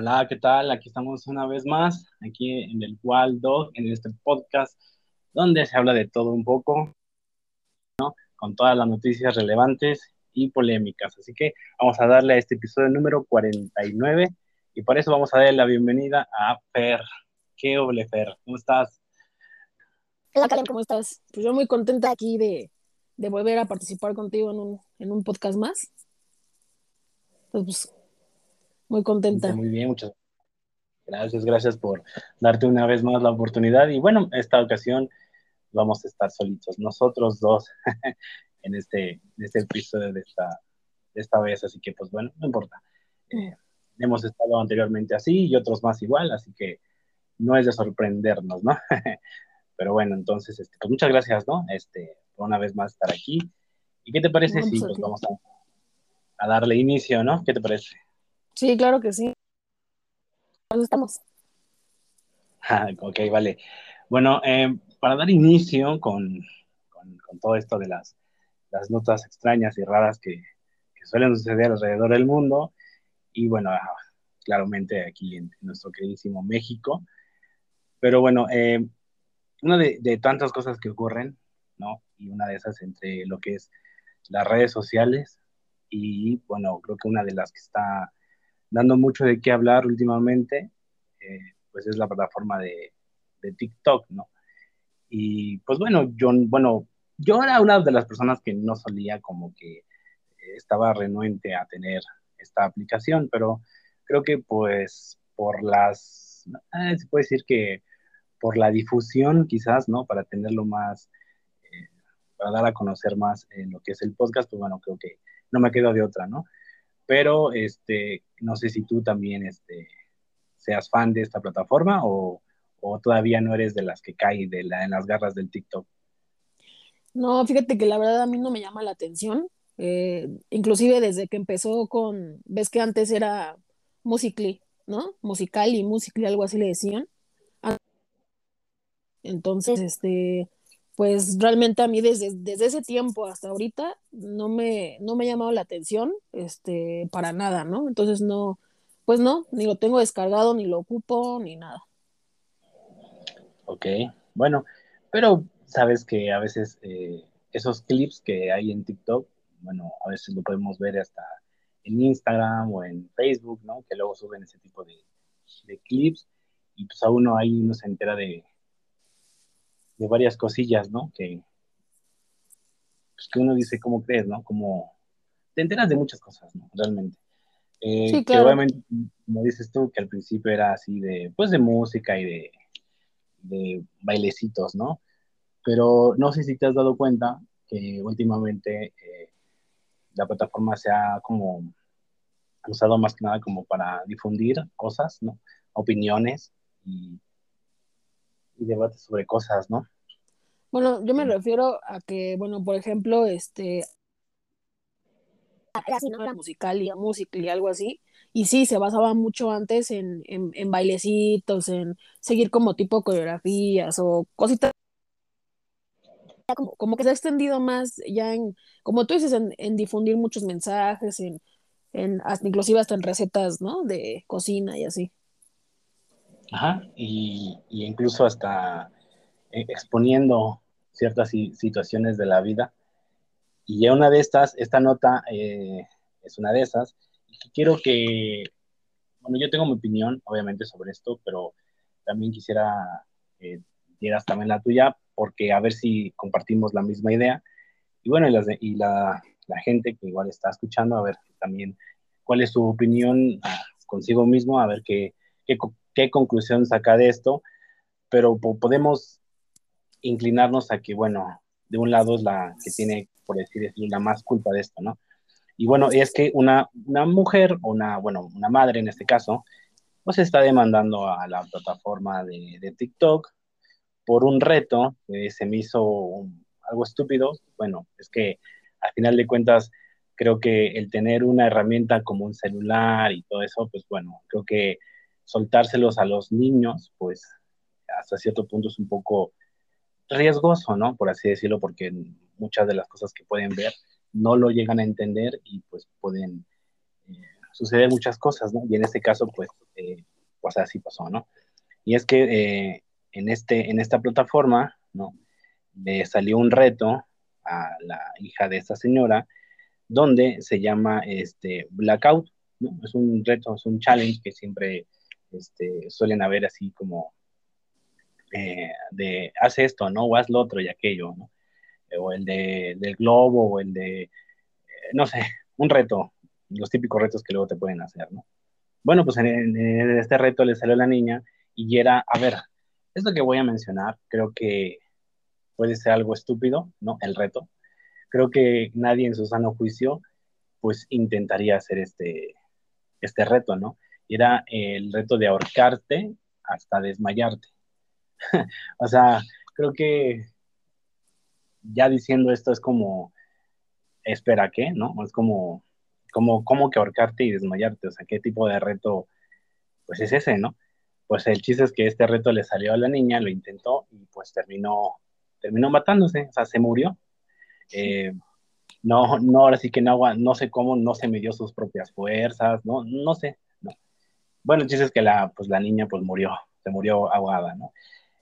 Hola, ¿qué tal? Aquí estamos una vez más, aquí en el Waldo, en este podcast, donde se habla de todo un poco, ¿no? Con todas las noticias relevantes y polémicas. Así que vamos a darle a este episodio número 49 y por eso vamos a darle la bienvenida a Fer. ¿Qué oble, Fer? ¿Cómo estás? Hola, Karen, ¿cómo estás? Pues yo muy contenta aquí de, de volver a participar contigo en un, en un podcast más. Pues, muy contenta. Muy bien, muchas gracias. Gracias por darte una vez más la oportunidad. Y bueno, esta ocasión vamos a estar solitos, nosotros dos, en este, este episodio de esta, de esta vez. Así que, pues bueno, no importa. Eh, hemos estado anteriormente así y otros más igual, así que no es de sorprendernos, ¿no? Pero bueno, entonces, este, pues muchas gracias, ¿no? Este, por una vez más estar aquí. ¿Y qué te parece si pues, vamos a, a darle inicio, ¿no? ¿Qué te parece? Sí, claro que sí. ¿Dónde estamos? Ah, ok, vale. Bueno, eh, para dar inicio con, con, todo esto de las, las, notas extrañas y raras que, que, suelen suceder alrededor del mundo, y bueno, ah, claramente aquí en, nuestro queridísimo México, pero bueno, eh, una de, de, tantas cosas que ocurren, ¿no? Y una de esas entre lo que es las redes sociales y bueno, creo que una de las que está dando mucho de qué hablar últimamente, eh, pues es la plataforma de, de, TikTok, ¿no? Y pues bueno, yo, bueno, yo era una de las personas que no solía como que estaba renuente a tener esta aplicación, pero creo que pues por las, eh, se puede decir que por la difusión quizás, ¿no? Para tenerlo más, eh, para dar a conocer más en lo que es el podcast, pues bueno, creo que no me quedo de otra, ¿no? Pero este, no sé si tú también este, seas fan de esta plataforma o, todavía no eres de las que cae de la, en las garras del TikTok. No, fíjate que la verdad a mí no me llama la atención. Eh, inclusive desde que empezó con, ves que antes era Musically, ¿no? Musical y Musically, algo así le decían. Entonces, este, pues realmente a mí desde, desde ese tiempo hasta ahorita no me, no me ha llamado la atención este, para nada, ¿no? Entonces no, pues no, ni lo tengo descargado, ni lo ocupo, ni nada. Ok, bueno, pero sabes que a veces eh, esos clips que hay en TikTok, bueno, a veces lo podemos ver hasta en Instagram o en Facebook, ¿no? Que luego suben ese tipo de, de clips y pues a uno ahí uno se entera de, de varias cosillas, ¿no? Que, pues, que uno dice, ¿cómo crees, no? Como te enteras de muchas cosas, ¿no? Realmente. Eh, sí, claro. Que obviamente, como dices tú, que al principio era así de, pues de música y de, de bailecitos, ¿no? Pero no sé si te has dado cuenta que últimamente eh, la plataforma se ha como usado más que nada como para difundir cosas, ¿no? Opiniones y y debate sobre cosas, ¿no? Bueno, yo me refiero a que, bueno, por ejemplo, este ¿no? Era musical y música y algo así. Y sí, se basaba mucho antes en, en, bailecitos, en seguir como tipo coreografías o cositas. Como, como, que se ha extendido más ya en, como tú dices, en, en difundir muchos mensajes, en, en hasta, inclusive hasta en recetas, ¿no? De cocina y así. Ajá, y, incluso hasta eh, exponiendo ciertas situaciones de la vida. Y una de estas, esta nota eh, es una de esas. Y quiero que, bueno, yo tengo mi opinión, obviamente, sobre esto, pero también quisiera que dieras también la tuya, porque a ver si compartimos la misma idea. Y bueno, y, la, gente que igual está escuchando, a ver también cuál es su opinión ah, consigo mismo, a ver qué, qué, qué conclusión saca de esto, pero podemos inclinarnos a que, bueno, de un lado es la que tiene, por decir así, la más culpa de esto, ¿no? Y bueno, es que una, una mujer, una, bueno, una madre en este caso, pues está demandando a la plataforma de, de TikTok por un reto que se me hizo algo estúpido. Bueno, es que al final de cuentas, creo que el tener una herramienta como un celular y todo eso, pues bueno, creo que soltárselos a los niños, pues hasta cierto punto es un poco riesgoso, ¿no? Por así decirlo, porque muchas de las cosas que pueden ver no lo llegan a entender y pues pueden, eh, suceder muchas cosas, ¿no? Y en este caso, pues, eh, pues así pasó, ¿no? Y es que eh, en, este, en esta plataforma, ¿no? Le salió un reto a la hija de esta señora, donde se llama este, Blackout, ¿no? Es un reto, es un challenge que siempre este, suelen haber así como eh, de haz esto, ¿no? O haz lo otro y aquello, ¿no? O el de, del globo, o el de, no sé, un reto, los típicos retos que luego te pueden hacer, ¿no? Bueno, pues en, este reto le salió la niña y era, a ver, esto que voy a mencionar, creo que puede ser algo estúpido, ¿no? El reto. Creo que nadie en su sano juicio, pues intentaría hacer este, este reto, ¿no? Era el reto de ahorcarte hasta desmayarte. o sea, creo que ya diciendo esto es como, espera, ¿qué? ¿No? Es como, como, ¿cómo que ahorcarte y desmayarte? O sea, ¿qué tipo de reto? Pues es ese, ¿no? Pues el chiste es que este reto le salió a la niña, lo intentó y pues terminó, terminó matándose, o sea, se murió. Eh, no, no, ahora sí que no, no sé cómo, no se midió sus propias fuerzas, no, no sé. Bueno, el es que la, pues la niña pues murió, se murió ahogada, ¿no?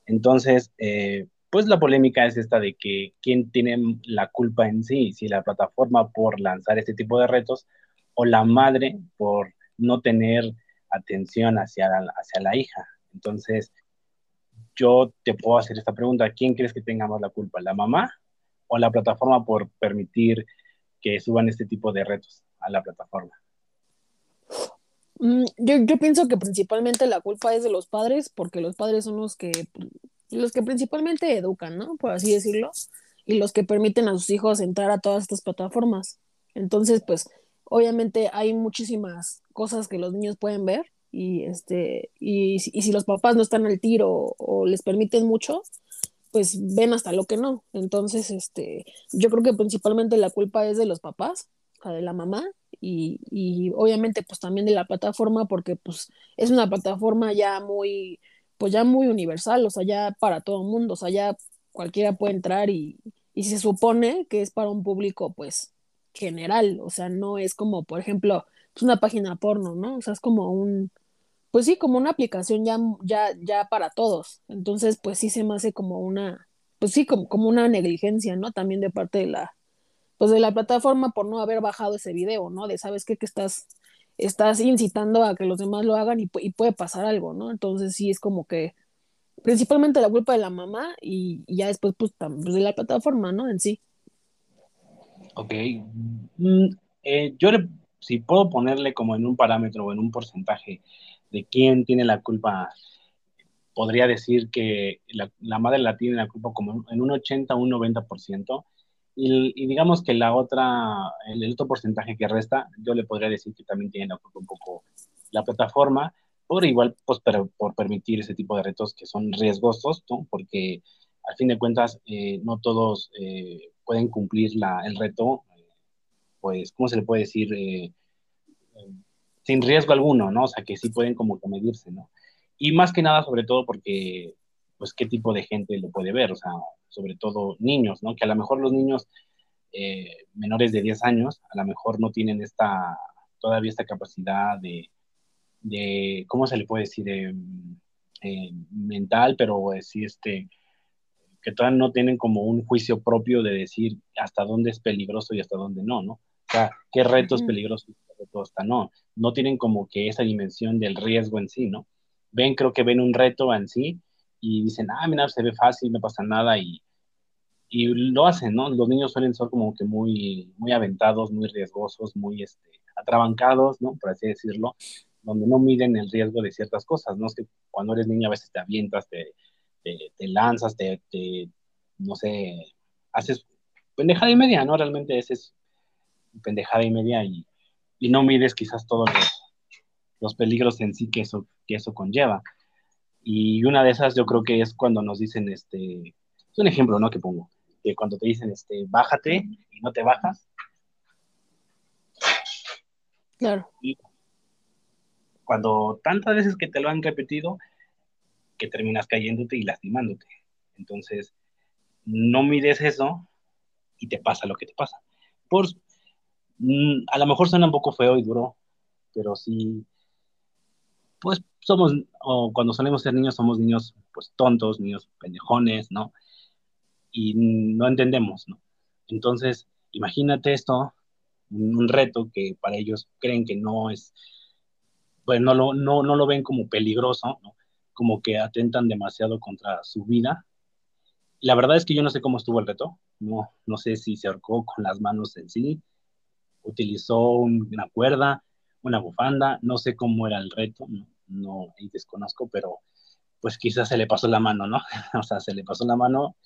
Entonces, eh, pues la polémica es esta de que quién tiene la culpa en sí, si la plataforma por lanzar este tipo de retos o la madre por no tener atención hacia la, hacia la hija. Entonces, yo te puedo hacer esta pregunta, ¿quién crees que tenga más la culpa, la mamá o la plataforma por permitir que suban este tipo de retos a la plataforma? Mm, yo, yo, pienso que principalmente la culpa es de los padres, porque los padres son los que los que principalmente educan, ¿no? Por así decirlo, y los que permiten a sus hijos entrar a todas estas plataformas. Entonces, pues, obviamente hay muchísimas cosas que los niños pueden ver y este y, y si los papás no están al tiro o, les permiten mucho, pues ven hasta lo que no. Entonces, este, yo creo que principalmente la culpa es de los papás, o sea, de la mamá y, obviamente pues también de la plataforma porque pues es una plataforma ya muy pues ya muy universal, o sea, ya para todo el mundo, o sea, ya cualquiera puede entrar y, y se supone que es para un público, pues, general, o sea, no es como, por ejemplo, es una página porno, ¿no? O sea, es como un, pues sí, como una aplicación ya, ya, ya para todos. Entonces, pues sí se me hace como una, pues sí, como, como una negligencia, ¿no? También de parte de la, pues de la plataforma por no haber bajado ese video, ¿no? De, ¿sabes qué? Que estás estás incitando a que los demás lo hagan y, puede pasar algo, ¿no? Entonces sí es como que principalmente la culpa de la mamá y, ya después pues, pues, de la plataforma, ¿no? En sí. Ok. Mm, eh, yo si puedo ponerle como en un parámetro o en un porcentaje de quién tiene la culpa, podría decir que la, la madre la tiene la culpa como en un 80 o un 90%, y, digamos que la otra, el, otro porcentaje que resta, yo le podría decir que también tiene un poco la plataforma, por igual, pues, pero por permitir ese tipo de retos que son riesgosos, ¿no? Porque al fin de cuentas, eh, no todos eh, pueden cumplir la, el reto, pues, ¿cómo se le puede decir? Eh, sin riesgo alguno, ¿no? O sea, que sí pueden como que medirse, ¿no? Y más que nada, sobre todo porque, pues, ¿qué tipo de gente lo puede ver? O sea, sobre todo niños, ¿no? Que a lo mejor los niños eh, menores de 10 años a lo mejor no tienen esta, todavía esta capacidad de, de ¿cómo se le puede decir? Eh, mental, pero sí este, que todavía no tienen como un juicio propio de decir hasta dónde es peligroso y hasta dónde no, ¿no? O sea, qué retos peligrosos y qué hasta no. No tienen como que esa dimensión del riesgo en sí, ¿no? Ven, creo que ven un reto en sí y dicen, ah, mira, se ve fácil, no pasa nada y, y lo hacen, ¿no? Los niños suelen ser como que muy, muy aventados, muy riesgosos, muy este, atrabancados, ¿no? Por así decirlo, donde no miden el riesgo de ciertas cosas, ¿no? Es que cuando eres niño a veces te avientas, te, te, lanzas, te, no sé, haces pendejada y media, ¿no? Realmente ese es pendejada y media y, y no mides quizás todos los, los peligros en sí que eso, que eso conlleva. Y una de esas yo creo que es cuando nos dicen, este, es un ejemplo, ¿no? Que pongo, que cuando te dicen, este, bájate y no te bajas. Claro. Y cuando tantas veces que te lo han repetido, que terminas cayéndote y lastimándote. Entonces, no mides eso y te pasa lo que te pasa. Por, mm, a lo mejor suena un poco feo y duro, pero sí, pues somos, o cuando solemos ser niños, somos niños pues tontos, niños pendejones, ¿no? Y no entendemos, ¿no? Entonces, imagínate esto, un, reto que para ellos creen que no es, pues no lo, no, no lo ven como peligroso, ¿no? como que atentan demasiado contra su vida. La verdad es que yo no sé cómo estuvo el reto, no, no sé si se ahorcó con las manos en sí, utilizó una cuerda, una bufanda, no sé cómo era el reto, no, no y desconozco, pero pues quizás se le pasó la mano, ¿no? o sea, se le pasó la mano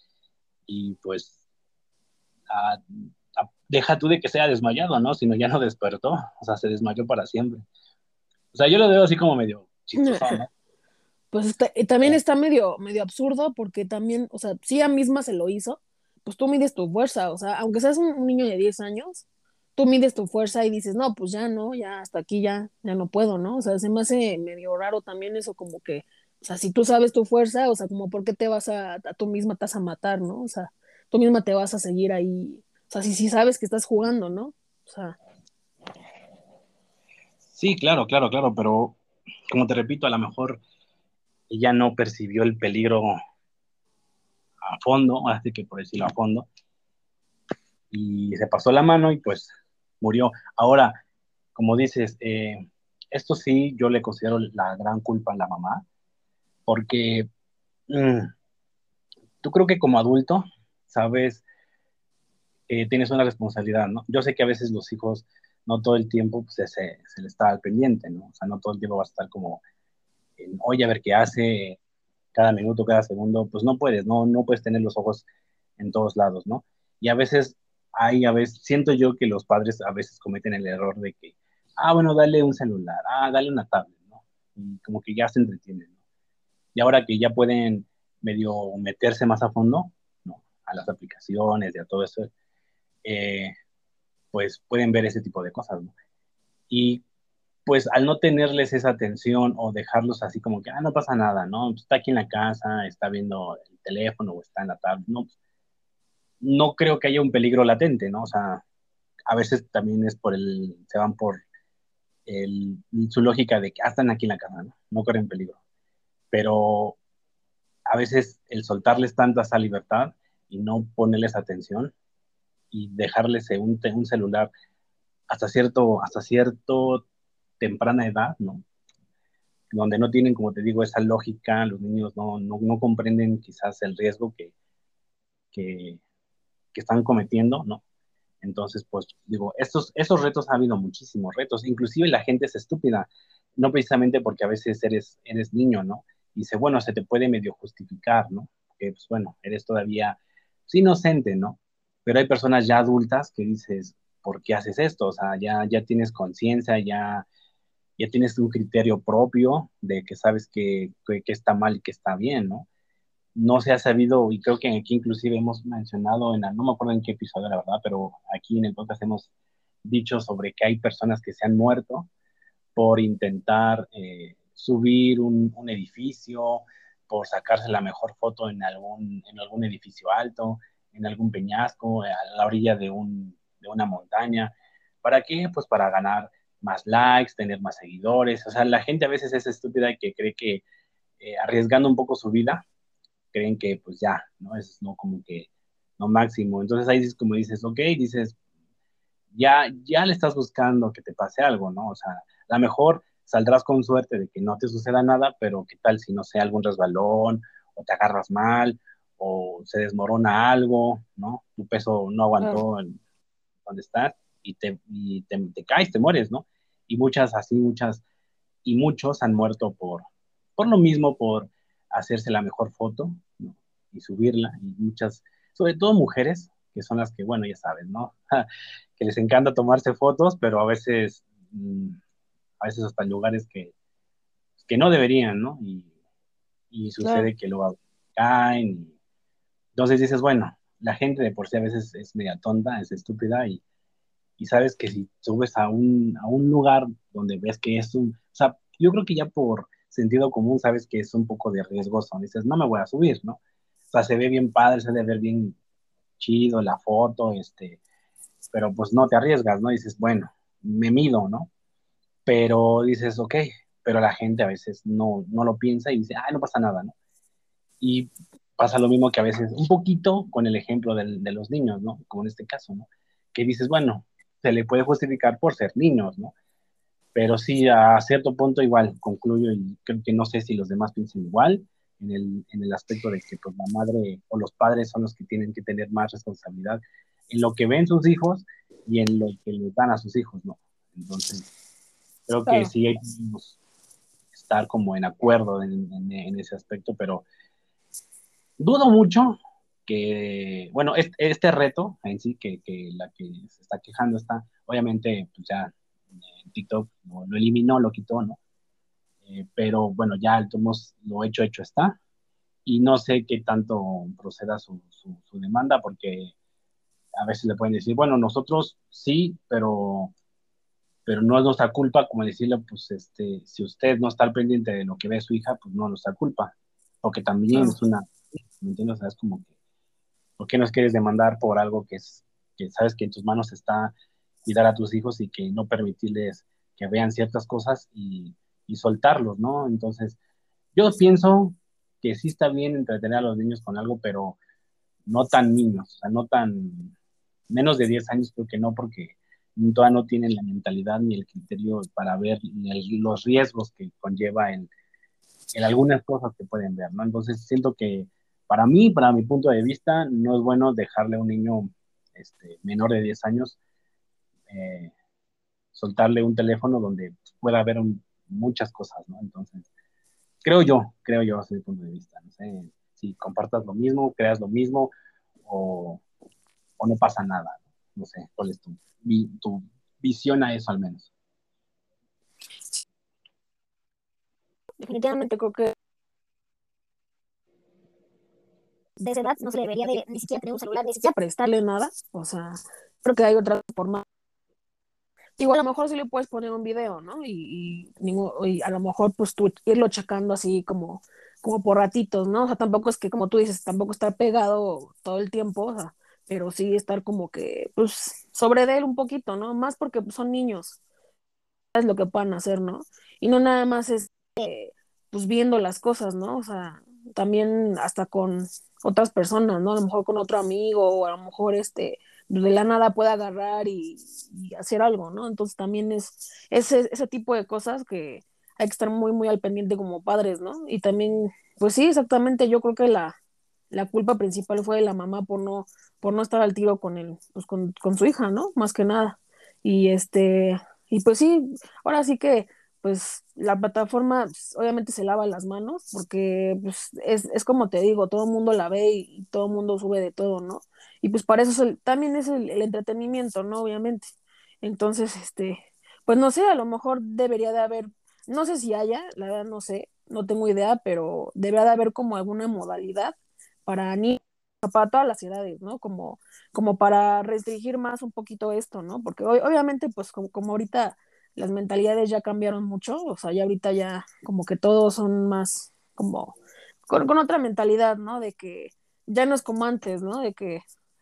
y pues deja tú de que sea desmayado, ¿no? Sino ya no despertó, o sea, se desmayó para siempre. O sea, yo lo veo así como medio chistoso, ¿no? Pues también está medio, medio absurdo porque también, o sea, si ella misma se lo hizo, pues tú mides tu fuerza, o sea, aunque seas un, niño de 10 años, tú mides tu fuerza y dices, no, pues ya no, ya hasta aquí ya, ya no puedo, ¿no? O sea, se me hace medio raro también eso como que, o sea, si tú sabes tu fuerza, o sea, como por qué te vas a, a tú misma te vas a matar, ¿no? O sea, tú misma te vas a seguir ahí, o sea, si sí sabes que estás jugando, ¿no? O sea. Sí, claro, claro, claro, pero como te repito, a lo mejor ella no percibió el peligro a fondo, así que por decirlo a fondo, y se pasó la mano y pues murió. Ahora, como dices, eh, esto sí yo le considero la gran culpa a la mamá, porque mm, tú creo que como adulto, sabes, eh, tienes una responsabilidad, ¿no? Yo sé que a veces los hijos no todo el tiempo pues, se, se, le está al pendiente, ¿no? O sea, no todo el tiempo va a estar como, oye, a ver qué hace, cada minuto, cada segundo, pues no puedes, no, no puedes tener los ojos en todos lados, ¿no? Y a veces hay, a veces, siento yo que los padres a veces cometen el error de que, ah, bueno, dale un celular, ah, dale una tablet, ¿no? Y como que ya se entretienen, ¿no? Y ahora que ya pueden medio meterse más a fondo, ¿no? A las aplicaciones y a todo eso, eh, pues pueden ver ese tipo de cosas, ¿no? Y pues al no tenerles esa atención o dejarlos así como que, ah, no pasa nada, ¿no? Está aquí en la casa, está viendo el teléfono o está en la tablet, no, no creo que haya un peligro latente, ¿no? O sea, a veces también es por el, se van por el, su lógica de que ah, están aquí en la casa, ¿no? No corren peligro. Pero a veces el soltarles tanta esa libertad y no ponerles atención y dejarles un, celular hasta cierto, hasta cierto temprana edad, ¿no? Donde no tienen, como te digo, esa lógica, los niños no, no, no comprenden quizás el riesgo que, que, que, están cometiendo, ¿no? Entonces, pues digo, estos, esos retos ha habido muchísimos retos, inclusive la gente es estúpida, no precisamente porque a veces eres, eres niño, ¿no? Y dice, bueno, se te puede medio justificar, ¿no? Que, pues bueno, eres todavía pues, inocente, ¿no? Pero hay personas ya adultas que dices, ¿por qué haces esto? O sea, ya, ya tienes conciencia, ya ya tienes un criterio propio de que sabes que, está mal y que está bien, ¿no? No se ha sabido, y creo que aquí inclusive hemos mencionado, en no me acuerdo en qué episodio, la verdad, pero aquí en el podcast hemos dicho sobre que hay personas que se han muerto por intentar eh, subir un, edificio, por sacarse la mejor foto en algún, en algún edificio alto, en algún peñasco, a la orilla de, un, de una montaña. ¿Para qué? Pues para ganar más likes, tener más seguidores. O sea, la gente a veces es estúpida que cree que eh, arriesgando un poco su vida, creen que pues ya, ¿no? Es no como que no máximo. Entonces ahí es como dices, ok, dices, ya, ya le estás buscando que te pase algo, ¿no? O sea, a lo mejor saldrás con suerte de que no te suceda nada, pero qué tal si no sea algún resbalón o te agarras mal o se desmorona algo, ¿no? Tu peso no aguantó en donde estás y, te, y te, te, caes, te mueres, ¿no? Y muchas así, muchas, y muchos han muerto por, por lo mismo, por hacerse la mejor foto ¿no? y subirla, y muchas, sobre todo mujeres, que son las que, bueno, ya saben, ¿no? que les encanta tomarse fotos, pero a veces, mm, a veces hasta en lugares que, que no deberían, ¿no? Y, y sucede que luego caen. Y... Entonces dices, bueno, la gente de por sí a veces es media tonta, es estúpida y y sabes que si subes a un, a un lugar donde ves que es un, o sea, yo creo que ya por sentido común sabes que es un poco de riesgoso, dices, no me voy a subir, ¿no? O sea, se ve bien padre, se debe ver bien chido la foto, este, pero pues no te arriesgas, ¿no? Dices, bueno, me mido, ¿no? pero dices, ok, pero la gente a veces no, no lo piensa y dice, ah, no pasa nada, ¿no? Y pasa lo mismo que a veces, un poquito con el ejemplo de los niños, ¿no? Como en este caso, ¿no? Que dices, bueno, se le puede justificar por ser niños, ¿no? Pero sí, a cierto punto igual, concluyo y creo que no sé si los demás piensan igual, en el, en el aspecto de que pues, la madre o los padres son los que tienen que tener más responsabilidad en lo que ven sus hijos y en lo que le dan a sus hijos, ¿no? Entonces, creo que sí hay que estar como en acuerdo en, en, ese aspecto, pero dudo mucho que, bueno, este, este reto en sí, que, que, la que se está quejando está, obviamente, pues ya en TikTok lo, eliminó, lo quitó, ¿no? Eh, pero bueno, ya lo hecho, hecho está. Y no sé qué tanto proceda su, su, su demanda, porque a veces le pueden decir, bueno, nosotros sí, pero, pero no es nuestra culpa, como decirle, pues, este, si usted no está al pendiente de lo que ve su hija, pues no es nuestra culpa, porque también es una, ¿me entiendes? O sea, es como que, ¿por qué nos quieres demandar por algo que es, que sabes que en tus manos está cuidar a tus hijos y que no permitirles que vean ciertas cosas y, y soltarlos, ¿no? Entonces, yo pienso que sí está bien entretener a los niños con algo, pero no tan niños, o sea, no tan menos de 10 años creo que no, porque todavía no tienen la mentalidad ni el criterio para ver los riesgos que conlleva en, en, algunas cosas que pueden ver, ¿no? Entonces siento que para mí, para mi punto de vista, no es bueno dejarle a un niño este, menor de 10 años eh, soltarle un teléfono donde pueda ver muchas cosas, ¿no? Entonces, creo yo, creo yo desde mi punto de vista, no sé si compartas lo mismo, creas lo mismo o o no pasa nada. No sé, ¿cuál es tu, tu visión a eso al menos? Definitivamente creo que de esa edad no se debería de ni siquiera tener un celular, ni siquiera prestarle nada. O sea, creo que hay otra forma. Igual a lo mejor sí le puedes poner un video, ¿no? Y, y, a lo mejor pues tú irlo checando así como, como por ratitos, ¿no? O sea, tampoco es que como tú dices, tampoco estar pegado todo el tiempo, o sea, pero sí estar como que, pues, sobre él un poquito, ¿no? Más porque son niños, es lo que puedan hacer, ¿no? Y no nada más es, eh, pues, viendo las cosas, ¿no? O sea, también hasta con otras personas, ¿no? A lo mejor con otro amigo, o a lo mejor, este, de la nada puede agarrar y, hacer algo, ¿no? Entonces también es ese, ese tipo de cosas que hay que estar muy, muy al pendiente como padres, ¿no? Y también, pues sí, exactamente, yo creo que la, la culpa principal fue de la mamá por no, por no estar al tiro con él, pues con, su hija, ¿no? Más que nada. Y este, y pues sí, ahora sí que, pues la plataforma pues, obviamente se lava las manos, porque pues es, como te digo, todo el mundo la ve y, todo el mundo sube de todo, ¿no? Y pues para eso también es el, el entretenimiento, ¿no? Obviamente. Entonces, este, pues no sé, a lo mejor debería de haber, no sé si haya, la verdad no sé, no tengo idea, pero debería de haber como alguna modalidad para niños, para todas las edades, ¿no? Como, como para restringir más un poquito esto, ¿no? Porque obviamente, pues como, como ahorita las mentalidades ya cambiaron mucho, o sea, ya ahorita ya como que todos son más como con, con, otra mentalidad, ¿no? De que ya no es como antes, ¿no? De que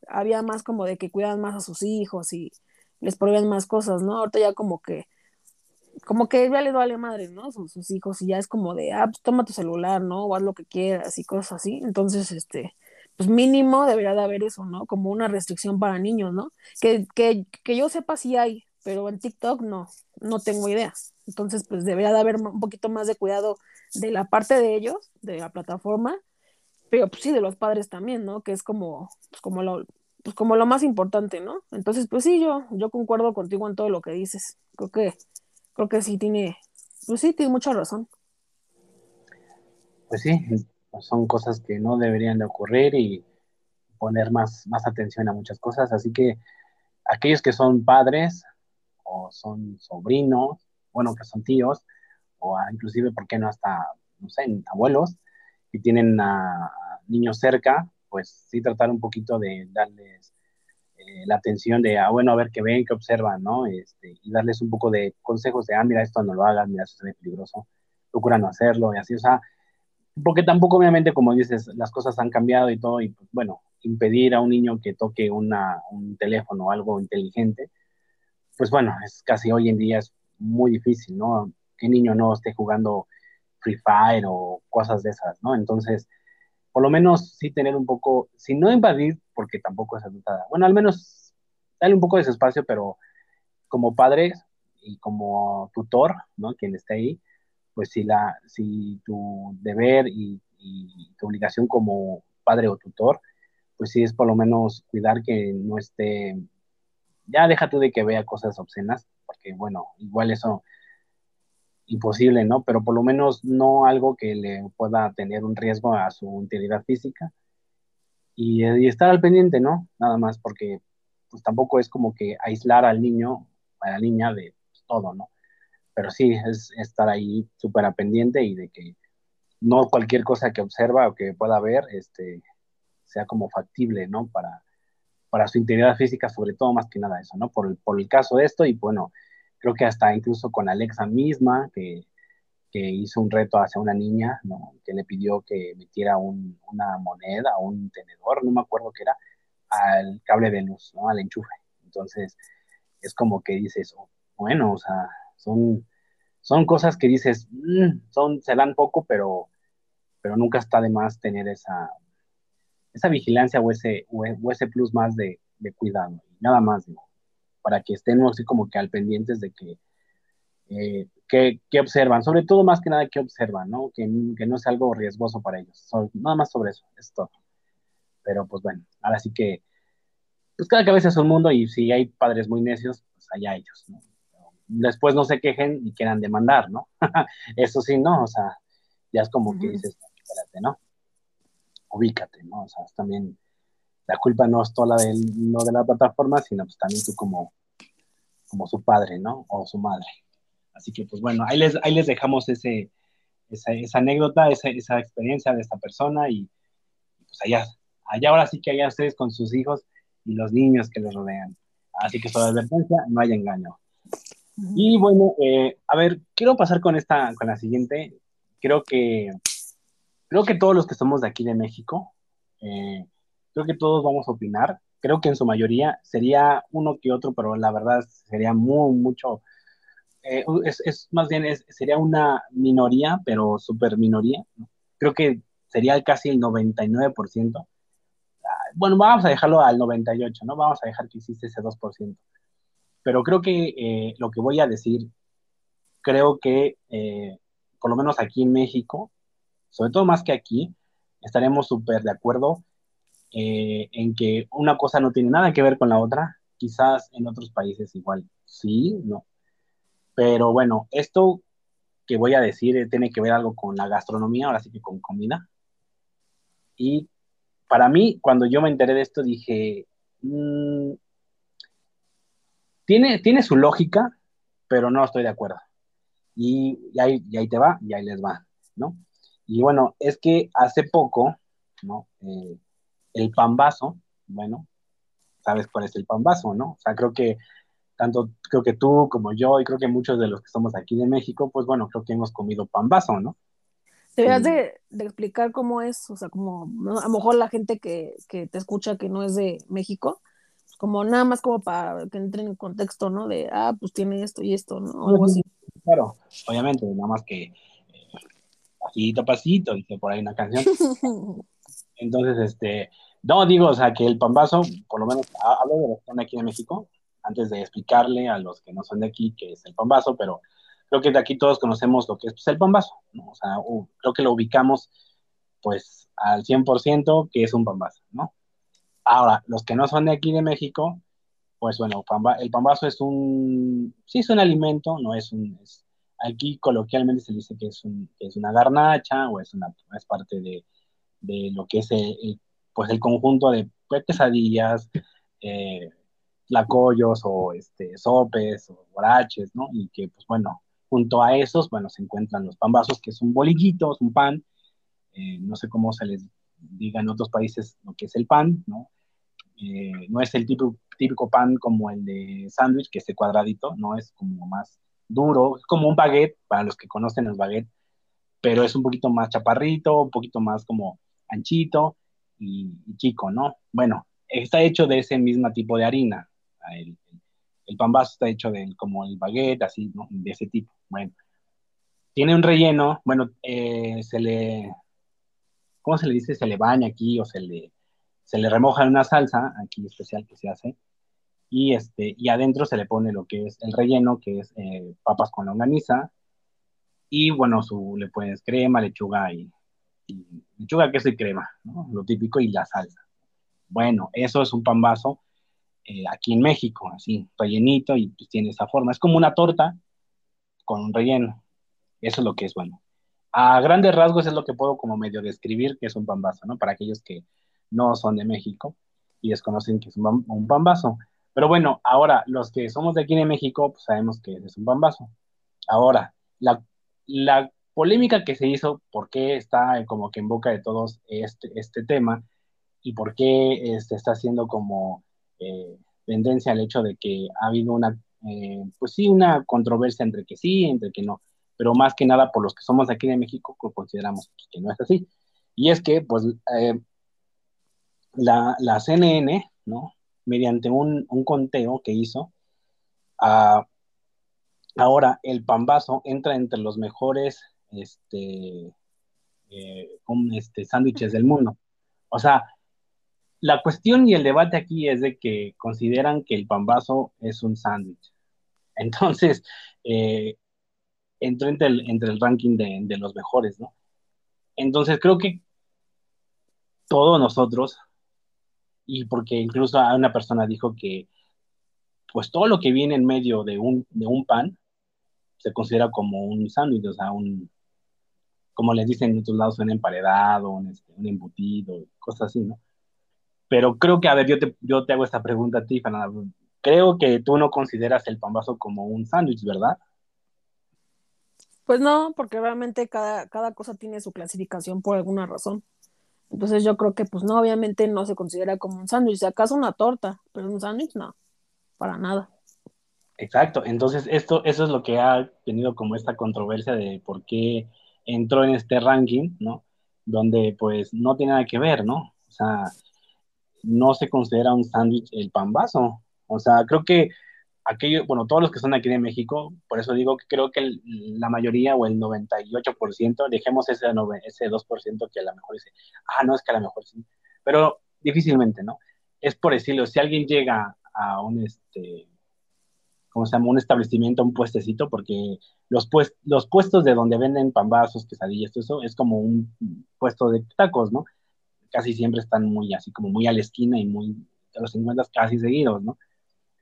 había más como de que cuidaban más a sus hijos y les prohíben más cosas, ¿no? Ahorita ya como que como que ya les vale madre, ¿no? Son sus hijos y ya es como de, ah, pues toma tu celular, ¿no? O haz lo que quieras y cosas así. Entonces, este, pues mínimo debería de haber eso, ¿no? Como una restricción para niños, ¿no? Que, que, que yo sepa si hay, pero en TikTok no, no tengo idea. Entonces, pues debería de haber un poquito más de cuidado de la parte de ellos, de la plataforma, pero pues sí, de los padres también, ¿no? Que es como, pues, como lo, pues como lo más importante, ¿no? Entonces, pues sí, yo, yo concuerdo contigo en todo lo que dices. Creo que creo que sí tiene, pues sí, tiene mucha razón. Pues sí, son cosas que no deberían de ocurrir y poner más, más atención a muchas cosas. Así que aquellos que son padres o son sobrinos, bueno, que son tíos, o inclusive, ¿por qué no hasta, no sé, abuelos, que tienen a niños cerca, pues sí tratar un poquito de darles eh, la atención de, ah, bueno, a ver qué ven, qué observan, ¿no? Este, y darles un poco de consejos de, ah, mira, esto no lo hagas, mira, esto es peligroso, procura no hacerlo, y así, o sea, porque tampoco, obviamente, como dices, las cosas han cambiado y todo, y pues, bueno, impedir a un niño que toque una, un teléfono o algo inteligente, pues bueno, es casi hoy en día es muy difícil, ¿no? ¿Qué niño no esté jugando Free Fire o cosas de esas, ¿no? Entonces, por lo menos sí tener un poco, si no invadir, porque tampoco es adultada, bueno, al menos darle un poco de espacio, pero como padre y como tutor, ¿no? Quien esté ahí, pues si, la, si tu deber y, y tu obligación como padre o tutor, pues sí es por lo menos cuidar que no esté, ya deja de que vea cosas obscenas, porque bueno, igual eso imposible, ¿no? Pero por lo menos no algo que le pueda tener un riesgo a su integridad física y, estar al pendiente, ¿no? Nada más, porque pues tampoco es como que aislar al niño, a la niña de todo, ¿no? Pero sí, es estar ahí súper a pendiente y de que no cualquier cosa que observa o que pueda ver, este, sea como factible, ¿no? Para, para su integridad física, sobre todo más que nada eso, ¿no? Por el, por el caso de esto y bueno, creo que hasta incluso con Alexa misma, que, que hizo un reto hacia una niña, ¿no? Que le pidió que metiera un, una moneda o un tenedor, no me acuerdo qué era, al cable de luz, ¿no? Al enchufe. Entonces, es como que dices, oh, bueno, o sea, son, son cosas que dices, mm, son, se dan poco, pero, pero nunca está de más tener esa, esa vigilancia o ese, o ese plus más de, de cuidado. Nada más, digo, para que estén así como que al pendientes de que, eh, que, observan, sobre todo más que nada que observan, ¿no? Que, que no es algo riesgoso para ellos. nada más sobre eso, es todo. Pero pues bueno, ahora sí que, pues cada cabeza es un mundo y si hay padres muy necios, pues allá ellos, ¿no? Después no se quejen y quieran demandar, ¿no? eso sí, no, o sea, ya es como que dices, espérate, ¿no? Ubícate, ¿no? O sea, también la culpa no es toda la de, no de la plataforma, sino pues también tú como, como su padre, ¿no? O su madre. Así que, pues bueno, ahí les, ahí les dejamos ese, esa, anécdota, esa, esa, experiencia de esta persona y pues allá, allá ahora sí que allá ustedes con sus hijos y los niños que los rodean. Así que sobre advertencia, no hay engaño. Y bueno, eh, a ver, quiero pasar con esta, con la siguiente. Creo que creo que todos los que somos de aquí de México, eh, creo que todos vamos a opinar. Creo que en su mayoría sería uno que otro, pero la verdad sería muy, mucho. Eh, es, más bien, sería una minoría, pero súper minoría. Creo que sería casi el 99%. Ah, bueno, vamos a dejarlo al 98%, ¿no? Vamos a dejar que existe ese 2%. Pero creo que eh, lo que voy a decir, creo que, por lo menos aquí en México, sobre todo más que aquí, estaremos súper de acuerdo eh, en que una cosa no tiene nada que ver con la otra. Quizás en otros países igual sí, no. Pero bueno, esto que voy a decir tiene que ver algo con la gastronomía, ahora sí que con comida. Y para mí, cuando yo me enteré de esto, dije, mm, tiene, tiene su lógica, pero no estoy de acuerdo. Y, ahí, y ahí te va, y ahí les va, ¿no? Y bueno, es que hace poco, ¿no? Eh, el pambazo, bueno, sabes cuál es el pambazo, ¿no? O sea, creo que tanto creo que tú como yo y creo que muchos de los que somos aquí de México, pues bueno, creo que hemos comido pambazo, ¿no? Deberías de, explicar cómo es, o sea, como a lo mejor la gente que, que, te escucha que no es de México, como nada más como para que entren en contexto, ¿no? De, ah, pues tiene esto y esto, ¿no? algo así. Claro, obviamente, nada más que pasito pasito, dice por ahí una canción. Entonces, este, no digo, o sea, que el pambazo, por lo menos hablo de los que están aquí en México, antes de explicarle a los que no son de aquí qué es el pambazo, pero creo que de aquí todos conocemos lo que es pues, el pambazo, ¿no? O sea, creo que lo ubicamos pues al 100% que es un pambazo, ¿no? Ahora, los que no son de aquí de México, pues bueno, el pambazo es un, sí es un alimento, no es un, Aquí coloquialmente se dice que es, es una garnacha o es, una, es parte de, de lo que es el, pues el conjunto de pues, quesadillas, eh, tlacoyos o este, sopes o boraches, ¿no? Y que, pues bueno, junto a esos, bueno, se encuentran los pambazos, que es un bolillito, es un pan, eh, no sé cómo se les diga en otros países lo que es el pan, ¿no? Eh, no es el típico, típico pan como el de sándwich, que es el cuadradito, no es como más duro, como un baguette, para los que conocen el baguette, pero es un poquito más chaparrito, un poquito más como anchito y, chico, ¿no? Bueno, está hecho de ese mismo tipo de harina, el, el pambazo está hecho de como el baguette, así. De ese tipo. Bueno, tiene un relleno, bueno, eh, se le, ¿cómo se le dice? Se le baña aquí o se le, se le remoja en una salsa, aquí especial que se hace, y, este, y adentro se le pone lo que es el relleno, que es eh, papas con longaniza, y bueno, su, le pones crema, lechuga y, lechuga, queso y crema, ¿no? lo típico, y la salsa. Bueno, eso es un pambazo eh, aquí en México, así, rellenito y pues tiene esa forma. Es como una torta con un relleno. Eso es lo que es bueno. A grandes rasgos es lo que puedo como medio describir que es un pambazo, ¿no? Para aquellos que no son de México y desconocen que es un, un pambazo. Pero bueno, ahora los que somos de aquí en México, pues sabemos que es un pambazo. Ahora, la, la polémica que se hizo, por qué está como que en boca de todos este, este tema y por qué este, está haciendo como eh, tendencia al hecho de que ha habido una, eh, pues sí, una controversia entre que sí, entre que no, pero más que nada por los que somos de aquí de México, consideramos que no es así. Y es que, pues, eh, la, la, CNN, ¿no? Mediante un, un conteo que hizo, ah, ahora el pambazo entra entre los mejores este, este, sándwiches del mundo. O sea, la cuestión y el debate aquí es de que consideran que el pambazo es un sándwich. Entonces, eh, entró entre el, entre el ranking de, los mejores, ¿no? Entonces, creo que todos nosotros, y porque incluso una persona dijo que, pues todo lo que viene en medio de un, de un pan se considera como un sándwich, o sea, un, como les dicen en otros lados, un emparedado, un, este, un embutido, cosas así, ¿no? Pero creo que, a ver, yo te, yo te hago esta pregunta a ti, Fernanda. Creo que tú no consideras el pambazo como un sándwich, ¿verdad? Pues no, porque realmente cada, cada cosa tiene su clasificación por alguna razón. Entonces yo creo que pues no, obviamente no se considera como un sándwich, si acaso una torta, pero un sándwich no, para nada. Exacto, entonces esto, eso es lo que ha tenido como esta controversia de por qué entró en este ranking, ¿no? Donde pues no tiene nada que ver, ¿no? O sea, no se considera un sándwich el pambazo. O sea, creo que aquello, bueno, todos los que son aquí de México, por eso digo que creo que la mayoría o el 98%, dejemos ese, ese 2% que a lo mejor dice, ah, no, es que a lo mejor sí, pero difícilmente, ¿no? Es por decirlo, si alguien llega a un, este, ¿cómo se llama? Un establecimiento, un puestecito, porque los, pues, los puestos de donde venden pambazos, quesadillas, todo eso, es como un puesto de tacos, ¿no? casi siempre están muy así como muy a la esquina y muy, te los encuentras casi seguidos, ¿no?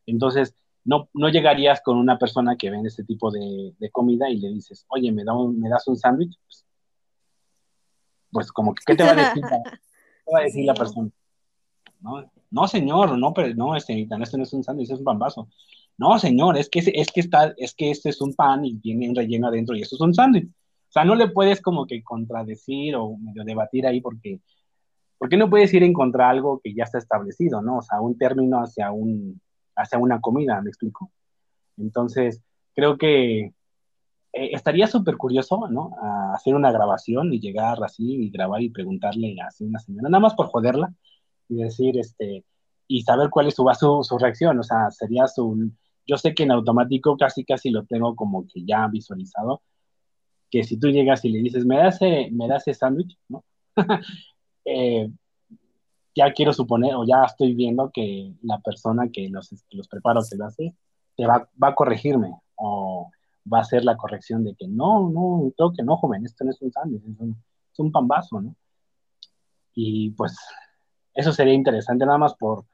Entonces, no, no llegarías con una persona que vende este tipo de, comida y le dices, oye, ¿me, da ¿me das un sándwich? Pues, pues, como ¿qué te va a decir, la, ¿qué va a decir la persona? ¿No? no, señor, no, pero no, este, este no es un sándwich, es un pambazo. No, señor, es que, es que está, es que este es un pan y tiene un relleno adentro y esto es un sándwich. O sea, no le puedes como que contradecir o medio debatir ahí porque ¿por qué no puedes ir a encontrar algo que ya está establecido, ¿no? O sea, un término hacia, un, hacia una comida, ¿me explico? Entonces, creo que eh, estaría súper curioso, ¿no? hacer una grabación y llegar así y grabar y preguntarle a una señora, nada más por joderla y decir, este, y saber cuál es su, su, su reacción, o sea, sería su, yo sé que en automático casi casi lo tengo como que ya visualizado, que si tú llegas y le dices, me das, me das ese sándwich, ¿no? Eh, ya quiero suponer o ya estoy viendo que la persona que los, los prepara o que lo hace, te va, va, a corregirme o va a hacer la corrección de que no, no, creo que no, joven, esto no es un sándwich, es un, es un pambazo, ¿no? Y pues eso sería interesante nada más por,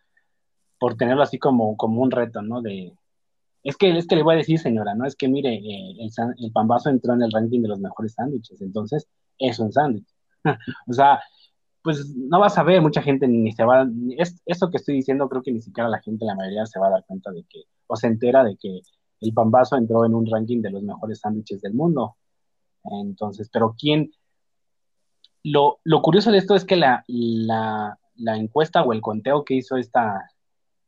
por tenerlo así como, como un reto, ¿no? De, es que, es que le voy a decir, señora, ¿no? Es que mire, eh, el, el, pambazo entró en el ranking de los mejores sándwiches, entonces es un sándwich. o sea, pues no vas a ver mucha gente ni se va, es, eso que estoy diciendo creo que ni siquiera la gente, la mayoría se va a dar cuenta de que, o se entera de que el pambazo entró en un ranking de los mejores sándwiches del mundo. Entonces, pero ¿quién? Lo, lo curioso de esto es que la, la, la, encuesta o el conteo que hizo esta,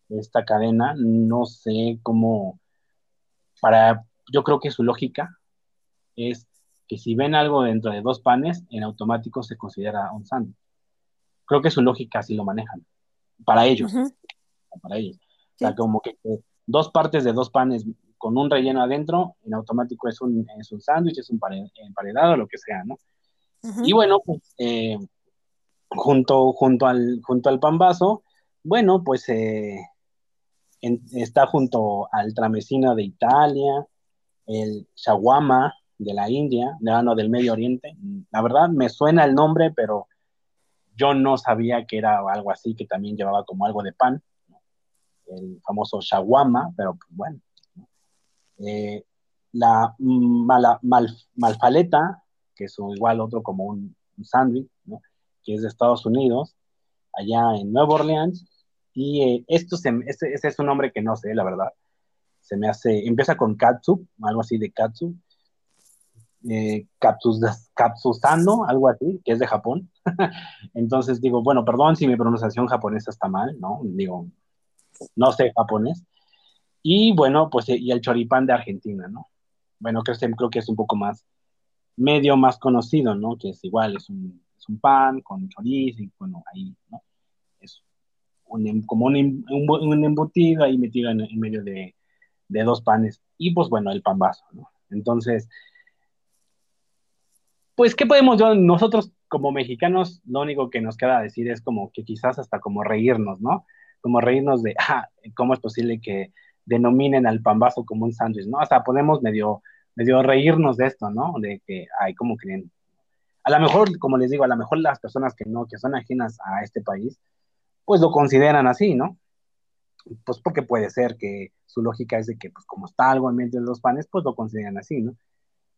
esta cadena, no sé cómo, para, yo creo que su lógica es que si ven algo dentro de dos panes, en automático se considera un sándwich creo que su lógica así lo manejan, para ellos, para ellos. O sea, como que, dos partes de dos panes con un relleno adentro, en automático es un, es un sándwich, es un emparedado, lo que sea, ¿no? Y bueno, pues, eh, junto, junto, al, junto al pambazo, bueno, pues eh, está junto al tramesino de Italia, el shawarma de la India, de, no, del Medio Oriente. La verdad me suena el nombre, pero yo no sabía que era algo así, que también llevaba como algo de pan, el famoso shawarma, pero pues, bueno. Eh, la mala, malfaleta, que es igual otro como un, sándwich, que es de Estados Unidos, allá en Nueva Orleans. Y eh, esto se, ese, es un nombre que no sé, la verdad. Se me hace, empieza con katsu, algo así de katsu. Eh, algo así, que es de Japón. Entonces digo, bueno, perdón si mi pronunciación japonesa está mal, ¿no? Digo, no sé japonés. Y bueno, pues y el choripán de Argentina, ¿no? Bueno, creo, creo que es un poco más, medio más conocido, ¿no? Que es igual, es un, es un pan con chorizo y bueno, ahí, ¿no? Es un, como un, un, embutido ahí metido en, medio de, de, dos panes. Y pues bueno, el pan vaso, ¿no? Entonces, pues, ¿qué podemos nosotros como mexicanos, lo único que nos queda decir es como que quizás hasta como reírnos, ¿no? Como reírnos de, ah, ¿cómo es posible que denominen al pambazo como un sándwich, ¿no? Hasta podemos medio, medio reírnos de esto, ¿no? De que, ay, ¿cómo creen? A lo mejor, como les digo, a lo mejor las personas que no, que son ajenas a este país, pues lo consideran así, ¿no? Pues porque puede ser que su lógica es de que, pues como está algo en medio de los panes, pues lo consideran así, ¿no?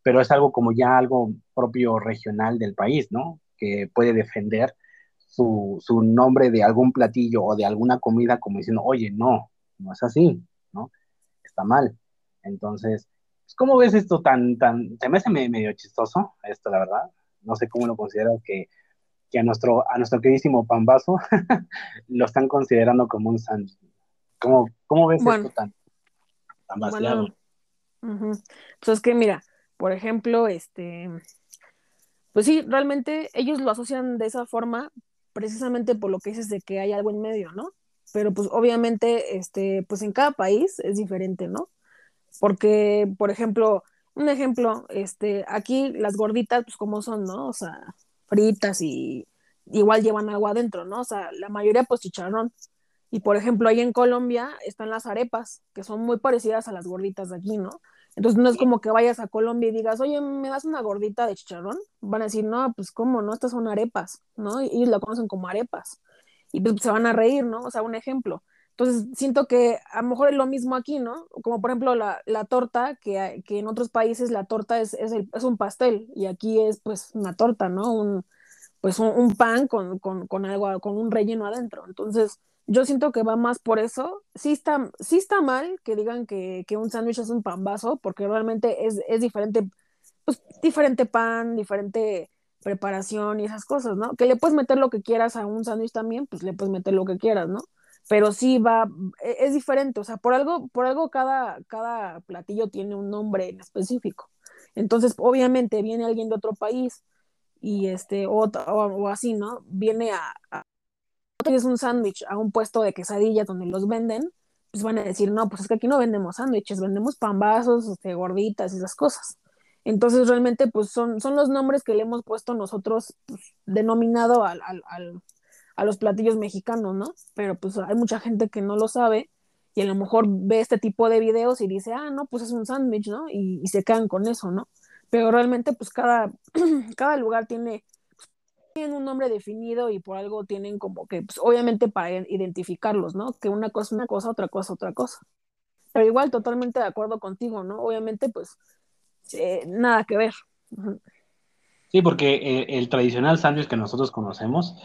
Pero es algo como ya algo propio regional del país, ¿no? Que puede defender su, su, nombre de algún platillo o de alguna comida como diciendo, oye, no, no es así, ¿no? Está mal. Entonces, pues, ¿cómo ves esto tan, tan, se me hace medio chistoso esto, la verdad? No sé cómo lo consideras que, que a nuestro, a nuestro queridísimo pambazo lo están considerando como un sándwich. ¿Cómo, ¿Cómo, ves esto tan, tan vaciado? Bueno, Pues es que mira, por ejemplo, este, pues sí, realmente ellos lo asocian de esa forma precisamente por lo que dices de que hay algo en medio, ¿no? Pero pues obviamente, este, pues en cada país es diferente, ¿no? Porque, por ejemplo, un ejemplo, este, aquí las gorditas, pues como son, ¿no? O sea, fritas y igual llevan algo adentro, ¿no? O sea, la mayoría pues chicharrón. Y por ejemplo, ahí en Colombia están las arepas, que son muy parecidas a las gorditas de aquí, ¿no? Entonces no es como que vayas a Colombia y digas, oye, ¿me das una gordita de chicharrón? Van a decir, no, pues cómo, ¿no? Estas son arepas, ¿no? Y ellos la conocen como arepas. Y pues se van a reír, ¿no? O sea, un ejemplo. Entonces siento que a lo mejor es lo mismo aquí, ¿no? Como por ejemplo la, la torta, que, que, en otros países la torta es, es, el, es, un pastel y aquí es pues una torta, ¿no? Un, pues un, un pan con, con, con, algo, con un relleno adentro. Entonces yo siento que va más por eso. Sí está, sí está mal que digan que, un sándwich es un pambazo, porque realmente es, diferente, pues diferente pan, diferente preparación y esas cosas, ¿no? Que le puedes meter lo que quieras a un sándwich también, pues le puedes meter lo que quieras, ¿no? Pero sí va, e, es, diferente, o sea, por algo, por algo cada, cada platillo tiene un nombre en específico. Entonces, obviamente viene alguien de otro país y este, o, o, así, ¿no? Viene a es un sándwich a un puesto de quesadillas donde los venden, pues van a decir, no, pues es que aquí no vendemos sándwiches, vendemos pambazos, este, gorditas y esas cosas. Entonces realmente pues son, son los nombres que le hemos puesto nosotros pues, denominado al, al, al, a los platillos mexicanos, ¿no? Pero pues hay mucha gente que no lo sabe y a lo mejor ve este tipo de videos y dice, ah, no, pues es un sándwich, ¿no? Y, y, se quedan con eso, ¿no? Pero realmente pues cada, cada lugar tiene tienen un nombre definido y por algo tienen como que, pues, obviamente para identificarlos, ¿no? Que una cosa una cosa, otra cosa otra cosa. Pero igual totalmente de acuerdo contigo, ¿no? Obviamente, pues, eh, nada que ver. Sí, porque eh, el tradicional sándwich que nosotros conocemos,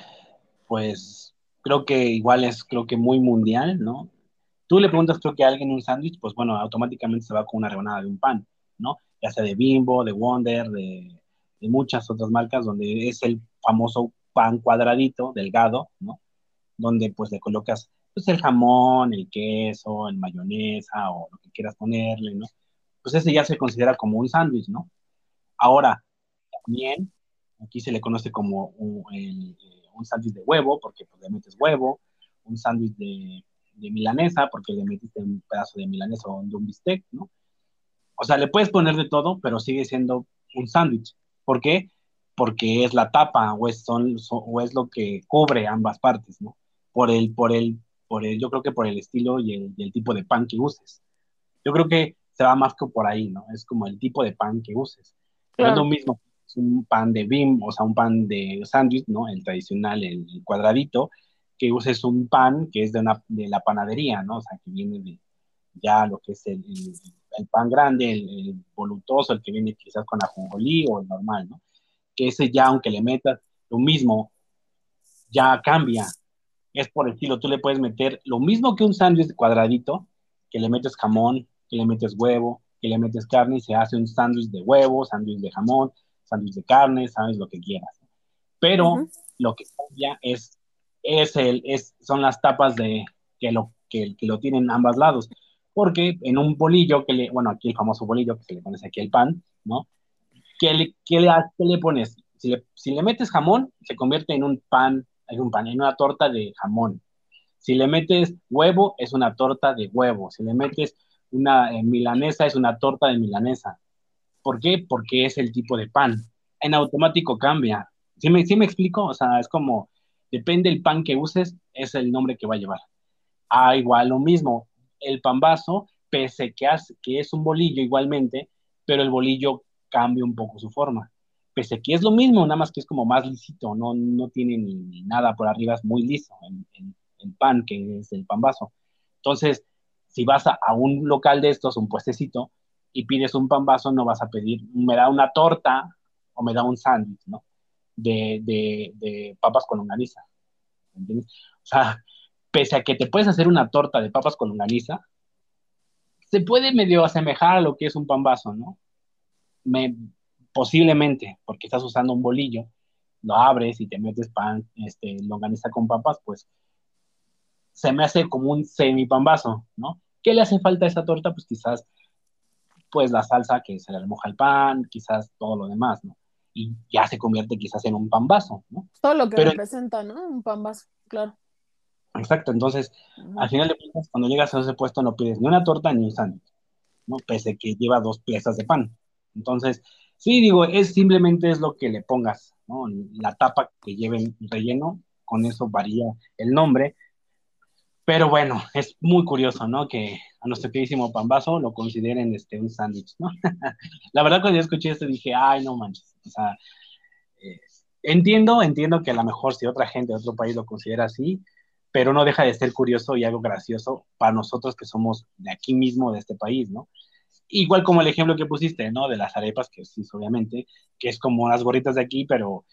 pues creo que igual es, creo que muy mundial, ¿no? Tú le preguntas, creo que a alguien un sándwich, pues bueno, automáticamente se va con una rebanada de un pan, ¿no? Ya sea de Bimbo, de Wonder, de, de muchas otras marcas, donde es el famoso pan cuadradito, delgado, ¿no? Donde pues le colocas pues el jamón, el queso, el mayonesa o lo que quieras ponerle, ¿no? Pues ese ya se considera como un sándwich, ¿no? Ahora, también aquí se le conoce como un, sándwich de huevo, porque pues le metes huevo, un sándwich de, milanesa, porque le metiste un pedazo de milanesa o de un bistec, ¿no? O sea, le puedes poner de todo, pero sigue siendo un sándwich. ¿Por qué? Porque es la tapa o es, son, o es lo que cubre ambas partes, ¿no? Por el, por el, por el, yo creo que por el estilo y el, tipo de pan que uses. Yo creo que se va más que por ahí, ¿no? Es como el tipo de pan que uses. No es lo mismo un pan de bim, o sea, un pan de sándwich, ¿no? El tradicional, el, cuadradito, que uses un pan que es de, una, de la panadería, ¿no? O sea, que viene de ya lo que es el, el, pan grande, el, volutoso, el que viene quizás con ajonjolí o el normal, ¿no? Que ese ya, aunque le metas lo mismo, ya cambia. Es por el estilo, tú le puedes meter lo mismo que un sándwich cuadradito, que le metes jamón, que le metes huevo, que le metes carne y se hace un sándwich de huevo, sándwich de jamón, sándwich de carne, sabes lo que quieras. Pero lo que cambia es, es el, es, son las tapas de que lo, que, que lo tienen ambos lados. Porque en un bolillo, que le, bueno, aquí el famoso bolillo, que le pones aquí el pan, ¿no? ¿Qué le, qué le, le pones? Si le, si le, metes jamón, se convierte en un pan, en un pan, en una torta de jamón. Si le metes huevo, es una torta de huevo. Si le metes una eh, milanesa, es una torta de milanesa. ¿Por qué? Porque es el tipo de pan. En automático cambia. ¿Sí me, me explico? O sea, es como, depende el pan que uses, es el nombre que va a llevar. Ah, igual lo mismo, el pan vaso, pese que, que es un bolillo igualmente, pero el bolillo cambia un poco su forma. Pese que es lo mismo, nada más que es como más lisito, no, no tiene ni, nada por arriba, es muy liso el, pan, que es el pan vaso. Entonces, si vas a, un local de estos, un puestecito, y pides un pan vaso, no vas a pedir, me da una torta o me da un sándwich, ¿no? De, de, papas con longaniza. ¿Entiendes? O sea, pese a que te puedes hacer una torta de papas con longaniza, se puede medio asemejar a lo que es un pan vaso, ¿no? Me, posiblemente, porque estás usando un bolillo, lo abres y te metes pan, este, longaniza con papas, pues se me hace como un semi pan vaso, ¿no? ¿Qué le hace falta a esa torta? Pues quizás pues la salsa que se le remoja el pan, quizás todo lo demás, ¿no? Y ya se convierte quizás en un pan vaso, ¿no? Todo lo que representa, ¿no? Un pan vaso, claro. Exacto, entonces, al final de cuentas, cuando llegas a ese puesto no pides ni una torta ni un sándwich, ¿no? Pese que lleva dos piezas de pan. Entonces, sí, digo, es simplemente es lo que le pongas, ¿no? La tapa que lleven relleno, con eso varía el nombre, pero bueno, es muy curioso, ¿no? Que a nuestro queridísimo Pambazo lo consideren este, un sándwich, ¿no? la verdad, cuando yo escuché esto dije, ay, no manches. O sea, eh, entiendo, entiendo que a lo mejor si otra gente de otro país lo considera así, pero no deja de ser curioso y algo gracioso para nosotros que somos de aquí mismo, de este país, ¿no? Igual como el ejemplo que pusiste, ¿no? De las arepas, que sí, obviamente, que es como las gorritas de aquí, pero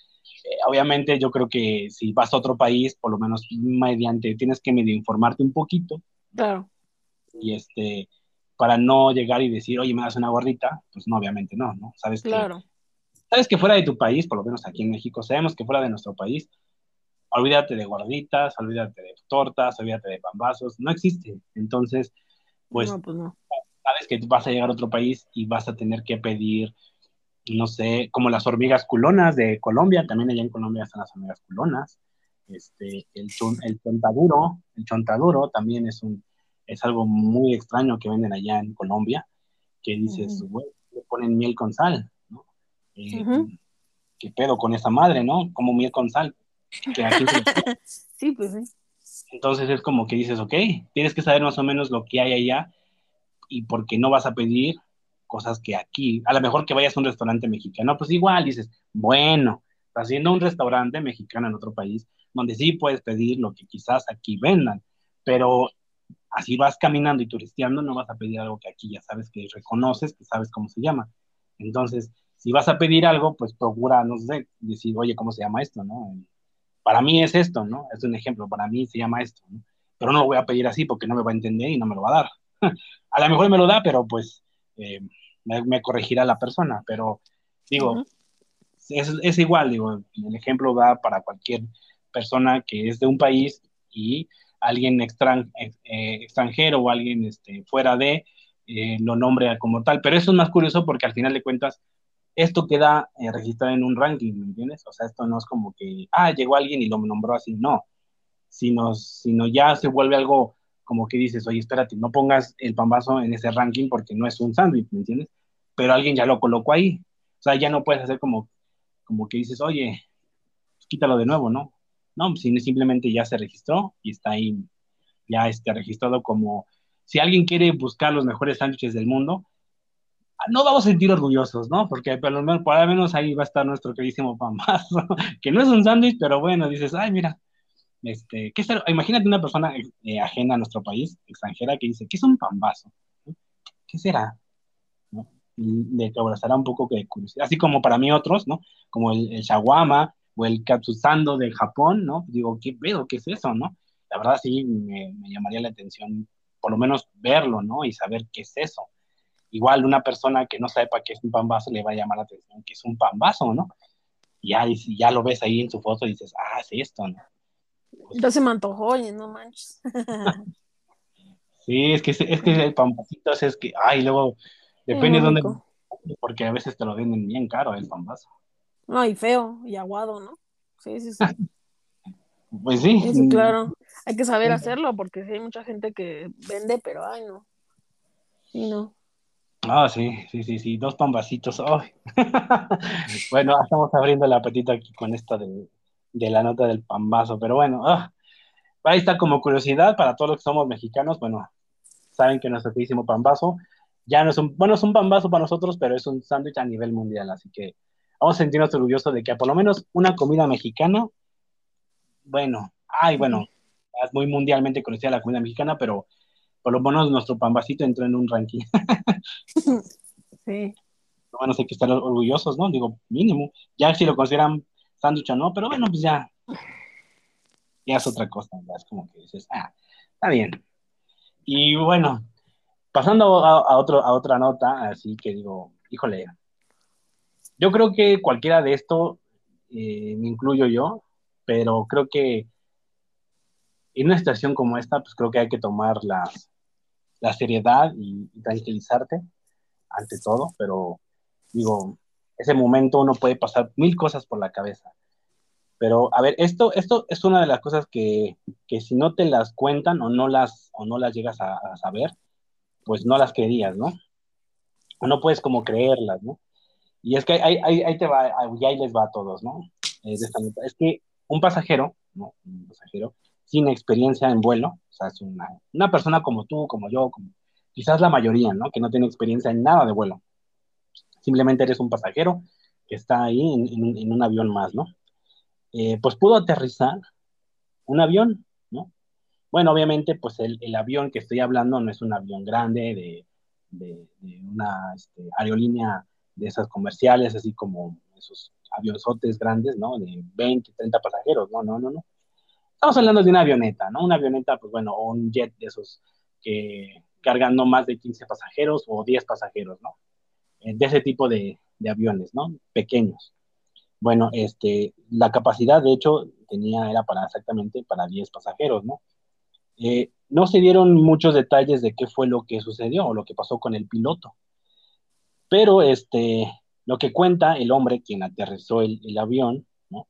eh, obviamente yo creo que si vas a otro país, por lo menos mediante, tienes que medio informarte un poquito. Claro. Y este, para no llegar y decir, oye, me das una gorrita, pues no, obviamente no, ¿no? Sabes claro. sabes que fuera de tu país, por lo menos aquí en México, sabemos que fuera de nuestro país, olvídate de gorditas, olvídate de tortas, olvídate de pambazos, no existe. Entonces, pues, pues no. Sabes que vas a llegar a otro país y vas a tener que pedir no sé, como las hormigas culonas de Colombia, también allá en Colombia están las hormigas culonas, este, el, el chontaduro, el chontaduro también es un, es algo muy extraño que venden allá en Colombia, que dices, güey, le ponen miel con sal, ¿no? Eh, ¿Qué pedo con esa madre, no? Como miel con sal. sí, pues sí. Entonces es como que dices, ok, tienes que saber más o menos lo que hay allá y porque no vas a pedir cosas que aquí, a lo mejor que vayas a un restaurante mexicano, pues igual dices, bueno, haciendo un restaurante mexicano en otro país, donde sí puedes pedir lo que quizás aquí vendan, pero así vas caminando y turisteando, no vas a pedir algo que aquí ya sabes que reconoces, que sabes cómo se llama. Entonces, si vas a pedir algo, pues procura, no sé, decir, oye, ¿cómo se llama esto? ¿no? Para mí es esto, ¿no? Es un ejemplo, para mí se llama esto, ¿no? Pero no lo voy a pedir así porque no me va a entender y no me lo va a dar. a lo mejor me lo da, pero pues eh, me, corregirá la persona, pero digo, es, igual, digo, el ejemplo va para cualquier persona que es de un país y alguien extran, eh, extranjero o alguien este, fuera de eh, lo nombre como tal, pero eso es más curioso porque al final de cuentas esto queda registrado en un ranking, ¿me entiendes? O sea, esto no es como que, ah, llegó alguien y lo nombró así, no, sino, sino ya se vuelve algo como que dices, oye, espérate, no pongas el pambazo en ese ranking porque no es un sándwich, ¿me entiendes? Pero alguien ya lo colocó ahí. O sea, ya no puedes hacer como, como que dices, oye, quítalo de nuevo, ¿no? No, pues, simplemente ya se registró y está ahí ya está registrado como, si alguien quiere buscar los mejores sándwiches del mundo, no vamos a sentir orgullosos, ¿no? Porque por menos, por lo menos ahí va a estar nuestro queridísimo pambazo, que no es un sándwich, pero bueno, dices, ay, mira, este, ¿qué Imagínate una persona eh, ajena a nuestro país, extranjera, que dice, ¿qué es un pambazo? ¿Qué será? ¿No? Le causará un poco de curiosidad. Así como para mí otros, ¿no? Como el, el shawama o el katsusando de Japón, ¿no? Digo, ¿qué pedo? ¿Qué es eso, no? La verdad sí me, llamaría la atención, por lo menos verlo, ¿no? Y saber qué es eso igual una persona que no sepa qué es un pambazo le va a llamar la atención que es un pambazo, ¿no? Y ya, ya lo ves ahí en su foto y dices, ah, es esto, ¿no? Ya se me antojó, oye, no manches. sí, es que, es que el pambacito es que, ay, luego, depende de dónde, porque a veces te lo venden bien caro el pambazo. No, y feo, y aguado, ¿no? Sí, sí, sí. pues sí. sí. claro. Hay que saber hacerlo, porque sí hay mucha gente que vende, pero ay, no. Sí, no. Ah, sí, sí, sí, sí, dos pambacitos. bueno, estamos abriendo el apetito aquí con esto de, de la nota del pambazo, pero bueno, ah, ahí está como curiosidad para todos los que somos mexicanos, bueno, saben que nuestro queridísimo pambazo ya no es un, bueno, es un pambazo para nosotros, pero es un sándwich a nivel mundial, así que vamos a sentirnos orgullosos de que por lo menos una comida mexicana, bueno, ay, bueno, es muy mundialmente conocida la comida mexicana, pero por lo menos nuestro pambacito entró en un ranking. sí. Bueno, hay que estar orgullosos, ¿no? Digo, mínimo. Ya si lo consideran sándwich no, pero bueno, pues ya. Ya es otra cosa, ya es como que dices, ah, está bien. Y bueno, pasando a, otro, a otra nota, así que digo, híjole, yo creo que cualquiera de esto, eh, me incluyo yo, pero creo que en una situación como esta, pues creo que hay que tomar las, la seriedad y, tranquilizarte ante todo, pero digo, ese momento uno puede pasar mil cosas por la cabeza. Pero, a ver, esto, esto es una de las cosas que, que si no te las cuentan o no las, o no las llegas a, saber, pues no las creerías, ¿no? O no puedes como creerlas, ¿no? Y es que ahí, ahí, ahí te va, ahí les va a todos, ¿no? Es, es que un pasajero, ¿no? Un pasajero sin experiencia en vuelo, o sea, es una, una persona como tú, como yo, como quizás la mayoría, ¿no? Que no tiene experiencia en nada de vuelo. Simplemente eres un pasajero que está ahí en, un avión más, ¿no? Eh, pues pudo aterrizar un avión, ¿no? Bueno, obviamente, pues el, avión que estoy hablando no es un avión grande de, de, de una este, aerolínea de esas comerciales, así como esos avionzotes grandes, ¿no? De 20, 30 pasajeros, no, no, no, no. Estamos hablando de una avioneta, ¿no? Una avioneta, pues bueno, o un jet de esos que cargan no más de 15 pasajeros o 10 pasajeros, ¿no? Eh, de ese tipo de, de, aviones, ¿no? Pequeños. Bueno, este, la capacidad, de hecho, tenía, era para exactamente para 10 pasajeros, ¿no? Eh, no se dieron muchos detalles de qué fue lo que sucedió o lo que pasó con el piloto. Pero este, lo que cuenta el hombre quien aterrizó el, avión, ¿no?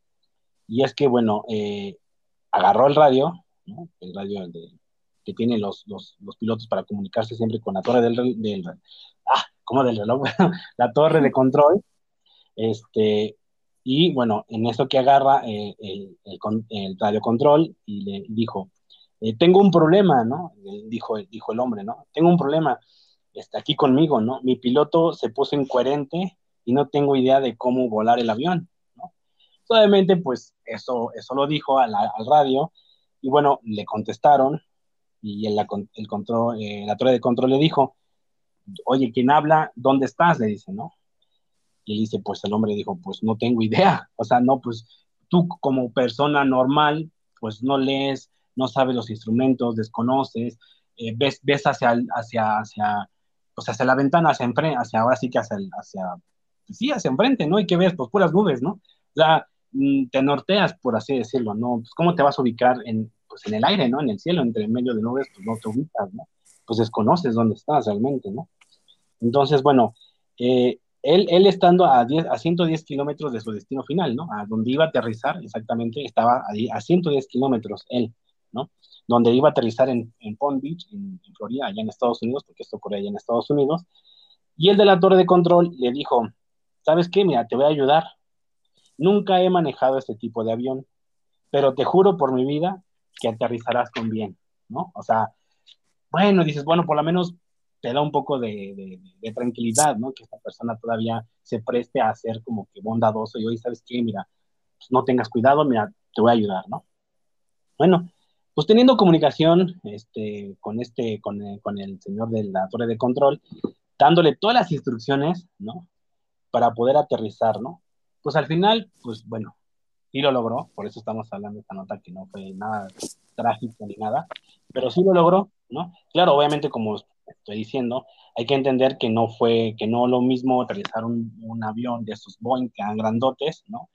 Y es que, bueno, eh, agarró el radio, ¿no? el radio que tienen los, los, los, pilotos para comunicarse siempre con la torre del, del ah, ¿cómo del reloj? la torre de control, este, y bueno, en eso que agarra eh, el, el, el, radio control y le dijo, eh, tengo un problema, ¿no? Dijo, dijo el hombre, ¿no? Tengo un problema, está aquí conmigo, ¿no? Mi piloto se puso incoherente y no tengo idea de cómo volar el avión. Obviamente, pues eso, eso lo dijo al radio y bueno, le contestaron y el, el control, eh, la torre de control le dijo, oye, ¿quién habla? ¿Dónde estás? Le dice, ¿no? Y dice, pues el hombre dijo, pues no tengo idea. O sea, no, pues tú como persona normal, pues no lees, no sabes los instrumentos, desconoces, eh, ves, ves hacia, hacia, hacia, pues hacia la ventana, hacia enfrente, hacia ahora sí que hacia, hacia, sí, hacia enfrente, ¿no? ¿Y qué ves? Pues puras nubes, ¿no? O sea, Mm, te norteas, por así decirlo, ¿no? Pues, ¿Cómo te vas a ubicar en, pues, en el aire, ¿no? En el cielo, entre medio de nubes, pues no te ubicas, ¿no? Pues desconoces dónde estás realmente, ¿no? Entonces, bueno, eh, él, él, estando a, 10, a 110 kilómetros de su destino final, ¿no? A donde iba a aterrizar, exactamente, estaba a, a 110 kilómetros él. ¿no? Donde iba a aterrizar en, en Palm Beach, en, Florida, allá en Estados Unidos, porque esto ocurre allá en Estados Unidos. Y el de la torre de control le dijo, ¿sabes qué? Mira, te voy a ayudar. Nunca he manejado este tipo de avión, pero te juro por mi vida que aterrizarás con bien, ¿no? O sea, bueno, dices, bueno, por lo menos te da un poco de, tranquilidad, ¿no? Que esta persona todavía se preste a ser como que bondadoso y hoy, ¿sabes qué? Mira, pues no tengas cuidado, mira, te voy a ayudar, ¿no? Bueno, pues teniendo comunicación este, con, este, con, el, con el señor de la torre de control, dándole todas las instrucciones, ¿no? Para poder aterrizar, ¿no? Pues al final, pues bueno, sí lo logró, por eso estamos hablando de esta nota que no fue nada trágico ni nada, pero sí lo logró, ¿no? Claro, obviamente como estoy diciendo, hay que entender que no fue, que no lo mismo aterrizar un, un avión de esos Boeing que eran grandotes, ¿no?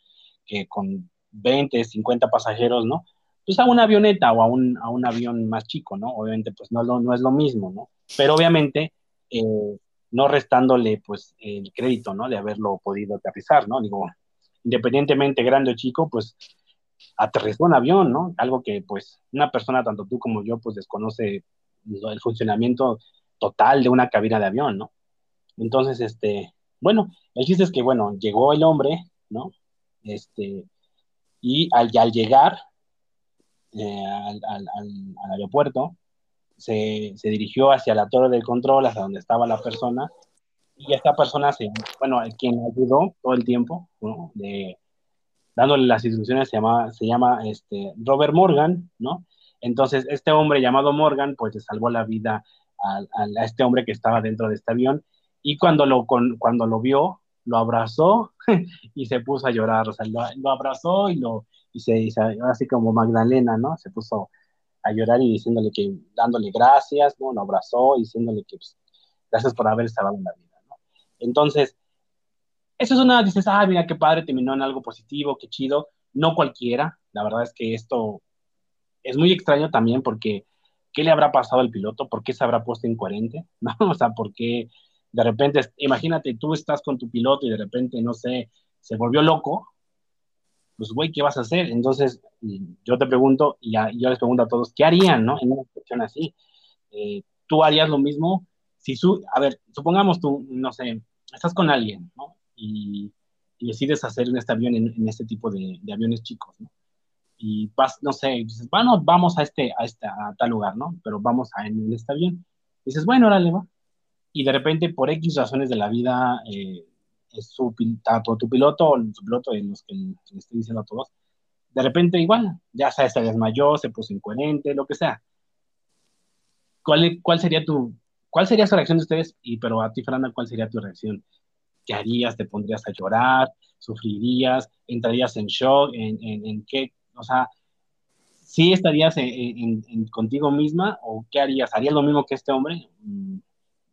Que con 20, 50 pasajeros, ¿no? Pues a una avioneta o a un, a un avión más chico, ¿no? Obviamente, pues no, no es lo mismo, ¿no? Pero obviamente, eh, no restándole, pues, el crédito, ¿no? De haberlo podido aterrizar, ¿no? Digo, independientemente grande o chico, pues, aterrizó un avión, ¿no? Algo que, pues, una persona, tanto tú como yo, pues, desconoce el funcionamiento total de una cabina de avión, ¿no? Entonces, este, bueno, el chiste es que, bueno, llegó el hombre, ¿no? Este, y al, llegar eh, al, aeropuerto, se, dirigió hacia la torre del control, hacia donde estaba la persona, y esta persona, se, bueno, quien ayudó todo el tiempo, ¿no? De, dándole las instrucciones, se llama, se llama este, Robert Morgan, ¿no? Entonces, este hombre llamado Morgan, pues le salvó la vida a, este hombre que estaba dentro de este avión y cuando lo, cuando lo vio, lo abrazó y se puso a llorar, o sea, lo, abrazó y lo, y se, así como Magdalena, ¿no? Se puso a llorar y diciéndole que, dándole gracias, ¿no? Lo abrazó y diciéndole que, pues, gracias por haber salvado la vida, ¿no? Entonces, eso es una, dices, ah, mira qué padre, terminó en algo positivo, qué chido, no cualquiera, la verdad es que esto es muy extraño también porque ¿qué le habrá pasado al piloto? ¿Por qué se habrá puesto incoherente? ¿No? O sea, ¿por qué de repente, imagínate, tú estás con tu piloto y de repente, no sé, se volvió loco? Pues, güey, ¿qué vas a hacer? Entonces, yo te pregunto, y yo les pregunto a todos, ¿qué harían, no? En una situación así. Eh, ¿Tú harías lo mismo? Si su, a ver, supongamos tú, no sé, estás con alguien, ¿no? Y, decides hacer este avión en, este tipo de aviones chicos, ¿no? Y vas, no sé, dices, bueno, vamos a este, a este, a tal lugar, ¿no? Pero vamos a en este avión. Dices, bueno, órale, va. Y de repente, por X razones de la vida, eh, es su, tanto tu piloto o su piloto, en los que, le estoy diciendo a todos, de repente igual, ya sea, se desmayó, se puso incoherente, lo que sea. ¿Cuál, cuál sería tu, cuál sería su reacción de ustedes? Y, pero a ti, Fernanda, ¿cuál sería tu reacción? ¿Qué harías? ¿Te pondrías a llorar? ¿Sufrirías? ¿Entrarías en shock? ¿En, en, en qué, o sea, ¿sí estarías en, contigo misma o qué harías? ¿Harías lo mismo que este hombre? Mm,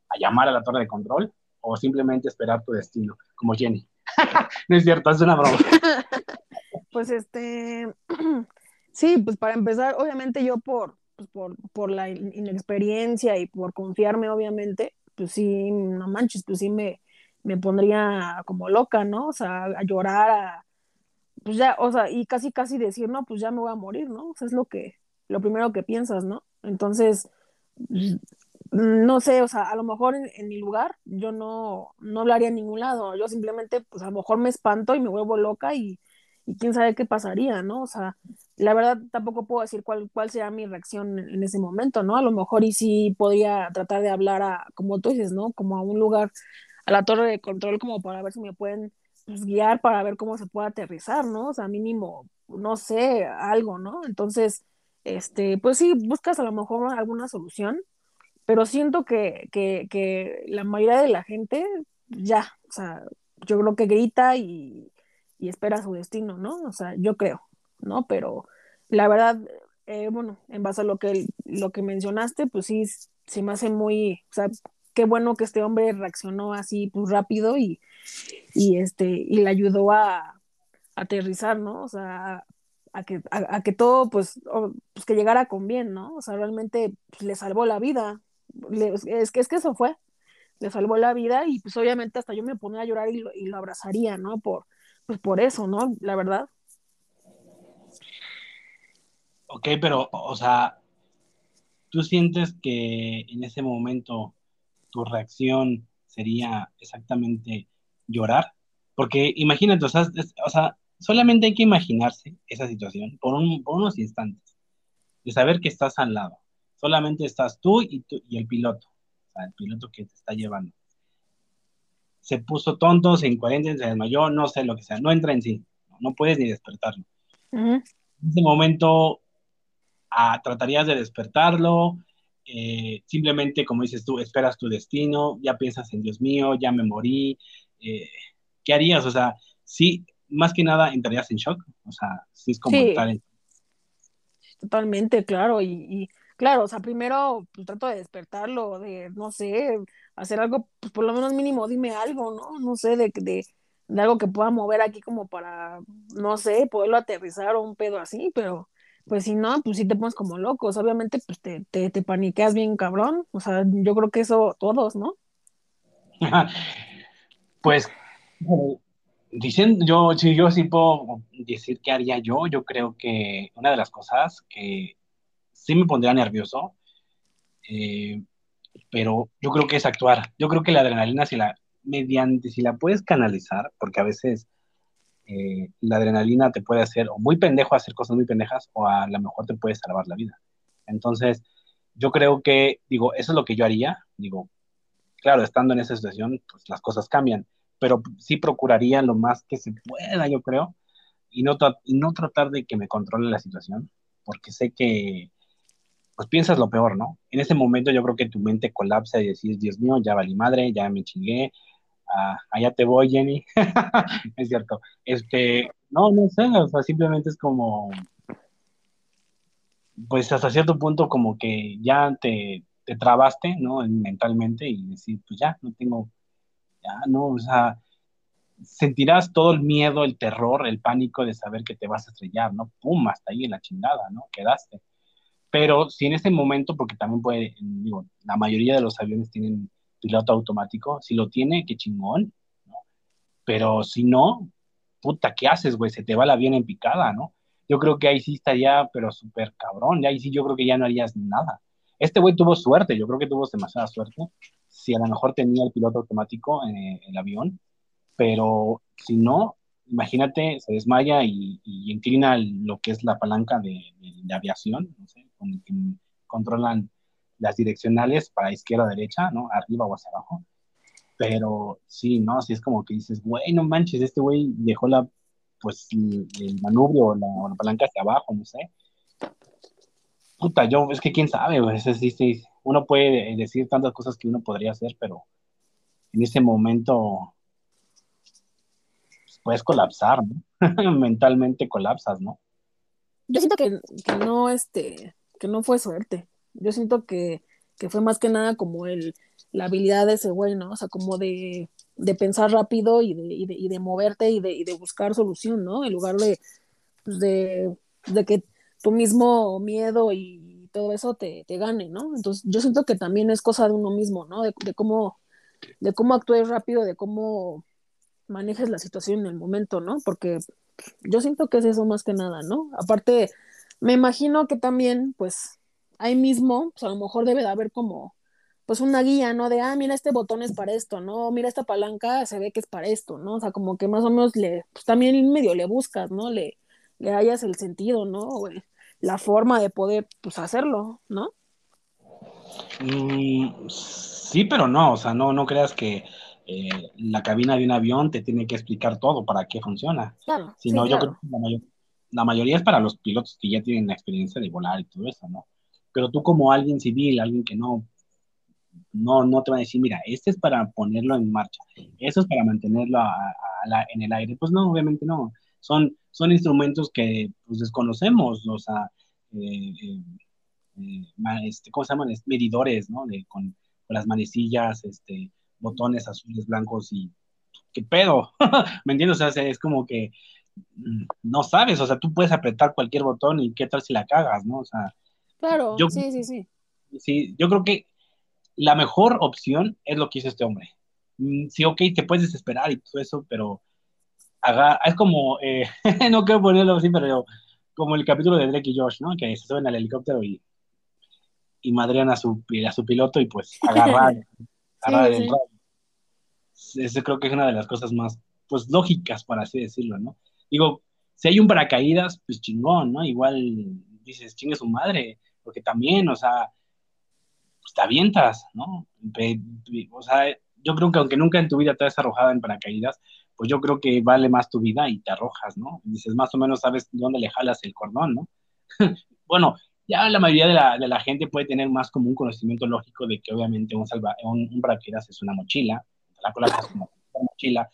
¿A llamar a la torre de control? ¿O simplemente esperar tu destino, como Jenny? no es cierto, es una broma. pues este, sí, pues para empezar, obviamente yo por, pues por, por la inexperiencia y por confiarme, obviamente, pues sí, no manches, pues sí me, me pondría como loca, ¿no? O sea, a llorar, a, pues ya, o sea, y casi, casi decir, no, pues ya me voy a morir, ¿no? O sea, es lo que, lo primero que piensas, ¿no? Entonces, mm, no sé, o sea, a lo mejor en, mi lugar yo no, no hablaría en ningún lado, yo simplemente, pues a lo mejor me espanto y me vuelvo loca y, quién sabe qué pasaría, ¿no? O sea, la verdad tampoco puedo decir cuál, cuál sería mi reacción en, en, ese momento, ¿no? A lo mejor y sí podría tratar de hablar a, como tú dices, ¿no? Como a un lugar, a la torre de control, como para ver si me pueden pues, guiar para ver cómo se puede aterrizar, ¿no? O sea, mínimo, no sé, algo, ¿no? Entonces, este, pues sí, buscas a lo mejor alguna solución, pero siento que, que, que la mayoría de la gente ya, o sea, yo creo que grita y, y espera su destino, ¿no? O sea, yo creo, ¿no? Pero la verdad, eh, bueno, en base a lo que, lo que mencionaste, pues sí, se me hace muy, o sea, qué bueno que este hombre reaccionó así pues rápido y, y este y le ayudó a, aterrizar, ¿no? O sea, a que, a, que todo pues, pues, que llegara con bien, ¿no? O sea, realmente pues, le salvó la vida. es, que, es que eso fue, le salvó la vida y pues obviamente hasta yo me ponía a llorar y lo, y lo abrazaría, ¿no? Por, pues por eso, ¿no? La verdad. Ok, pero, o sea, ¿tú sientes que en ese momento tu reacción sería exactamente llorar? Porque imagínate, o sea, o sea solamente hay que imaginarse esa situación por, por unos instantes, de saber que estás al lado. Solamente estás tú y, tú y el piloto, o sea, el piloto que te está llevando. Se puso tonto, se incoherente, se desmayó, no sé lo que sea, no entra en sí, no puedes ni despertarlo. En ese momento ah, tratarías de despertarlo, eh, simplemente, como dices tú, esperas tu destino, ya piensas en Dios mío, ya me morí, eh, ¿qué harías? O sea, sí, más que nada entrarías en shock, o sea, sí es como estar en... Totalmente, claro, y, claro, o sea, primero pues, trato de despertarlo, de, no sé, hacer algo, pues por lo menos mínimo dime algo, ¿no? No sé, de, de, de algo que pueda mover aquí como para, no sé, poderlo aterrizar o un pedo así, pero pues si no, pues sí te pones como locos, obviamente pues te, te, te paniqueas bien cabrón, o sea, yo creo que eso todos, ¿no? pues Diciendo, yo, si yo sí puedo decir qué haría yo, yo creo que una de las cosas que sí me pondría nervioso, eh, pero yo creo que es actuar. Yo creo que la adrenalina, si la, mediante, si la puedes canalizar, porque a veces eh, la adrenalina te puede hacer o muy pendejo hacer cosas muy pendejas, o a lo mejor te puede salvar la vida. Entonces, yo creo que, digo, eso es lo que yo haría. Digo, claro, estando en esa situación, pues las cosas cambian pero sí procuraría lo más que se pueda, yo creo, y no, no tratar de que me controle la situación, porque sé que, pues piensas lo peor, ¿no? En ese momento yo creo que tu mente colapsa y decís, Dios mío, ya valí madre, ya me chingué, ah, allá te voy, Jenny. es cierto. Este, no, no sé, o sea, simplemente es como, pues hasta cierto punto como que ya te, te trabaste, ¿no? Mentalmente y decir, pues ya, no tengo ya, ¿no? O sea, sentirás todo el miedo, el terror, el pánico de saber que te vas a estrellar, ¿no? Pum, hasta ahí en la chingada, ¿no? Quedaste. Pero si en ese momento, porque también puede, digo, la mayoría de los aviones tienen piloto automático, si lo tiene, qué chingón, ¿no? Pero si no, puta, ¿qué haces, güey? Se te va la avión en picada, ¿no? Yo creo que ahí sí estaría, pero súper cabrón, y ahí sí yo creo que ya no harías nada. Este güey tuvo suerte, yo creo que tuvo demasiada suerte, si a lo mejor tenía el piloto automático eh, el avión, pero si no, imagínate, se desmaya y, inclina lo que es la palanca de, aviación, no sé, con el que controlan las direccionales para izquierda, derecha, ¿no? Arriba o hacia abajo. Pero sí, ¿no? Así es como que dices, güey, no manches, este güey dejó la, pues, el, manubrio o la, palanca hacia abajo, no sé. Puta, yo, es que quién sabe, güey, sí, sí, uno puede decir tantas cosas que uno podría hacer, pero en ese momento pues, puedes colapsar, ¿no? Mentalmente colapsas, ¿no? Yo siento que, no, este, que no fue suerte. Yo siento que, fue más que nada como el, la habilidad de ese güey, ¿no? O sea, como de, pensar rápido y de, y de, moverte y de, y de buscar solución, ¿no? En lugar de, pues, de, de que tu mismo miedo y todo eso te, te, gane, ¿no? Entonces yo siento que también es cosa de uno mismo, ¿no? De, cómo, de cómo actúes rápido, de cómo manejes la situación en el momento, ¿no? Porque yo siento que es eso más que nada, ¿no? Aparte, me imagino que también, pues, ahí mismo, pues a lo mejor debe de haber como, pues una guía, ¿no? De, ah, mira, este botón es para esto, ¿no? Mira, esta palanca se ve que es para esto, ¿no? O sea, como que más o menos le, pues también medio le buscas, ¿no? Le, le hayas el sentido, ¿no? Güey la forma de poder pues, hacerlo, ¿no? Mm, sí, pero no, o sea, no, no creas que eh, la cabina de un avión te tiene que explicar todo para qué funciona. Claro. Sino yo creo que la, mayoría es para los pilotos que ya tienen la experiencia de volar y todo eso, ¿no? Pero tú como alguien civil, alguien que no, no, no te va a decir, mira, este es para ponerlo en marcha, eso es para mantenerlo en el aire. Pues no, obviamente no. Son son instrumentos que pues, desconocemos, o sea, eh, eh, eh, este, ¿cómo se llaman? Medidores, ¿no? De, con, las manecillas, este, botones azules, blancos y ¿qué pedo? ¿Me entiendes? O sea, es como que mm, no sabes, o sea, tú puedes apretar cualquier botón y qué tal si la cagas, ¿no? O sea, claro, sí, sí, sí. Sí, yo creo que la mejor opción es lo que hizo este hombre. Mm, sí, ok, te puedes desesperar y todo eso, pero haga, es como, eh, no quiero ponerlo así, pero como el capítulo de Drake y Josh, ¿no? Que se suben al helicóptero y, y madrean a su, a su piloto y pues agarrar, agarrar el Eso creo que es una de las cosas más, pues, lógicas, para así decirlo, ¿no? Digo, si hay un paracaídas, pues chingón, ¿no? Igual dices, chingue su madre, porque también, o sea, pues te avientas, ¿no? O sea, yo creo que aunque nunca en tu vida te has arrojado en paracaídas, pues yo creo que vale más tu vida y te arrojas, ¿no? dices, más o menos sabes dónde le jalas el cordón, ¿no? bueno, ya la mayoría de la, la, gente puede tener más como un conocimiento lógico de que obviamente un, salva, un, un es una mochila, la cola como una mochila,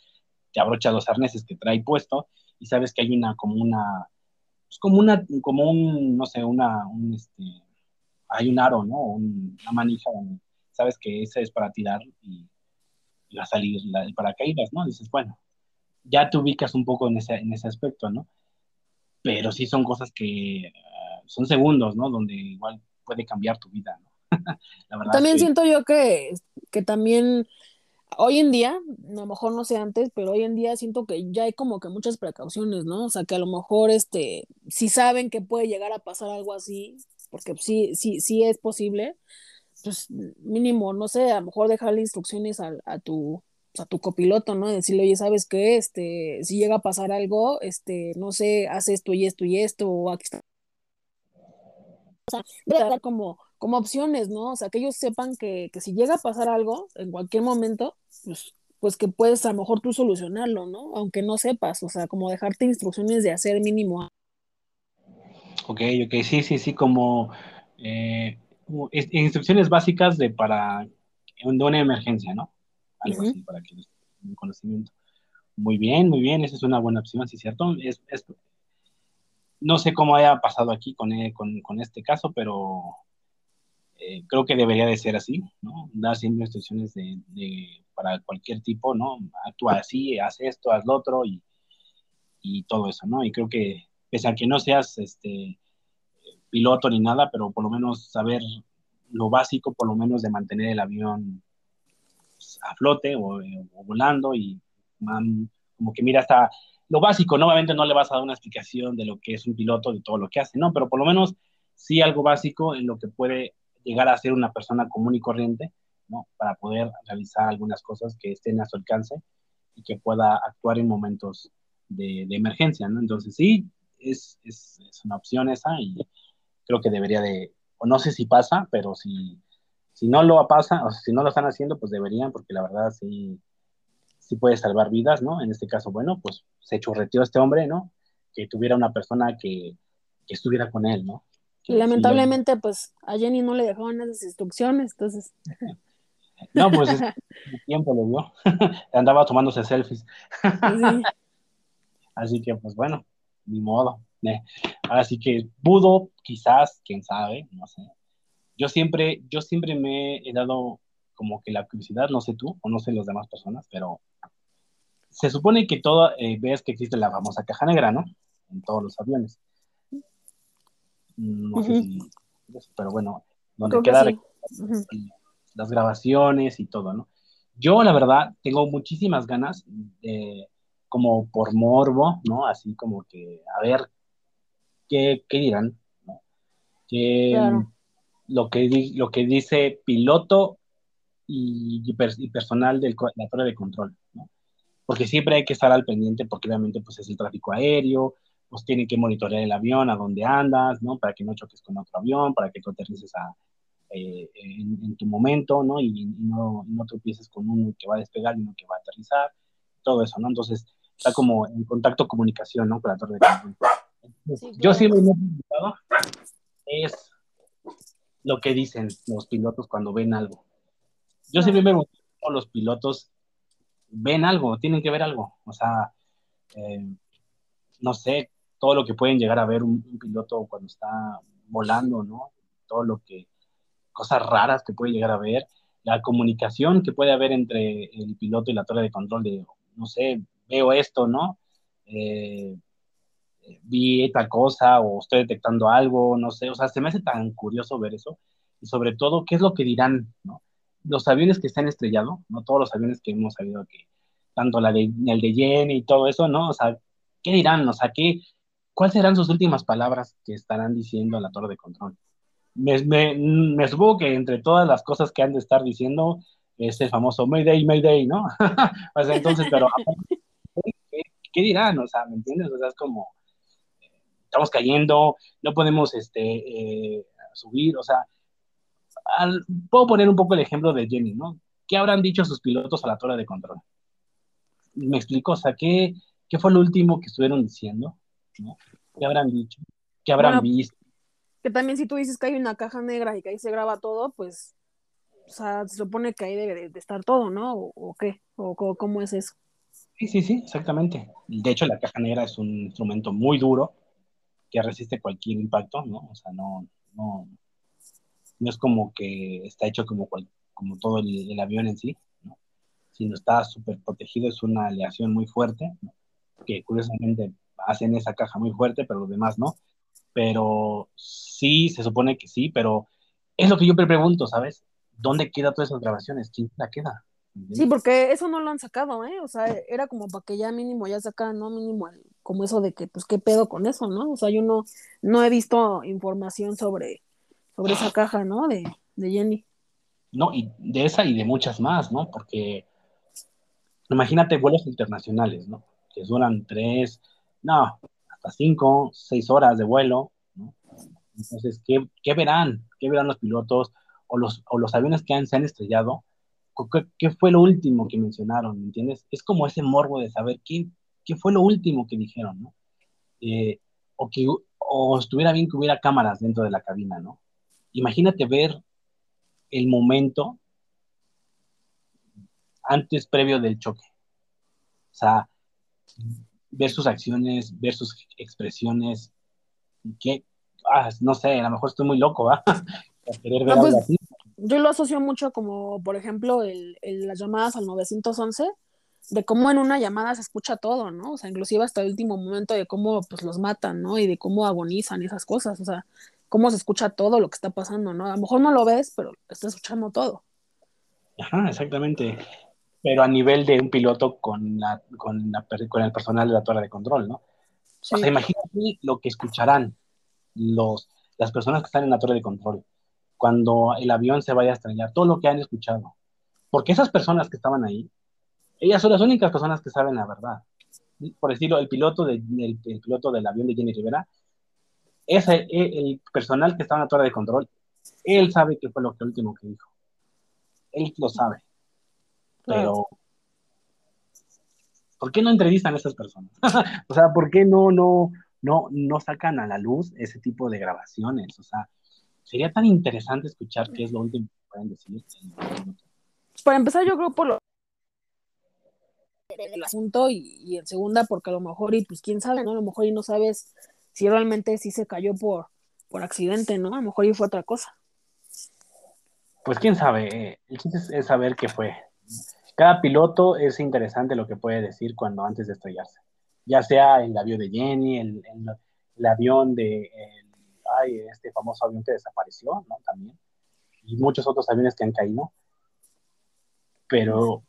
te abrocha los arneses que trae puesto y sabes que hay una como una, pues como una, como un, no sé, una, un, este, hay un aro, ¿no? una manija sabes que ese es para tirar y, va a salir el paracaídas, ¿no? Dices, bueno, ya te ubicas un poco en ese, en ese aspecto, ¿no? Pero sí son cosas que uh, son segundos, ¿no? Donde igual puede cambiar tu vida, ¿no? La verdad también siento yo que, que también hoy en día, a lo mejor no sé antes, pero hoy en día siento que ya hay como que muchas precauciones, ¿no? O sea, que a lo mejor, este, si saben que puede llegar a pasar algo así, porque sí, sí, sí es posible, pues mínimo, no sé, a lo mejor dejarle instrucciones a, a tu a tu copiloto, ¿no? Decirle, oye, ¿sabes qué? Este, si llega a pasar algo, este, no sé, haz esto y esto y esto, o aquí está. O sea, dar como, como opciones, ¿no? O sea, que ellos sepan que, que si llega a pasar algo en cualquier momento, pues, pues que puedes a lo mejor tú solucionarlo, ¿no? Aunque no sepas, o sea, como dejarte instrucciones de hacer mínimo. Ok, ok, sí, sí, sí, como eh, instrucciones básicas de para de una emergencia, ¿no? Algo así, para que un conocimiento. Muy bien, muy bien, esa es una buena opción, sí, cierto. Es, no sé cómo haya pasado aquí con, eh, con, con este caso, pero eh, creo que debería de ser así, ¿no? Dar siempre instrucciones de, de, para cualquier tipo, ¿no? Actúa así, haz esto, haz lo otro y, y, todo eso, ¿no? Y creo que, pese a que no seas este, piloto ni nada, pero por lo menos saber lo básico, por lo menos de mantener el avión a flote o, volando y como que mira hasta lo básico, nuevamente no le vas a dar una explicación de lo que es un piloto, de todo lo que hace, no, pero por lo menos sí algo básico en lo que puede llegar a ser una persona común y corriente, ¿no? Para poder realizar algunas cosas que estén a su alcance y que pueda actuar en momentos de, emergencia, ¿no? Entonces sí, es, es, es, una opción esa y creo que debería de, o no sé si pasa, pero si, si no lo pasa, o si no lo están haciendo, pues deberían, porque la verdad sí, sí puede salvar vidas, ¿no? En este caso, bueno, pues se churreteó este hombre, ¿no? Que tuviera una persona que, que estuviera con él, ¿no? lamentablemente, pues a Jenny no le dejaban esas instrucciones, entonces. no, pues es, tiempo lo vio. Andaba tomándose selfies. Así que, pues bueno, ni modo. Eh. Así que pudo, quizás, quién sabe, no sé, yo siempre, yo siempre me he dado como que la curiosidad, no sé tú o no sé las demás personas, pero se supone que todo, eh, ves que existe la famosa caja negra, ¿no? En todos los aviones. No sé si, pero bueno, donde quedan las grabaciones y todo, ¿no? Yo, la verdad, tengo muchísimas ganas, de, como por morbo, ¿no? Así como que, a ver, ¿qué, qué dirán? ¿no? claro lo que, lo que dice piloto y, y, personal de la torre de control, ¿no? Porque siempre hay que estar al pendiente porque obviamente pues es el tráfico aéreo, pues tienen que monitorear el avión, a dónde andas, ¿no? Para que no choques con otro avión, para que tú aterrices a, eh, en, tu momento, ¿no? Y, no, no tropieces con uno que va a despegar y uno que va a aterrizar, todo eso, ¿no? Entonces, está como en contacto comunicación, ¿no? Con la torre de control. Yo siempre me he preguntado, es lo que dicen los pilotos cuando ven algo. Yo siempre me pregunto los pilotos ven algo, tienen que ver algo. O sea, eh, no sé, todo lo que pueden llegar a ver un, piloto cuando está volando, ¿no? Todo lo que, cosas raras que puede llegar a ver, la comunicación que puede haber entre el piloto y la torre de control de, no sé, veo esto, ¿no? Eh, vi tal cosa o estoy detectando algo, no sé, o sea, se me hace tan curioso ver eso y sobre todo, ¿qué es lo que dirán, no? Los aviones que se han estrellado, no todos los aviones que hemos sabido que, tanto la de, el de Jenny y todo eso, ¿no? O sea, ¿qué dirán? O sea, ¿qué, ¿cuáles serán sus últimas palabras que estarán diciendo a la torre de control? Me, me, supongo que entre todas las cosas que han de estar diciendo es el famoso Mayday, Mayday, ¿no? o sea, entonces, pero ¿qué, dirán? O sea, ¿me entiendes? O sea, es como, estamos cayendo, no podemos este, eh, subir, o sea, puedo poner un poco el ejemplo de Jenny, ¿no? ¿Qué habrán dicho sus pilotos a la torre de control? Me explico, o sea, ¿qué, qué fue lo último que estuvieron diciendo? ¿Qué habrán dicho? ¿Qué habrán visto? Que también si tú dices que hay una caja negra y que ahí se graba todo, pues, o sea, se supone que ahí debe de estar todo, ¿no? ¿O, qué? ¿O cómo es eso? Sí, sí, sí, exactamente. De hecho, la caja negra es un instrumento muy duro que resiste cualquier impacto, ¿no? O sea, no, no, no es como que está hecho como, como todo el, avión en sí, ¿no? sino está súper protegido, es una aleación muy fuerte, que curiosamente hacen esa caja muy fuerte, pero los demás no. Pero sí, se supone que sí, pero es lo que yo pregunto, ¿sabes? ¿Dónde quedan todas esas grabaciones? ¿Quién la queda? Sí, porque eso no lo han sacado, ¿eh? O sea, era como para que ya mínimo ya sacaran, ¿no? Mínimo como eso de que, pues, ¿qué pedo con eso, no? O sea, yo no, no he visto información sobre, sobre esa caja, ¿no? De, de Jenny. No, y de esa y de muchas más, ¿no? Porque imagínate vuelos internacionales, ¿no? Que duran tres, no, hasta cinco, seis horas de vuelo, ¿no? Entonces, ¿qué, ¿qué, verán? ¿Qué verán los pilotos o los, o los aviones que han, se han estrellado? ¿Qué, fue lo último que mencionaron? ¿Me entiendes? Es como ese morbo de saber qué, qué fue lo último que dijeron, ¿no? Eh, o que o estuviera bien que hubiera cámaras dentro de la cabina, ¿no? Imagínate ver el momento antes, previo del choque. O sea, ver sus acciones, ver sus expresiones, que, ah, no sé, a lo mejor estoy muy loco, ¿va? querer ver pues, así yo lo asocio mucho como, por ejemplo, el, las llamadas al 911, de cómo en una llamada se escucha todo, ¿no? O sea, inclusive hasta el último momento de cómo pues los matan, ¿no? Y de cómo agonizan esas cosas, o sea, cómo se escucha todo lo que está pasando, ¿no? A lo mejor no lo ves, pero estás escuchando todo. Ajá, exactamente. Pero a nivel de un piloto con, la, con, la, con el personal de la torre de control, ¿no? O sea, imagínate lo que escucharán los, las personas que están en la torre de control cuando el avión se vaya a estrellar, todo lo que han escuchado. Porque esas personas que estaban ahí, ellas son las únicas personas que saben la verdad. Por decirlo, el piloto, de, el, piloto del avión de Jenny Rivera, ese, el, personal que estaba en la torre de control, él sabe qué fue lo que último que dijo. Él lo sabe. Pero, ¿por qué no entrevistan a esas personas? o sea, ¿por qué no, no, no, no sacan a la luz ese tipo de grabaciones? O sea, sería tan interesante escuchar qué es lo último que pueden decir. Para empezar, yo creo por lo el asunto y, en segunda porque a lo mejor y pues quién sabe, ¿no? A lo mejor y no sabes si realmente sí se cayó por, por accidente, ¿no? A lo mejor y fue otra cosa. Pues quién sabe, el chiste es, saber qué fue. Cada piloto es interesante lo que puede decir cuando antes de estrellarse. Ya sea el avión de Jenny, el, el avión de hay este famoso avión que desapareció, ¿no? También. Y muchos otros aviones que han caído. Pero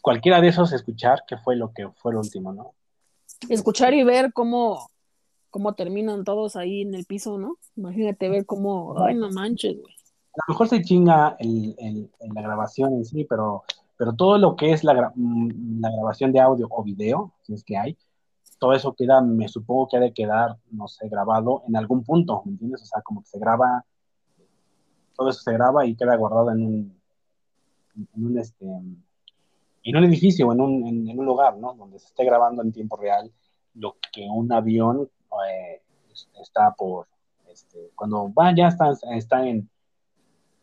cualquiera de esos escuchar qué fue lo que fue lo último, ¿no? Escuchar y ver cómo, cómo terminan todos ahí en el piso, ¿no? Imagínate ver cómo, ay, no manches, güey. A lo mejor se chinga el, la grabación en sí, pero, pero todo lo que es la, mm, la grabación de audio o video, si es que hay, todo eso queda, me supongo que ha de quedar, no sé, grabado en algún punto, ¿me entiendes? O sea, como que se graba, todo eso se graba y queda guardado en un, en un, este, en un edificio, en un, en, un lugar, ¿no? Donde se esté grabando en tiempo real lo que un avión eh, está por, este, cuando va, ya está, está en,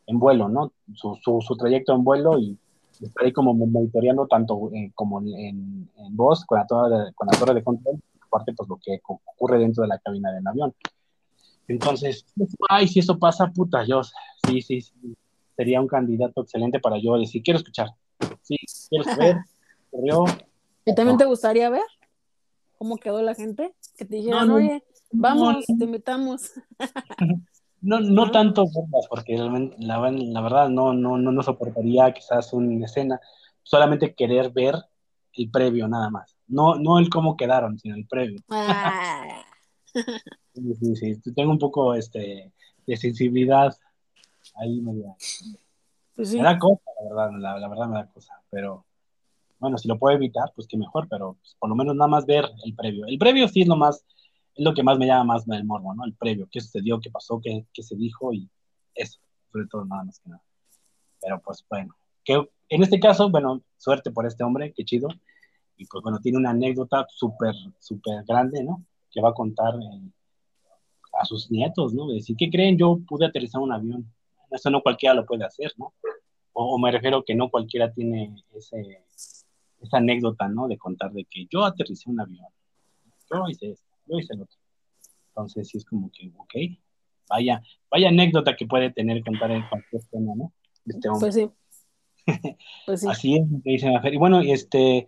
en vuelo, ¿no? Su, su, trayecto en vuelo y estar ahí como monitoreando tanto eh, como en, en, voz con la, torre de, con la torre de control, aparte pues lo que ocurre dentro de la cabina del avión. Entonces, ay, si eso pasa, puta, yo, sí, sí, sí, sería un candidato excelente para yo decir, quiero escuchar, sí, quiero saber, corrió. ¿Y también te gustaría ver cómo quedó la gente? Que te dijeran, oye, vamos, te invitamos. No, no tanto porque la, la, verdad no, no, no, no soportaría quizás una escena, solamente querer ver el previo nada más. No, no el cómo quedaron, sino el previo. Ah. Sí, sí, sí. Tengo un poco este, de sensibilidad ahí media. Pues sí. Me da cosa, la verdad, la, verdad me da cosa, pero bueno, si lo puedo evitar, pues qué mejor, pero pues, por lo menos nada más ver el previo. El previo sí es lo más, es lo que más me llama más el morbo, ¿no? El previo, qué sucedió, qué pasó, qué, qué se dijo y eso, sobre todo nada más que nada. Pero pues bueno, que en este caso, bueno, suerte por este hombre, qué chido. Y pues bueno, tiene una anécdota súper, súper grande, ¿no? Que va a contar eh, a sus nietos, ¿no? De decir, ¿qué creen? Yo pude aterrizar un avión. Eso no cualquiera lo puede hacer, ¿no? O, me refiero que no cualquiera tiene ese, esa anécdota, ¿no? De contar de que yo aterricé un avión. Yo hice esto, yo hice lo otro. Entonces sí es como que, ok, vaya, vaya anécdota que puede tener contar en cualquier tema, ¿no? Este hombre. Pues sí. pues sí. Así es, dice Y bueno, este,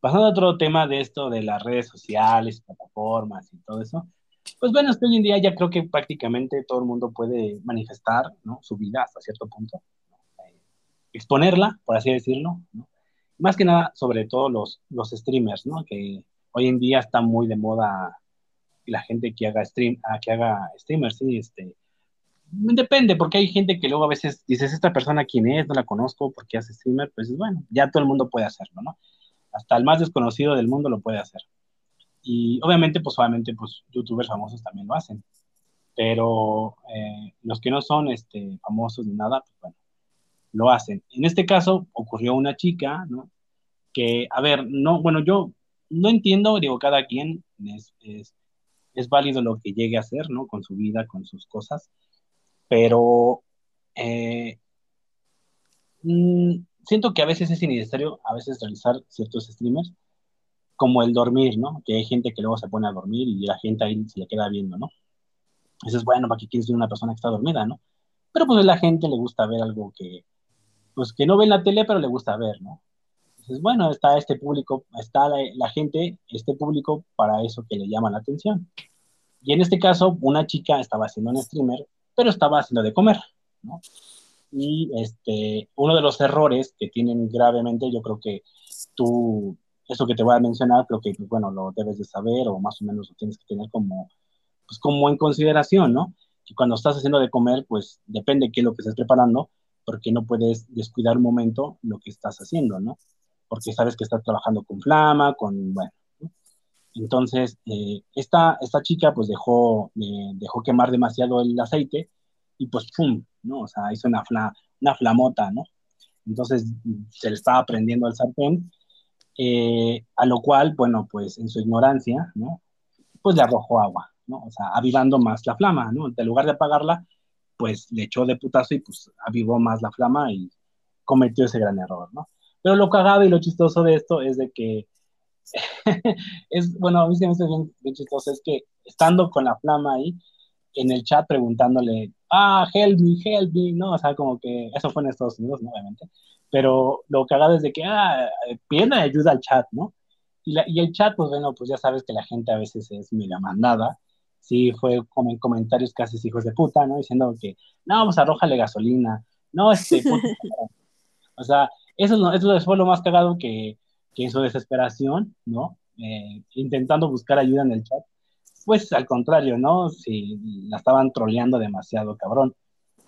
pasando a otro tema de esto de las redes sociales, plataformas y todo eso, pues bueno, hoy en día ya creo que prácticamente todo el mundo puede manifestar su vida hasta cierto punto, eh, exponerla, por así decirlo, ¿no? más que nada, sobre todo los, los streamers, ¿no? que hoy en día está muy de moda la gente que haga stream, ah, que haga streamers, sí, este, depende, porque hay gente que luego a veces dices, esta persona quién es, no la conozco, porque hace streamer, pues bueno, ya todo el mundo puede hacerlo, ¿no? Hasta el más desconocido del mundo lo puede hacer. Y obviamente, pues obviamente, pues youtubers famosos también lo hacen. Pero eh, los que no son este, famosos ni nada, pues bueno, lo hacen. En este caso ocurrió una chica, ¿no? Que, a ver, no, bueno, yo no entiendo, digo, cada quien es, es, es válido lo que llegue a hacer, ¿no? Con su vida, con sus cosas, pero eh, mm, siento que a veces es innecesario, a veces realizar ciertos streamers, como el dormir, ¿no? Que hay gente que luego se pone a dormir y la gente ahí se le queda viendo, ¿no? Eso es bueno, ¿para qué quieres ver una persona que está dormida, no? Pero pues la gente le gusta ver algo que, pues que no ve en la tele, pero le gusta ver, ¿no? Entonces, bueno, está este público, está la, gente, este público para eso que le llama la atención. Y en este caso, una chica estaba haciendo un streamer, pero estaba haciendo de comer, ¿no? Y este, uno de los errores que tienen gravemente, yo creo que tú eso que te voy a mencionar, creo que, pues, bueno, lo debes de saber o más o menos lo tienes que tener como, pues, como en consideración, ¿no? Que cuando estás haciendo de comer, pues depende qué es lo que estés preparando, porque no puedes descuidar un momento lo que estás haciendo, ¿no? Porque sabes que estás trabajando con flama, con, bueno. Entonces, eh, esta, esta chica pues dejó, eh, dejó quemar demasiado el aceite y pues ¡pum! ¿no? O sea, hizo una, una flamota, ¿no? Entonces se le estaba prendiendo el sartén eh, a lo cual, bueno, pues en su ignorancia, ¿no? Pues le arrojó agua, ¿no? O sea, avivando más la flama, ¿no? En lugar de apagarla, pues le echó de putazo y pues avivó más la flama y cometió ese gran error, ¿no? Pero lo cagado y lo chistoso de esto es de que, es, bueno, a mí se me hace bien, bien chistoso, es que estando con la flama ahí, en el chat preguntándole, ah, help me, help me, ¿no? O sea, como que eso fue en Estados Unidos, ¿no? obviamente pero lo cagado es de que, ah, piden ayuda al chat, ¿no? Y, la, y, el chat, pues bueno, pues ya sabes que la gente a veces es mega mandada. Sí, fue como en comentarios casi hijos de puta, ¿no? Diciendo que, no, pues arrójale gasolina. No, este, puta. o sea, eso, eso fue lo más cagado que, que en su desesperación, ¿no? Eh, intentando buscar ayuda en el chat. Pues al contrario, ¿no? Si la estaban troleando demasiado, cabrón.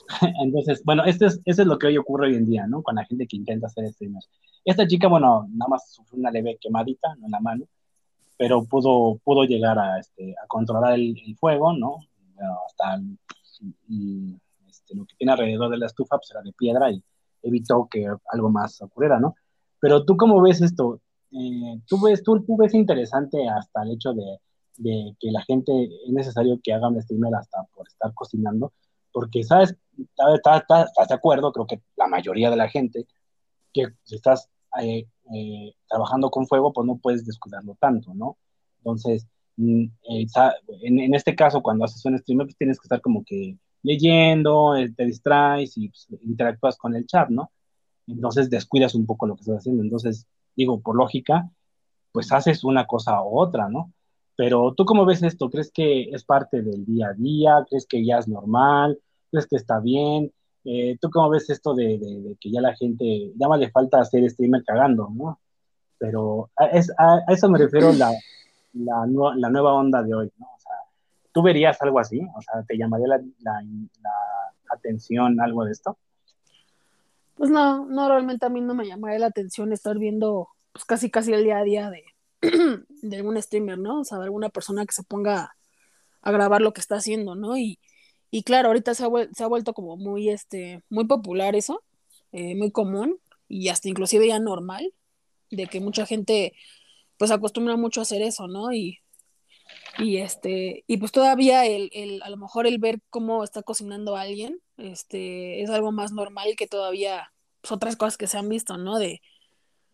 Entonces, bueno, esto es, eso es lo que hoy ocurre hoy en día, ¿no? Con la gente que intenta hacer streamers. Esta chica, bueno, nada más sufrió una leve quemadita en la mano, pero pudo, pudo llegar a, este, a controlar el, fuego, ¿no? hasta este, lo que tiene alrededor de la estufa pues era de piedra y evitó que algo más ocurriera, ¿no? Pero tú cómo ves esto? Eh, ¿tú, ves, tú, tú ves interesante hasta el hecho de, de que la gente es necesario que haga un streamer hasta por estar cocinando, porque, ¿sabes? Estás de acuerdo, creo que la mayoría de la gente, que si estás eh, eh, trabajando con fuego, pues no puedes descuidarlo tanto, ¿no? Entonces, mm, eh, en, este caso, cuando haces un stream, pues tienes que estar como que leyendo, te distraes y pues, interactúas con el chat, ¿no? Entonces descuidas un poco lo que estás haciendo. Entonces, digo, por lógica, pues haces una cosa u otra, ¿no? Pero tú cómo ves esto? ¿Crees que es parte del día a día? ¿Crees que ya es normal? ¿Crees que está bien? Eh, ¿Tú cómo ves esto de, que ya la gente, ya más le falta hacer streamer cagando, ¿no? Pero a, es, a, eso me refiero la, la, la, nueva onda de hoy, ¿no? O sea, ¿Tú verías algo así? O sea, ¿te llamaría la, la, atención algo de esto? Pues no, no, realmente a mí no me llamaría la atención estar viendo pues casi casi el día a día de, de algún streamer, ¿no? O sea, de alguna persona que se ponga a grabar lo que está haciendo, ¿no? Y, y claro, ahorita se ha, se ha, vuelto como muy, este, muy popular eso, eh, muy común y hasta inclusive ya normal, de que mucha gente pues acostumbra mucho a hacer eso, ¿no? Y, y este, y pues todavía el, el, a lo mejor el ver cómo está cocinando alguien, este, es algo más normal que todavía pues, otras cosas que se han visto, ¿no? De,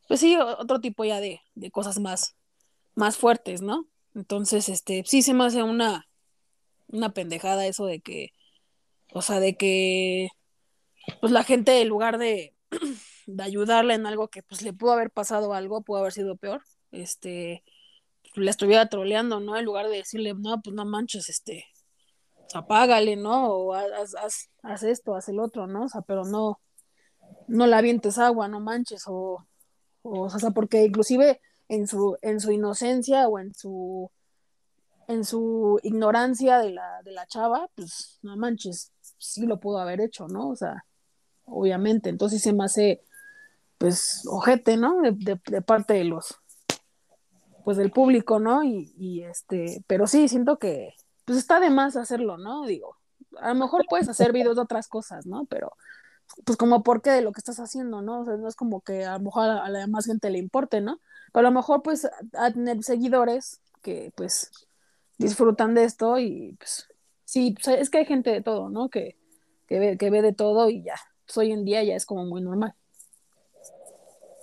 pues sí, otro tipo ya de, de cosas más, más fuertes, ¿no? Entonces, este, sí se me hace una, una pendejada eso de que, o sea, de que, pues la gente en lugar de, de ayudarle en algo que pues le pudo haber pasado algo, pudo haber sido peor, este, le estuviera troleando, ¿no? En lugar de decirle, no, pues no manches, este, apágale, ¿no? O haz, haz, haz, esto, haz el otro, ¿no? O sea, pero no, no la avientes agua, no manches, o, o, o sea, porque inclusive en su, en su inocencia o en su, en su ignorancia de la, de la chava, pues no manches, sí lo pudo haber hecho, ¿no? O sea, obviamente, entonces se me hace, pues, ojete, ¿no? De, de, parte de los, pues del público, ¿no? Y, y, este, pero sí, siento que pues está de más hacerlo, ¿no? Digo, a lo mejor puedes hacer videos de otras cosas, ¿no? Pero pues como por qué de lo que estás haciendo, ¿no? O sea, no es como que a lo mejor a la demás gente le importe, ¿no? Pero a lo mejor pues a tener seguidores que pues disfrutan de esto y pues sí, pues, es que hay gente de todo, ¿no? Que, que, ve, que ve de todo y ya, pues hoy en día ya es como muy normal.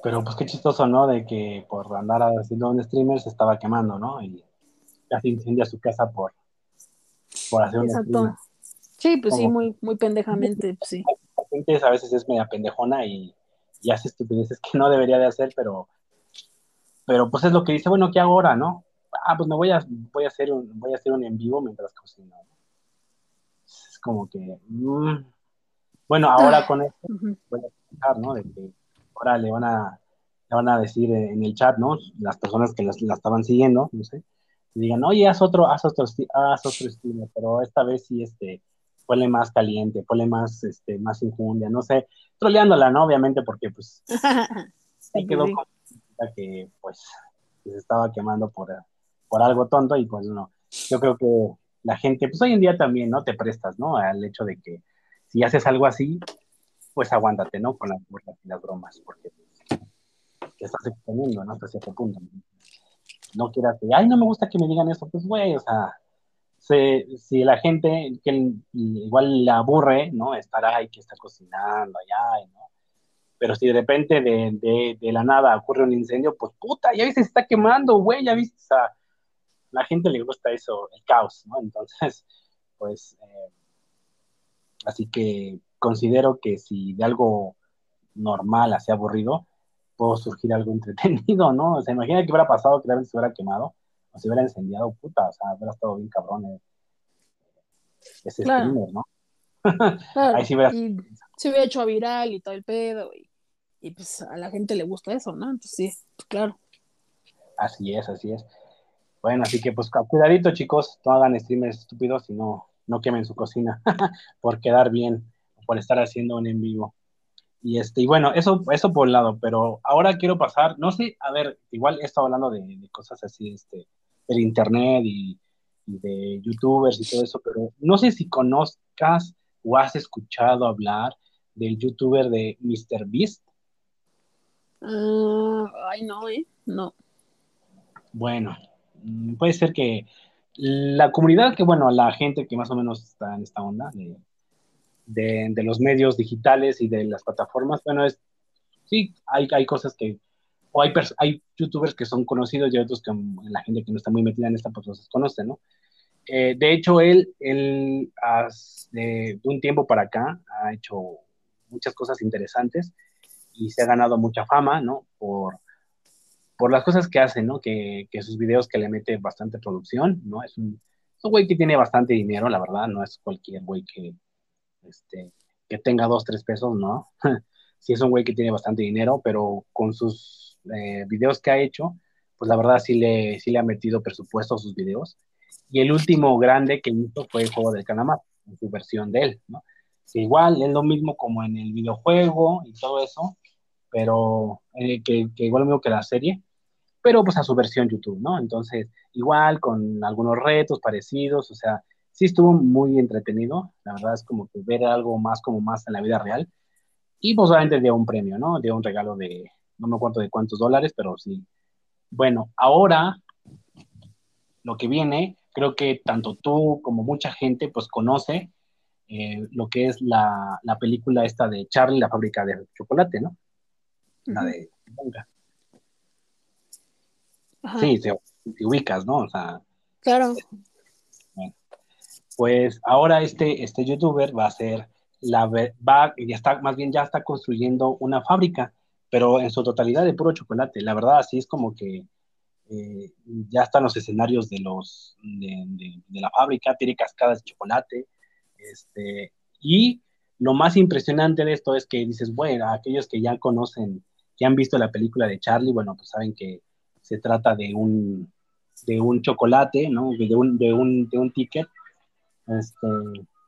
Pero pues qué chistoso, ¿no? De que por andar haciendo un streamer se estaba quemando, ¿no? Y casi incendia su casa por, por hacer un streamer. Sí, pues sí, muy, muy pendejamente, pues sí. La gente a veces es media pendejona y, y, hace estupideces que no debería de hacer, pero, pero pues es lo que dice, bueno, ¿qué hago ahora, no? Ah, pues me voy a, voy a hacer un, voy a hacer un en vivo mientras cocino. Es como que, mmm. bueno, ahora con esto voy a explicar, ¿no? De que ahora le van a, le van a decir en el chat, ¿no? Las personas que las, la estaban siguiendo, no sé, y digan, oye, haz otro, haz otro, haz otro streamer, pero esta vez sí, este, ponle más caliente, ponle más, este, más injundia, no sé, troleándola, ¿no? Obviamente, porque, pues, sí, quedó con que, pues, se estaba quemando por, por algo tonto y, pues, no, yo creo que la gente, pues, hoy en día también, ¿no? Te prestas, ¿no? Al hecho de que si haces algo así, pues aguántate, ¿no? Con las las bromas, porque te estás exponiendo, ¿no? Hasta cierto punto. No quieras que, ay, no me gusta que me digan eso, pues, güey, o sea, si, si, la gente que igual le aburre, ¿no? Estar ahí, que está cocinando allá, ¿no? Pero si de repente de, de, de, la nada ocurre un incendio, pues puta, ya viste, se está quemando, güey, ya viste, o sea, la gente le gusta eso, el caos, ¿no? Entonces, pues, eh, así que considero que si de algo normal, así aburrido, puedo surgir algo entretenido, ¿no? O sea, imagina que hubiera pasado que realmente se hubiera quemado, o se hubiera incendiado, puta, o sea, hubiera estado bien cabrón eh, ese claro. streamer, ¿no? Claro. Ahí sí hubiera... Y se hubiera hecho viral y todo el pedo, y, y, pues a la gente le gusta eso, ¿no? Entonces sí, pues claro. Así es, así es. Bueno, así que pues cuidadito, chicos, no hagan streamers estúpidos y no, no quemen su cocina por quedar bien por estar haciendo un en vivo. Y este, y bueno, eso, eso por un lado, pero ahora quiero pasar, no sé, a ver, igual he estado hablando de, de cosas así, este, del internet y, y, de youtubers y todo eso, pero no sé si conozcas o has escuchado hablar del youtuber de Mr. Beast. Uh, ay, no, ¿eh? No. Bueno, puede ser que la comunidad que, bueno, la gente que más o menos está en esta onda de, de, de, los medios digitales y de las plataformas, bueno, es, sí, hay, hay cosas que, o hay, hay youtubers que son conocidos y otros que la gente que no está muy metida en esta, pues los conoce, ¿no? Eh, de hecho, él, él has, de, de, un tiempo para acá ha hecho muchas cosas interesantes y se ha ganado mucha fama, ¿no? Por, por las cosas que hace, ¿no? Que, sus videos que le mete bastante producción, ¿no? Es un, güey que tiene bastante dinero, la verdad, no es cualquier güey que, este, que tenga dos, tres pesos, ¿no? sí es un güey que tiene bastante dinero, pero con sus eh, videos que ha hecho, pues la verdad sí le, sí le ha metido presupuesto a sus videos Y el último grande que hizo fue el juego del calamar, en su versión de él, ¿no? Que igual es lo mismo como en el videojuego y todo eso, pero eh, que, que, igual lo mismo que la serie, pero pues a su versión YouTube, ¿no? Entonces, igual con algunos retos parecidos, o sea, sí estuvo muy entretenido, la verdad es como que ver algo más como más en la vida real, y pues obviamente dio un premio, ¿no? Dio un regalo de, no me acuerdo de cuántos dólares, pero sí. Bueno, ahora lo que viene, creo que tanto tú como mucha gente pues conoce eh, lo que es la, la, película esta de Charlie, la fábrica de chocolate, ¿no? La de Sí, te, ubicas, ¿no? O sea. Claro. pues ahora este, este youtuber va a ser la va, ya está, más bien ya está construyendo una fábrica, pero en su totalidad de puro chocolate. La verdad, así es como que eh, ya están los escenarios de los de, la fábrica, tiene cascadas de chocolate, este, y lo más impresionante de esto es que dices, bueno, aquellos que ya conocen, que han visto la película de Charlie, bueno, pues saben que se trata de un, de un chocolate, ¿no? De un, de un, de un ticket este,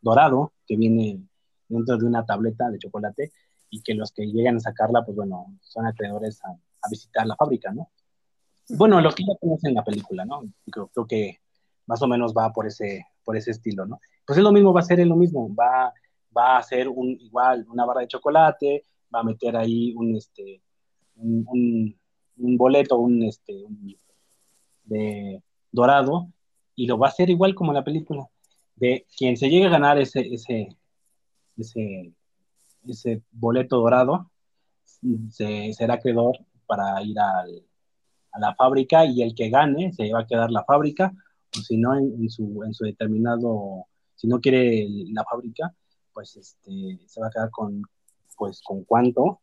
dorado que viene dentro de una tableta de chocolate y que los que llegan a sacarla, pues bueno, son acreedores a, a visitar la fábrica, ¿no? Bueno, lo que ya conocen en la película, ¿no? Creo, que más o menos va por ese, por ese estilo, ¿no? Pues es lo mismo, va a ser lo mismo, va, va a hacer un, igual una barra de chocolate, va a meter ahí un, este, un boleto, un, este, de dorado, y lo va a hacer igual como la película. De quien se llegue a ganar ese, ese, ese, ese boleto dorado, se, será acreedor para ir al, a la fábrica y el que gane se va a quedar la fábrica, o si no, en, su, en su determinado, si no quiere la fábrica, pues este, se va a quedar con, pues, ¿con cuánto?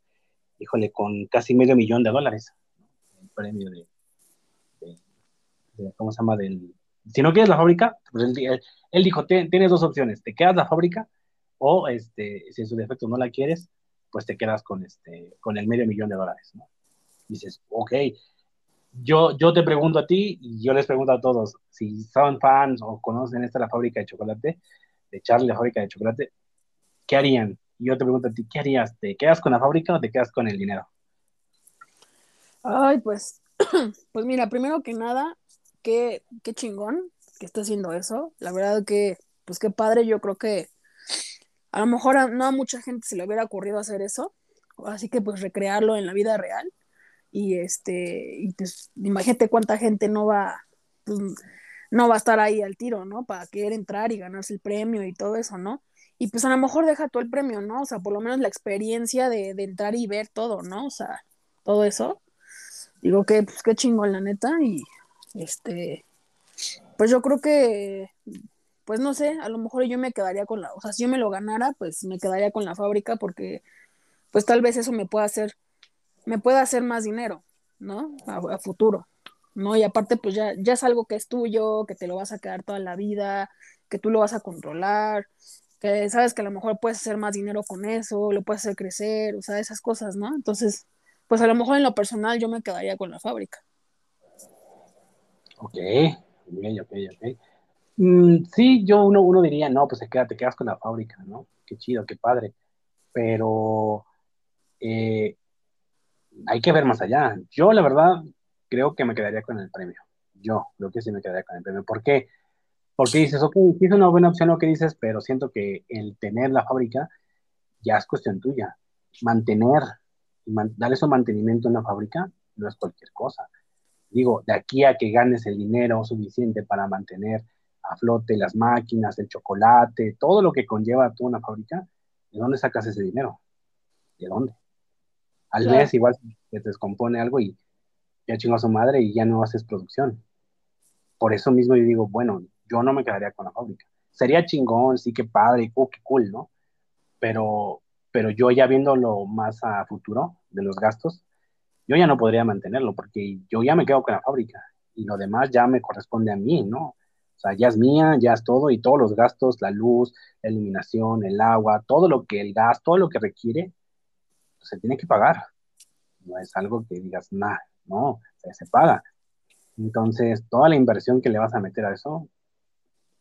Híjole, con casi medio millón de dólares premio de, ¿cómo se llama? Del, si no quieres la fábrica, pues él, dijo, tienes dos opciones, te quedas la fábrica o este, si en su defecto no la quieres, pues te quedas con, este, con el medio millón de dólares, ¿no? Dices, ok, yo, yo te pregunto a ti y yo les pregunto a todos, si son fans o conocen esta la fábrica de chocolate, de Charlie, la fábrica de chocolate, ¿qué harían? Y yo te pregunto a ti, ¿qué harías? ¿Te quedas con la fábrica o te quedas con el dinero? Ay, pues, pues mira, primero que nada, qué, qué chingón que está haciendo eso. La verdad que, pues qué padre, yo creo que a lo mejor no a mucha gente se le hubiera ocurrido hacer eso, así que pues recrearlo en la vida real. Y este, y pues imagínate cuánta gente no va, pues, no va a estar ahí al tiro, ¿no? Para querer entrar y ganarse el premio y todo eso, ¿no? Y pues a lo mejor deja todo el premio, ¿no? O sea, por lo menos la experiencia de, de entrar y ver todo, ¿no? O sea, todo eso digo que pues qué chingón la neta y este pues yo creo que pues no sé, a lo mejor yo me quedaría con la, o sea, si yo me lo ganara, pues me quedaría con la fábrica porque pues tal vez eso me pueda hacer me pueda hacer más dinero, ¿no? A, futuro. ¿no? Y aparte, pues ya, ya es algo que es tuyo, que te lo vas a quedar toda la vida, que tú lo vas a controlar, que sabes que a lo mejor puedes hacer más dinero con eso, lo puedes hacer crecer, o sea, esas cosas, ¿no? Entonces, pues a lo mejor en lo personal yo me quedaría con la fábrica. Ok, ok, ok. Mm, sí, yo uno, uno diría, no, pues te quedas, te quedas con la fábrica, ¿no? Qué chido, qué padre. Pero eh, hay que ver más allá. Yo, la verdad, creo que me quedaría con el premio. Yo creo que sí me quedaría con el premio. ¿Por qué? Porque dices, ok, sí es una buena opción lo que dices, pero siento que el tener la fábrica ya es cuestión tuya. Mantener darle su mantenimiento en una fábrica no es cualquier cosa. Digo, de aquí a que ganes el dinero suficiente para mantener a flote las máquinas, el chocolate, todo lo que conlleva toda una fábrica, ¿de dónde sacas ese dinero? ¿De dónde? Al mes igual te descompone algo y ya chingó a su madre y ya no haces producción. Por eso mismo yo digo, bueno, yo no me quedaría con la fábrica. Sería chingón, sí que padre, oh, qué cool, ¿no? Pero pero yo ya viéndolo más a futuro de los gastos, yo ya no podría mantenerlo porque yo ya me quedo con la fábrica y lo demás ya me corresponde a mí, ¿no? O sea, ya es mía, ya es todo y todos los gastos, la luz, la iluminación, el agua, todo lo que el gas, todo lo que requiere, pues, se tiene que pagar. No es algo que digas, nada, no, se paga. Entonces, toda la inversión que le vas a meter a eso,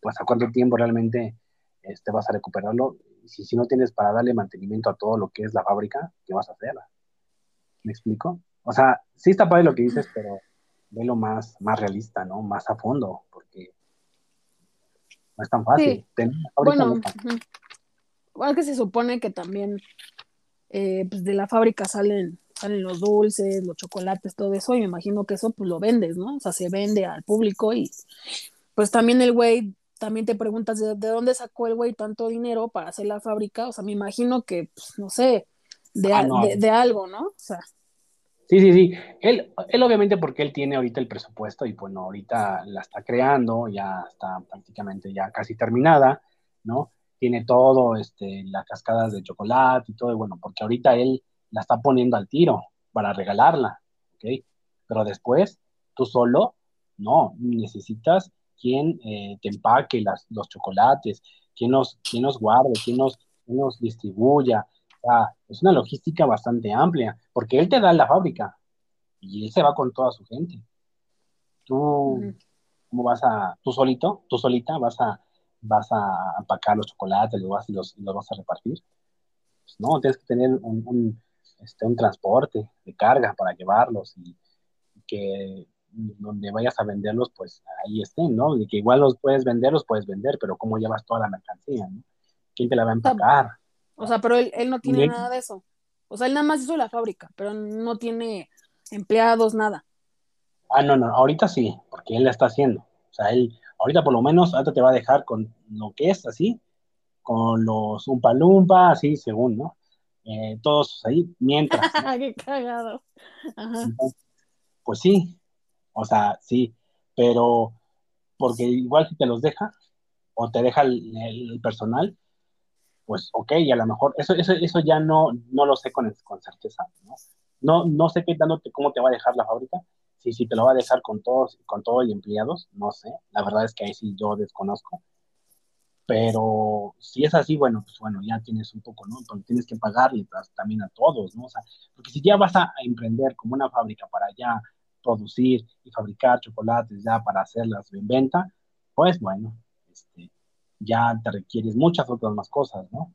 pues a cuánto tiempo realmente este, vas a recuperarlo. Si, si no tienes para darle mantenimiento a todo lo que es la fábrica, ¿qué vas a hacer? ¿Me explico? O sea, sí está padre lo que dices, pero velo más, más realista, ¿no? Más a fondo, porque no es tan fácil. bueno, igual que se supone que también eh, pues de la fábrica salen, salen los dulces, los chocolates, todo eso, y me imagino que eso pues lo vendes, ¿no? O sea, se vende al público y pues también el güey, también te preguntas de, dónde sacó el güey tanto dinero para hacer la fábrica, o sea, me imagino que, pues, no sé, de, ah, de, algo, ¿no? O sea. Sí, sí, sí. Él, él obviamente porque él tiene ahorita el presupuesto y bueno, ahorita la está creando, ya está prácticamente ya casi terminada, ¿no? tiene todo, este, las cascadas de chocolate y todo, y bueno, porque ahorita él la está poniendo al tiro para regalarla, ¿ok? Pero después, tú solo, no, necesitas quien eh, te empaque las, los chocolates, quien nos, quien nos guarde, quien nos, nos distribuya. Es una logística bastante amplia, porque él te da la fábrica y él se va con toda su gente. Tú, ¿cómo vas a, tú solito, tú solita vas a vas a empacar los chocolates los vas, y, los, los vas a repartir. Pues no, tienes que tener un, este, un transporte de carga para llevarlos y, que donde vayas a venderlos, pues ahí estén, ¿no? Y que igual los puedes vender, los puedes vender, pero ¿cómo llevas toda la mercancía, ¿no? ¿Quién te la va a empacar? O sea, pero él, él no tiene nada de eso. O sea, él nada más hizo la fábrica, pero no tiene empleados, nada. Ah, no, no, ahorita sí, porque él la está haciendo. O sea, él, Ahorita por lo menos, ahorita te va a dejar con lo que es así, con los Lumpa, así según, ¿no? Eh, todos ahí, mientras. ¡Qué cagado! pues sí, o sea, sí, pero porque igual si te los deja o te deja el, personal, pues ok, y a lo mejor eso, eso, eso ya no, no lo sé con, con certeza, ¿no? No, no sé qué dándote cómo te va a dejar la fábrica, si, si te lo va a dejar con todos, con todos los empleados, no sé. La verdad es que ahí sí yo desconozco. Pero si es así, bueno, pues bueno, ya tienes un poco, ¿no? Porque tienes que pagarle también a todos, ¿no? O sea, porque si ya vas a emprender como una fábrica para ya producir y fabricar chocolates ya para hacerlas en venta, pues bueno, este, ya te requieres muchas otras más cosas, ¿no?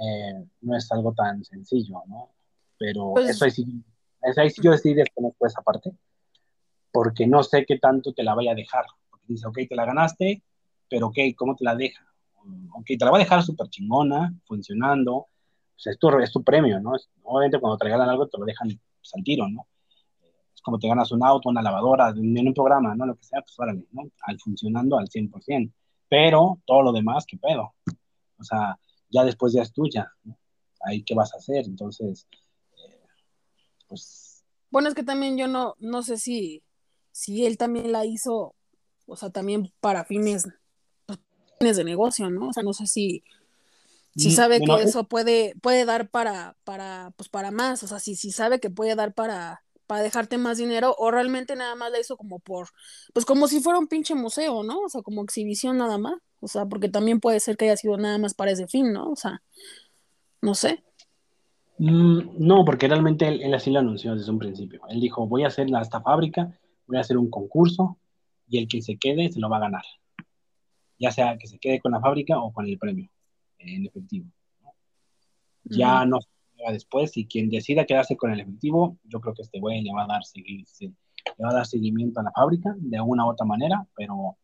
Eh, no es algo tan sencillo, ¿no? Pero pues eso, ahí sí, eso ahí sí yo decidí desconozco esa parte porque no sé qué tanto te la vaya a dejar. Porque dice, ok, te la ganaste, pero ok, ¿cómo te la deja? Ok, te la va a dejar súper chingona, funcionando, sea, es tu, es tu premio, ¿no? obviamente cuando te regalan algo te lo dejan pues, al tiro, ¿no? Es como te ganas un auto, una lavadora, en un programa, ¿no? Lo que sea, pues órale, ¿no? Al funcionando al 100%. Pero todo lo demás, ¿qué pedo? O sea, ya después ya es tuya, ¿no? Ahí, ¿qué vas a hacer? Entonces, eh, pues... Bueno, es que también yo no, no sé si si él también la hizo, o sea, también para fines, pues, fines de negocio, ¿no? O sea, no sé si, si mm, sabe que eso puede, puede dar para, para, pues para más, o sea, si, si sabe que puede dar para, para dejarte más dinero, o realmente nada más la hizo como por, pues como si fuera un pinche museo, ¿no? O sea, como exhibición nada más, o sea, porque también puede ser que haya sido nada más para ese fin, ¿no? O sea, no sé. Mm, no, porque realmente él, él, así lo anunció desde un principio. Él dijo, voy a hacer esta fábrica voy a hacer un concurso y el que se quede se lo va a ganar. Ya sea que se quede con la fábrica o con el premio en efectivo. Ya no después y quien decida quedarse con el efectivo, yo creo que este güey le va a dar le va a dar seguimiento a la fábrica de alguna u otra manera, pero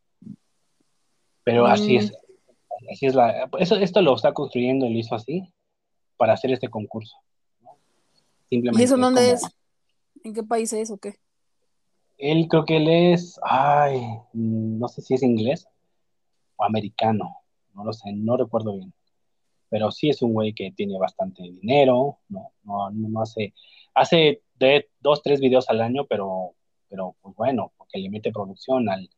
pero así es. Mm. Así es la, eso, esto lo está construyendo y lo hizo así para hacer este concurso. Simplemente ¿Y eso dónde es? ¿En qué país es o qué? Él creo que él es, ay, no sé si es inglés o americano, no lo sé, no recuerdo bien. Pero sí es un güey que tiene bastante dinero, ¿no? No, no hace, hace dos, tres videos al año, pero, pero pues bueno, porque le mete producción al,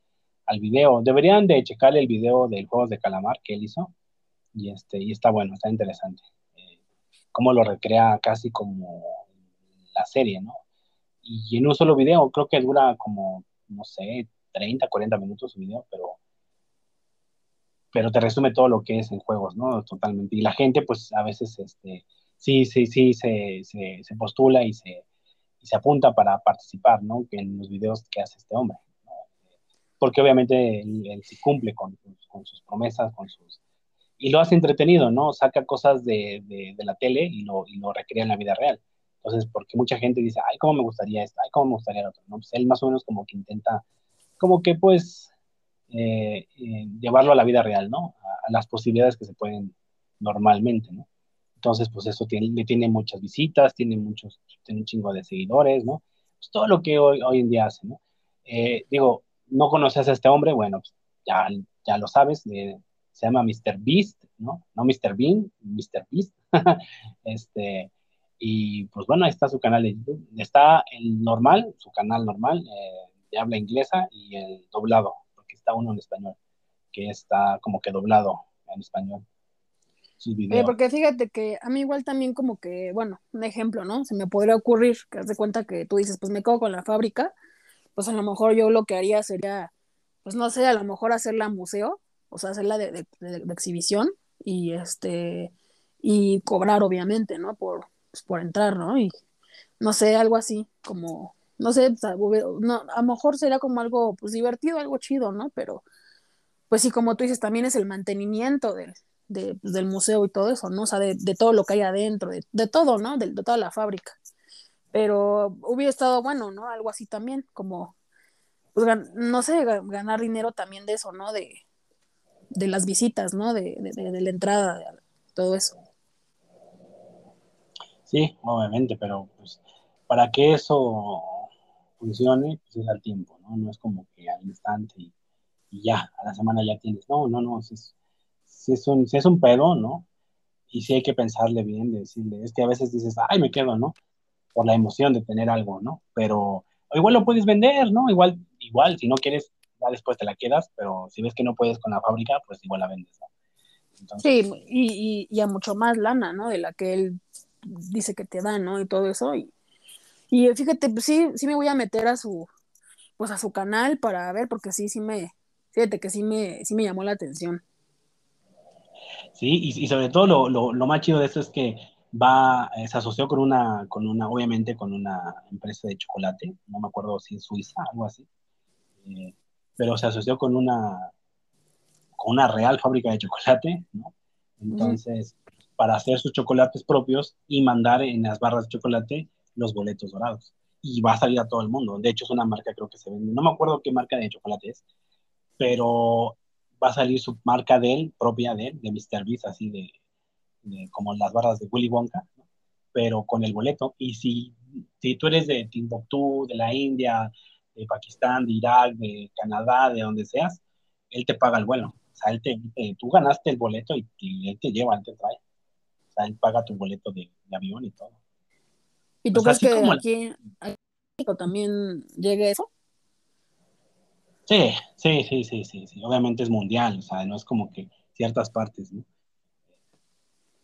al video. Deberían de checar el video del Juegos de Calamar que él hizo, y, este, y está bueno, está interesante. Eh, cómo lo recrea casi como la serie, ¿no? y en un solo video, creo que dura como, no sé, 30, 40 minutos su video, pero, pero te resume todo lo que es en juegos, ¿no? Totalmente. Y la gente, pues a veces, este, sí, sí, sí, se, se, postula y se, y se apunta para participar, ¿no? En los videos que hace este hombre. porque obviamente él, cumple con, sus promesas, con sus... Y lo hace entretenido, ¿no? Saca cosas de, de, la tele y lo, y lo recrea en la vida real. Entonces, porque mucha gente dice, ay, ¿cómo me gustaría esto? Ay, ¿cómo me gustaría lo otro? ¿no? Pues él más o menos como que intenta, como que pues, eh, eh, llevarlo a la vida real, ¿no? A, las posibilidades que se pueden normalmente, ¿no? Entonces, pues eso tiene, le tiene muchas visitas, tiene muchos, tiene un chingo de seguidores, ¿no? Pues todo lo que hoy, hoy en día hace, ¿no? Eh, digo, no conoces a este hombre, bueno, pues ya, ya lo sabes, se llama Mr. Beast, ¿no? No Mr. Bean, Mr. Beast. este, y pues bueno, ahí está su canal de YouTube. Está el normal, su canal normal, de habla inglesa, y el doblado, está uno en español, que está como que doblado en español. Eh, porque fíjate que a mí igual también como que, bueno, un ejemplo, ¿no? Se me podría ocurrir, que haz de cuenta que tú dices, pues me quedo con la fábrica, pues a lo mejor yo lo que haría sería, pues no sé, a lo mejor hacerla museo, o sea, hacerla de, exhibición y este, y cobrar obviamente, ¿no? Por, pues, por entrar, ¿no? Y no sé, algo así, como, no sé, no, a lo mejor sería como algo, pues divertido, algo chido, ¿no? Pero, pues sí, como tú dices, también es el mantenimiento del, pues, del museo y todo eso, ¿no? O sea, de, todo lo que hay adentro, de, todo, ¿no? De, toda la fábrica. Pero hubiera estado bueno, ¿no? Algo así también, como, pues, no sé, ganar dinero también de eso, ¿no? De, de las visitas, ¿no? De, de la entrada, de todo eso. Sí, obviamente, pero pues para que eso funcione, pues es al tiempo, ¿no? No es como que al instante y, ya, a la semana ya tienes. No, no, no, si es, un, si es un pedo, ¿no? Y sí hay que pensarle bien, de decirle, es que a veces dices, ay, me quedo, ¿no? Por la emoción de tener algo, ¿no? Pero igual lo puedes vender, ¿no? Igual, igual, si no quieres, ya después te la quedas, pero si ves que no puedes con la fábrica, pues igual la vendes, ¿no? sí, y, y, y, a mucho más lana, ¿no? De la que él dice que te da, ¿no? Y todo eso. Y, y fíjate, pues sí, sí me voy a meter a su, pues a su canal para ver, porque sí, sí me, fíjate que sí me, sí me llamó la atención. Sí, y, sobre todo lo, lo, lo, más chido de esto es que va, eh, se asoció con una, con una, obviamente con una empresa de chocolate, no me acuerdo si es Suiza, algo así, eh, pero se asoció con una, con una real fábrica de chocolate, ¿no? Entonces, para hacer sus chocolates propios y mandar en las barras de chocolate los boletos dorados. Y va a salir a todo el mundo. De hecho, es una marca, creo que se vende. No me acuerdo qué marca de chocolate es, pero va a salir su marca de él, propia de él, de Mr. Beast, así de, como las barras de Willy Wonka, pero con el boleto. Y si, si tú eres de Timbuktu, de la India, de Pakistán, de Irak, de Canadá, de donde seas, él te paga el vuelo. O sea, él te, tú ganaste el boleto y, y él te lleva, él te trae él paga tu boleto de, avión y todo. ¿Y tú crees que aquí, México también llegue eso? Sí, sí, sí, sí, sí, sí. Obviamente es mundial, o sea, no es como que ciertas partes, ¿no?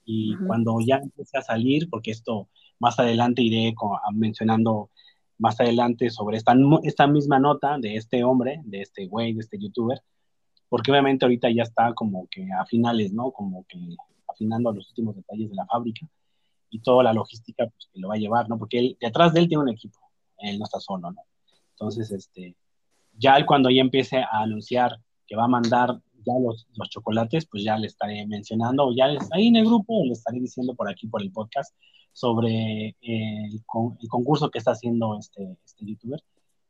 Y cuando ya empiece a salir, porque esto más adelante iré mencionando más adelante sobre esta, esta misma nota de este hombre, de este güey, de este youtuber, porque obviamente ahorita ya está como que a finales, ¿no? Como que afinando los últimos detalles de la fábrica y toda la logística pues, que lo va a llevar, ¿no? Porque él, detrás de él tiene un equipo, él no está solo, ¿no? Entonces, este, ya cuando ya empiece a anunciar que va a mandar ya los, los chocolates, pues ya le estaré mencionando, ya ahí en el grupo le estaré diciendo por aquí, por el podcast, sobre el, el concurso que está haciendo este, este youtuber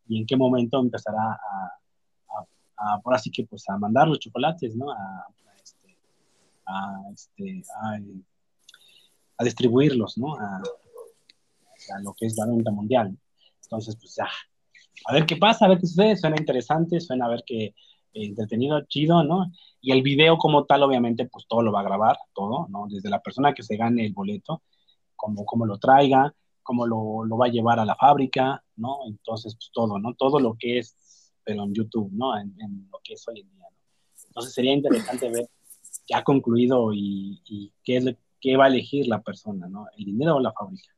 y en qué momento empezará a, por así que pues a mandar los chocolates, ¿no? A, a, este, a, distribuirlos, ¿no? A, lo que es la venta mundial. Entonces, pues ya, a ver qué pasa, a ver qué sucede, suena interesante, suena a ver qué eh, entretenido, chido, ¿no? Y el video como tal, obviamente, pues todo lo va a grabar, todo, ¿no? Desde la persona que se gane el boleto, como, como lo traiga, cómo lo, lo, va a llevar a la fábrica, ¿no? Entonces, pues todo, ¿no? Todo lo que es, pero en YouTube, ¿no? En, lo que es hoy en día, ¿no? Entonces sería interesante ver ya concluido y, qué, es qué va a elegir la persona, ¿no? ¿El dinero o la fábrica?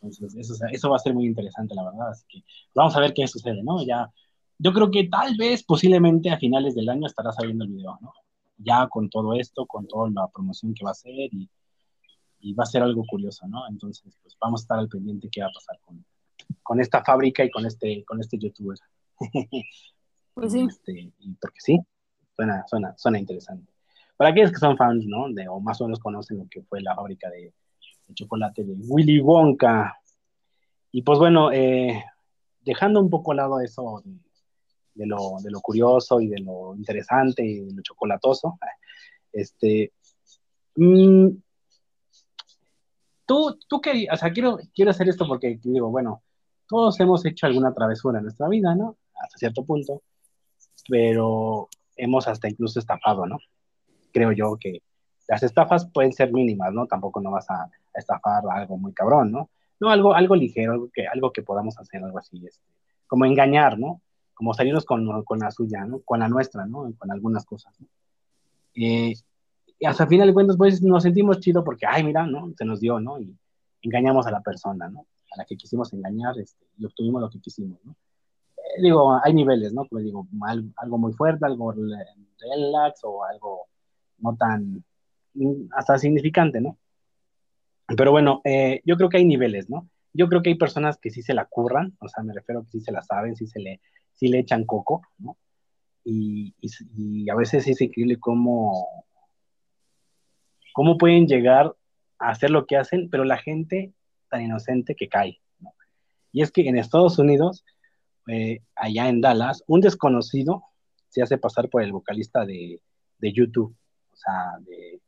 Entonces, eso, eso va a ser muy interesante, la verdad. Así que vamos a ver qué sucede, ¿no? Ya, yo creo que tal vez, posiblemente a finales del año estará saliendo el video, ¿no? Ya con todo esto, con toda la promoción que va a hacer y, y va a ser algo curioso, ¿no? Entonces, pues vamos a estar al pendiente qué va a pasar con, con esta fábrica y con este, con este youtuber. Pues sí. Este, porque sí, suena, suena, suena interesante. Para aquellos que son fans, ¿no? De, o más o menos conocen lo que fue la fábrica de, chocolate de Willy Wonka. Y pues bueno, eh, dejando un poco al lado eso de, lo, curioso y de lo interesante y de lo chocolatoso, este, mmm, tú, tú o sea, quiero, quiero hacer esto porque digo, bueno, todos hemos hecho alguna travesura en nuestra vida, ¿no? Hasta cierto punto, pero hemos hasta incluso estafado, ¿no? Creo yo que las estafas pueden ser mínimas, ¿no? Tampoco no vas a, estafar algo muy cabrón, ¿no? No, algo, algo ligero, algo que, algo que podamos hacer, algo así, este, como engañar, ¿no? Como salirnos con, con, la suya, ¿no? Con la nuestra, ¿no? Con algunas cosas, ¿no? Eh, y hasta el final de cuentas, pues nos sentimos chido porque, ay, mira, ¿no? Se nos dio, ¿no? Y engañamos a la persona, ¿no? A la que quisimos engañar este, y obtuvimos lo que quisimos, ¿no? Eh, digo, hay niveles, ¿no? Como digo, algo muy fuerte, algo relax o algo no tan, hasta significante, ¿no? Pero bueno, eh, yo creo que hay niveles, ¿no? Yo creo que hay personas que sí se la curran, o sea, me refiero a que sí se la saben, sí se le, sí le echan coco, ¿no? Y, y, a veces es increíble cómo, cómo pueden llegar a hacer lo que hacen, pero la gente tan inocente que cae, ¿no? Y es que en Estados Unidos, eh, allá en Dallas, un desconocido se hace pasar por el vocalista de, de YouTube sea, de,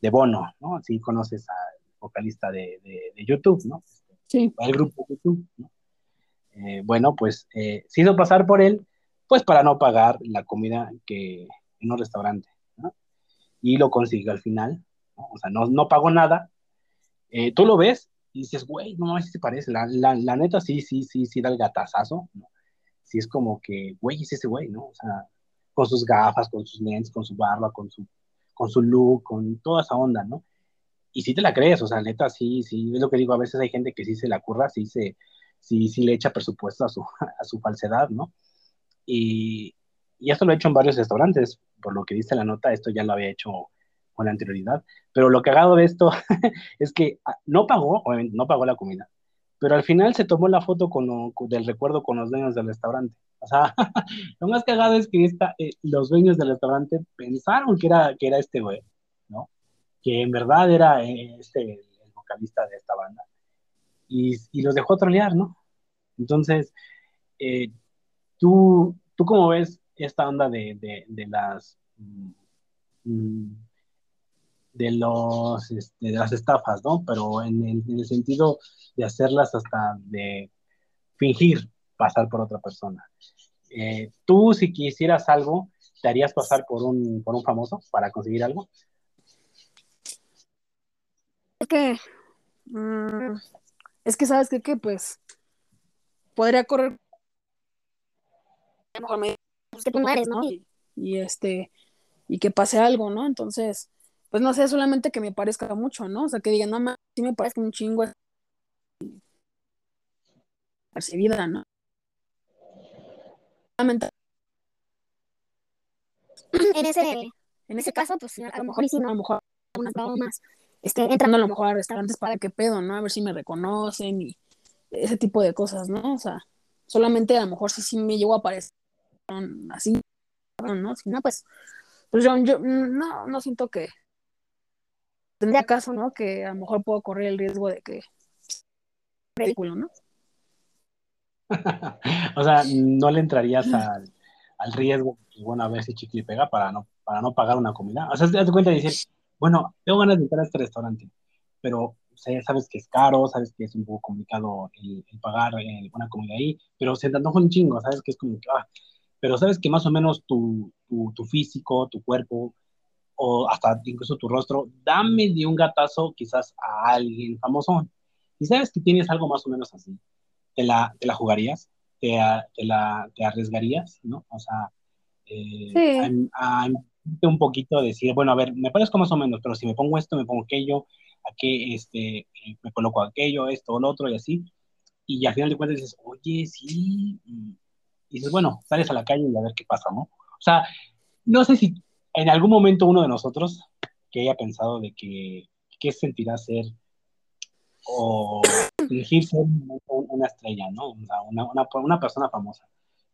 de Bono, ¿no? Si conoces al vocalista de, de, YouTube, ¿no? Sí. El grupo YouTube, ¿no? Eh, bueno, pues eh, se hizo pasar por él, pues para no pagar la comida que en un restaurante, ¿no? Y lo consiguió al final, ¿no? O sea, no, no pagó nada. Eh, tú lo ves y dices, güey, no sé si se parece. La, la, la, neta, sí, sí, sí, sí da el gatazazo, ¿no? Sí es como que, güey, es ese güey, ¿no? O sea, con sus gafas, con sus lentes, con su barba, con su con su look, con toda esa onda, ¿no? Y si te la crees, o sea, neta, sí, sí, es lo que digo, a veces hay gente que sí se la curra, sí, se, sí, sí le echa presupuesto a su, a su falsedad, ¿no? Y, y esto lo he hecho en varios restaurantes, por lo que dice la nota, esto ya lo había hecho con anterioridad, pero lo cagado de esto es que ah, no pagó, obviamente no pagó la comida, pero al final se tomó la foto con, del recuerdo con los dueños del restaurante. O sea, lo más cagado es que eh, los dueños del restaurante pensaron que era, que era este güey, ¿no? Que en verdad era eh, este, el vocalista de esta banda. Y, los dejó trolear, ¿no? Entonces, eh, ¿tú, ¿tú cómo ves esta onda de, de, de las... Mm, de, los, este, de las estafas, ¿no? Pero en el sentido de hacerlas hasta de fingir, pasar por otra persona. Eh, tú, si quisieras algo, ¿te harías pasar por un, por un famoso para conseguir algo? Es que, mm, es que sabes que, pues, podría correr. Mejor me pues, que tú no ¿no? Y, este, y que pase algo, ¿no? Entonces, pues no sé, solamente que me parezca mucho, ¿no? O sea, que digan, no, más, sí me parece un chingo percibida, ¿no? en ese, en ese caso, pues a lo mejor y si no, a lo mejor unas bromas, este, entrando a lo mejor a restaurantes para qué pedo, ¿no? A ver si me reconocen y ese tipo de cosas, ¿no? O sea, solamente a lo mejor si sí me llego a aparecer así, ¿no? Si no, pues, pues yo, yo no, no siento que tendría caso, ¿no? Que a lo mejor puedo correr el riesgo de que ridículo, ¿no? o sea, no le entrarías al, riesgo, bueno, a ver si chicle pega para no, para no pagar una comida. O sea, te das cuenta de decir, bueno, tengo ganas de entrar a este restaurante, pero sabes que es caro, sabes que es un poco complicado el, pagar eh, una comida ahí, pero se te antoja un chingo, sabes que es como que, ah, pero sabes que más o menos tu, tu, tu, físico, tu cuerpo, o hasta incluso tu rostro, dame de un gatazo quizás a alguien famoso. Y sabes que tienes algo más o menos así te la, te la jugarías, te, te, la, te arriesgarías, ¿no? O sea, eh, a, un poquito decir, bueno, a ver, me parezco más o menos, pero si me pongo esto, me pongo aquello, aquí, este, eh, me coloco aquello, esto o lo otro y así, y al final de cuentas dices, oye, sí, y dices, bueno, sales a la calle y a ver qué pasa, ¿no? O sea, no sé si en algún momento uno de nosotros que haya pensado de que, ¿qué sentirá ser o fingir ser una estrella, ¿no? una, una, una, persona famosa.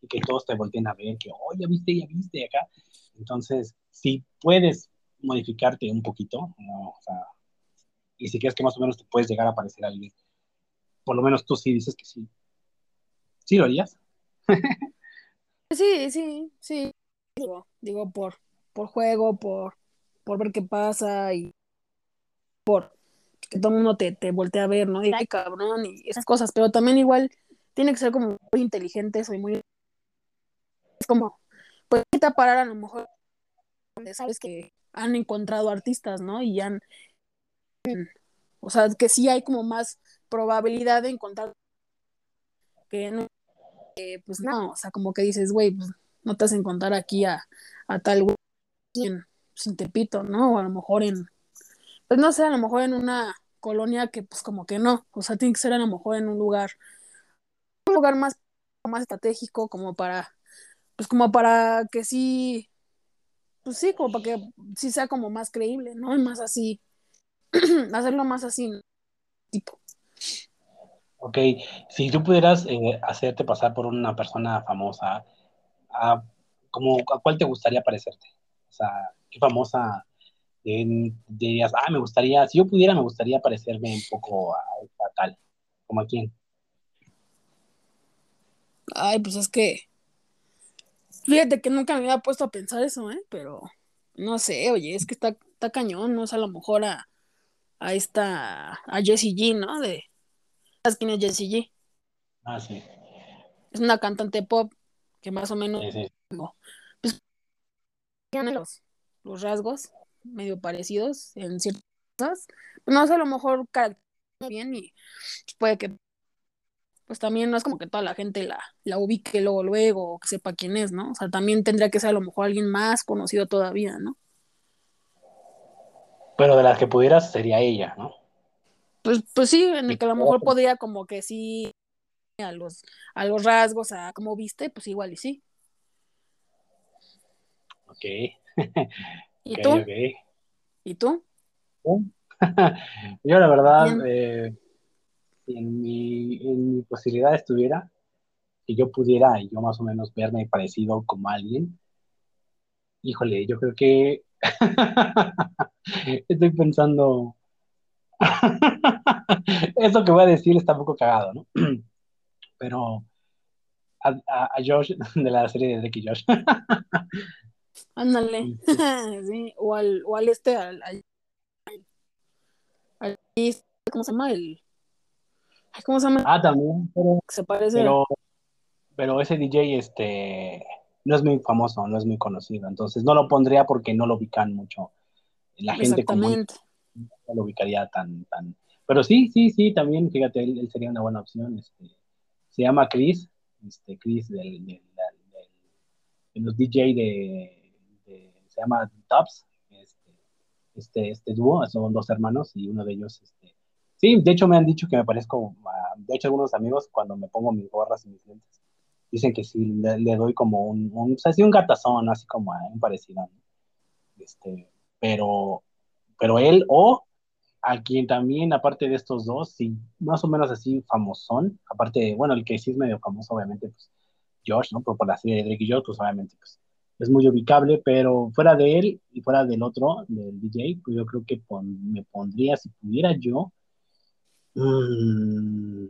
y que todos te volteen a ver, que, oh, ya viste, ya viste acá. Entonces, si puedes modificarte un poquito, o sea, y si quieres que más o menos te puedes llegar a parecer alguien, por lo menos tú sí dices que sí. ¿Sí lo harías? sí, sí, sí. Digo, digo por, por juego, por, por ver qué pasa y por que todo el mundo te, te voltee a ver, ¿no? Y ay, cabrón, y esas cosas, pero también igual tiene que ser como muy inteligente, soy muy... Es como, pues, te parar a lo mejor, sabes que han encontrado artistas, ¿no? Y han... O sea, que sí hay como más probabilidad de encontrar que no, pues no, o sea, como que dices, güey, pues no te vas a encontrar aquí a, a tal güey sin, sin Tepito, ¿no? O a lo mejor en, pues no sé, a lo mejor en una colonia que pues como que no, o sea, tiene que ser a lo mejor en un lugar, un lugar más, más estratégico como para, pues como para que sí, pues sí, como para que sí sea como más creíble, ¿no? Y más así, hacerlo más así, tipo. Ok, si tú pudieras eh, hacerte pasar por una persona famosa, ¿a, como, ¿a cuál te gustaría parecerte? O sea, ¿qué famosa dirías, ah, me gustaría, si yo pudiera, me gustaría parecerme un poco a, tal, como a quién. Ay, pues es que, fíjate que nunca me había puesto a pensar eso, ¿eh? Pero, no sé, oye, es que está, está cañón, ¿no? O sea, a lo mejor a, a esta, a Jessie G, ¿no? De, ¿sabes quién es Jessie G? Ah, sí. Es una cantante pop que más o menos, sí, pues, tiene los, los rasgos medio parecidos en ciertas cosas. No sé, a lo mejor bien y puede que pues también no es como que toda la gente la, la ubique luego luego o que sepa quién es, ¿no? O sea, también tendría que ser a lo mejor alguien más conocido todavía, ¿no? Pero de las que pudieras sería ella, ¿no? Pues, pues sí, en el que a lo mejor podría como que sí a los, a los rasgos, a cómo viste, pues igual y sí. Ok. ¿Y tú? ¿Y tú? Yo la verdad, eh, si en mi, en mi posibilidad estuviera, que yo pudiera y yo más o menos verme parecido como alguien, híjole, yo creo que estoy pensando, eso que voy a decir está un poco cagado, ¿no? Pero a, a, a Josh de la serie de Drake y Josh. Ándale, sí, o al, o al este, al, al, al, ¿cómo se llama? El, ¿cómo se llama? Ah, también, pero, se parece. Pero, pero ese DJ, este, no es muy famoso, no es muy conocido, entonces no lo pondría porque no lo ubican mucho. La gente como no lo ubicaría tan, tan. Pero sí, sí, sí, también, fíjate, él, sería una buena opción. Este, se llama Chris, este, Chris del, del, del, de los DJ de se llama Tops, este, este, este dúo, son dos hermanos y uno de ellos, este, sí, de hecho me han dicho que me parezco, de hecho algunos amigos cuando me pongo mis gorras y mis lentes, dicen que sí, le, doy como un, un, o sea, sí, un gatazón, así como un parecido, este, pero, pero él o a quien también, aparte de estos dos, sí, más o menos así famosón, aparte, bueno, el que sí es medio famoso, obviamente, pues, Josh, ¿no? Por, por la serie de Drake y Josh, pues obviamente, pues, es muy ubicable, pero fuera de él y fuera del otro, del DJ, pues yo creo que me pondría, si pudiera yo, mm,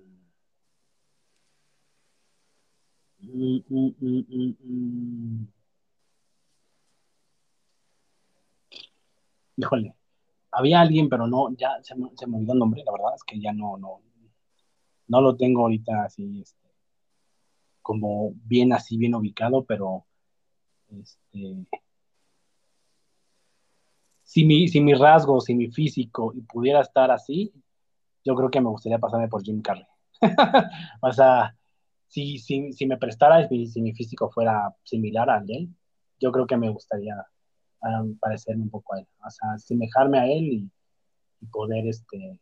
mm, mm, híjole, había alguien, pero no, ya se se me, olvidó el nombre, la verdad es que ya no, no, no lo tengo ahorita así, este, como bien así, bien ubicado, pero este, si mi, si mi rasgo, si mi físico y pudiera estar así, yo creo que me gustaría pasarme por Jim Carrey. o sea, si, si, si me prestara, si, si, mi físico fuera similar al de él, yo creo que me gustaría um, parecerme un poco a él. O sea, asemejarme a él y, poder, este,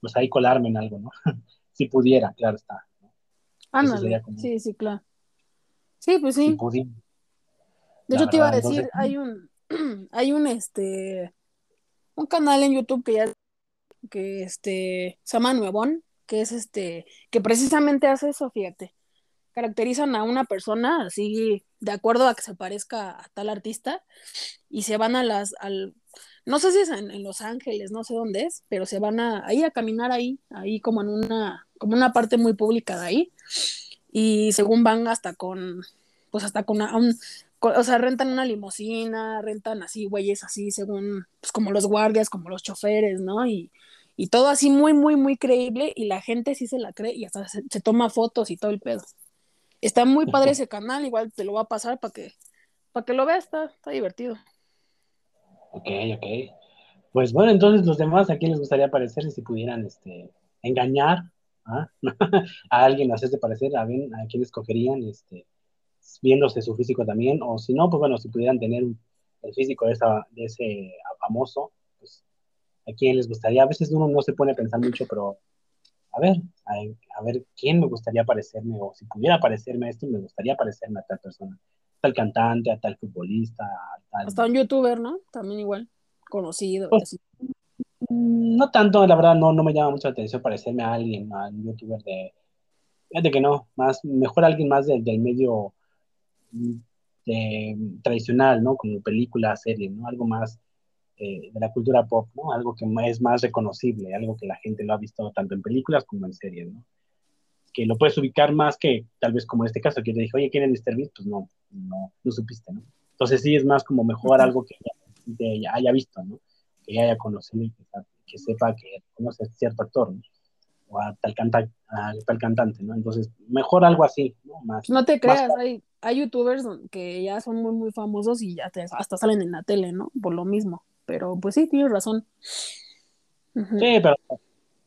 pues ahí colarme en algo, ¿no? si pudiera, claro está. sí, sí, claro. Sí, pues sí. de hecho, te iba a decir, hay un, hay un, este, un canal en YouTube que ya, que este, se llama Nuevón, que es este, que precisamente hace eso, fíjate. caracterizan a una persona así de acuerdo a que se parezca a tal artista y se van a las, al, no sé si es en, Los Ángeles, no sé dónde es, pero se van a, ahí a caminar ahí, ahí como en una, como una parte muy pública de ahí y según van hasta con, pues hasta con un, o sea, rentan una limusina, rentan así güeyes así según, pues como los guardias, como los choferes, ¿no? Y, y todo así muy, muy, muy creíble y la gente sí se la cree y hasta se, toma fotos y todo el pedo. Está muy padre ese canal, igual te lo va a pasar para que, para que lo veas, está, está divertido. Ok, ok. Pues bueno, entonces los demás, ¿a quién les gustaría parecer si pudieran este, engañar ¿ah? a alguien, hacerse parecer? ¿A, ven, a quién escogerían? Este, viéndose su físico también, o si no, pues bueno, si pudieran tener el físico de, esa, de ese famoso, pues a quién les gustaría. A veces uno no se pone a pensar mucho, pero a ver, a, ver quién me gustaría parecerme, o si pudiera parecerme a esto, me gustaría parecerme a tal persona, a tal cantante, a tal futbolista, a tal... Hasta un youtuber, ¿no? También igual, conocido. Pues, no tanto, la verdad, no, no me llama mucho la atención parecerme a alguien, a un youtuber de... Fíjate que no, más, mejor alguien más del, del medio tradicional, ¿no? Como película, serie, ¿no? Algo más eh, de la cultura pop, ¿no? Algo que es más reconocible, algo que la gente lo ha visto tanto en películas como en series, ¿no? Que lo puedes ubicar más que tal vez como en este caso, que te dije, oye, ¿quién es Mr. Beast? Pues no, no, no supiste, ¿no? Entonces sí es más como mejor algo que ya, haya visto, ¿no? Que ya haya conocido y que, sepa que conoce a cierto actor, ¿no? O a tal, canta, a tal cantante, ¿no? Entonces, mejor algo así, ¿no? Más, no te creas, hay, hay youtubers que ya son muy, muy famosos y ya hasta salen en la tele, ¿no? Por lo mismo. Pero pues sí, tienes razón. Sí, pero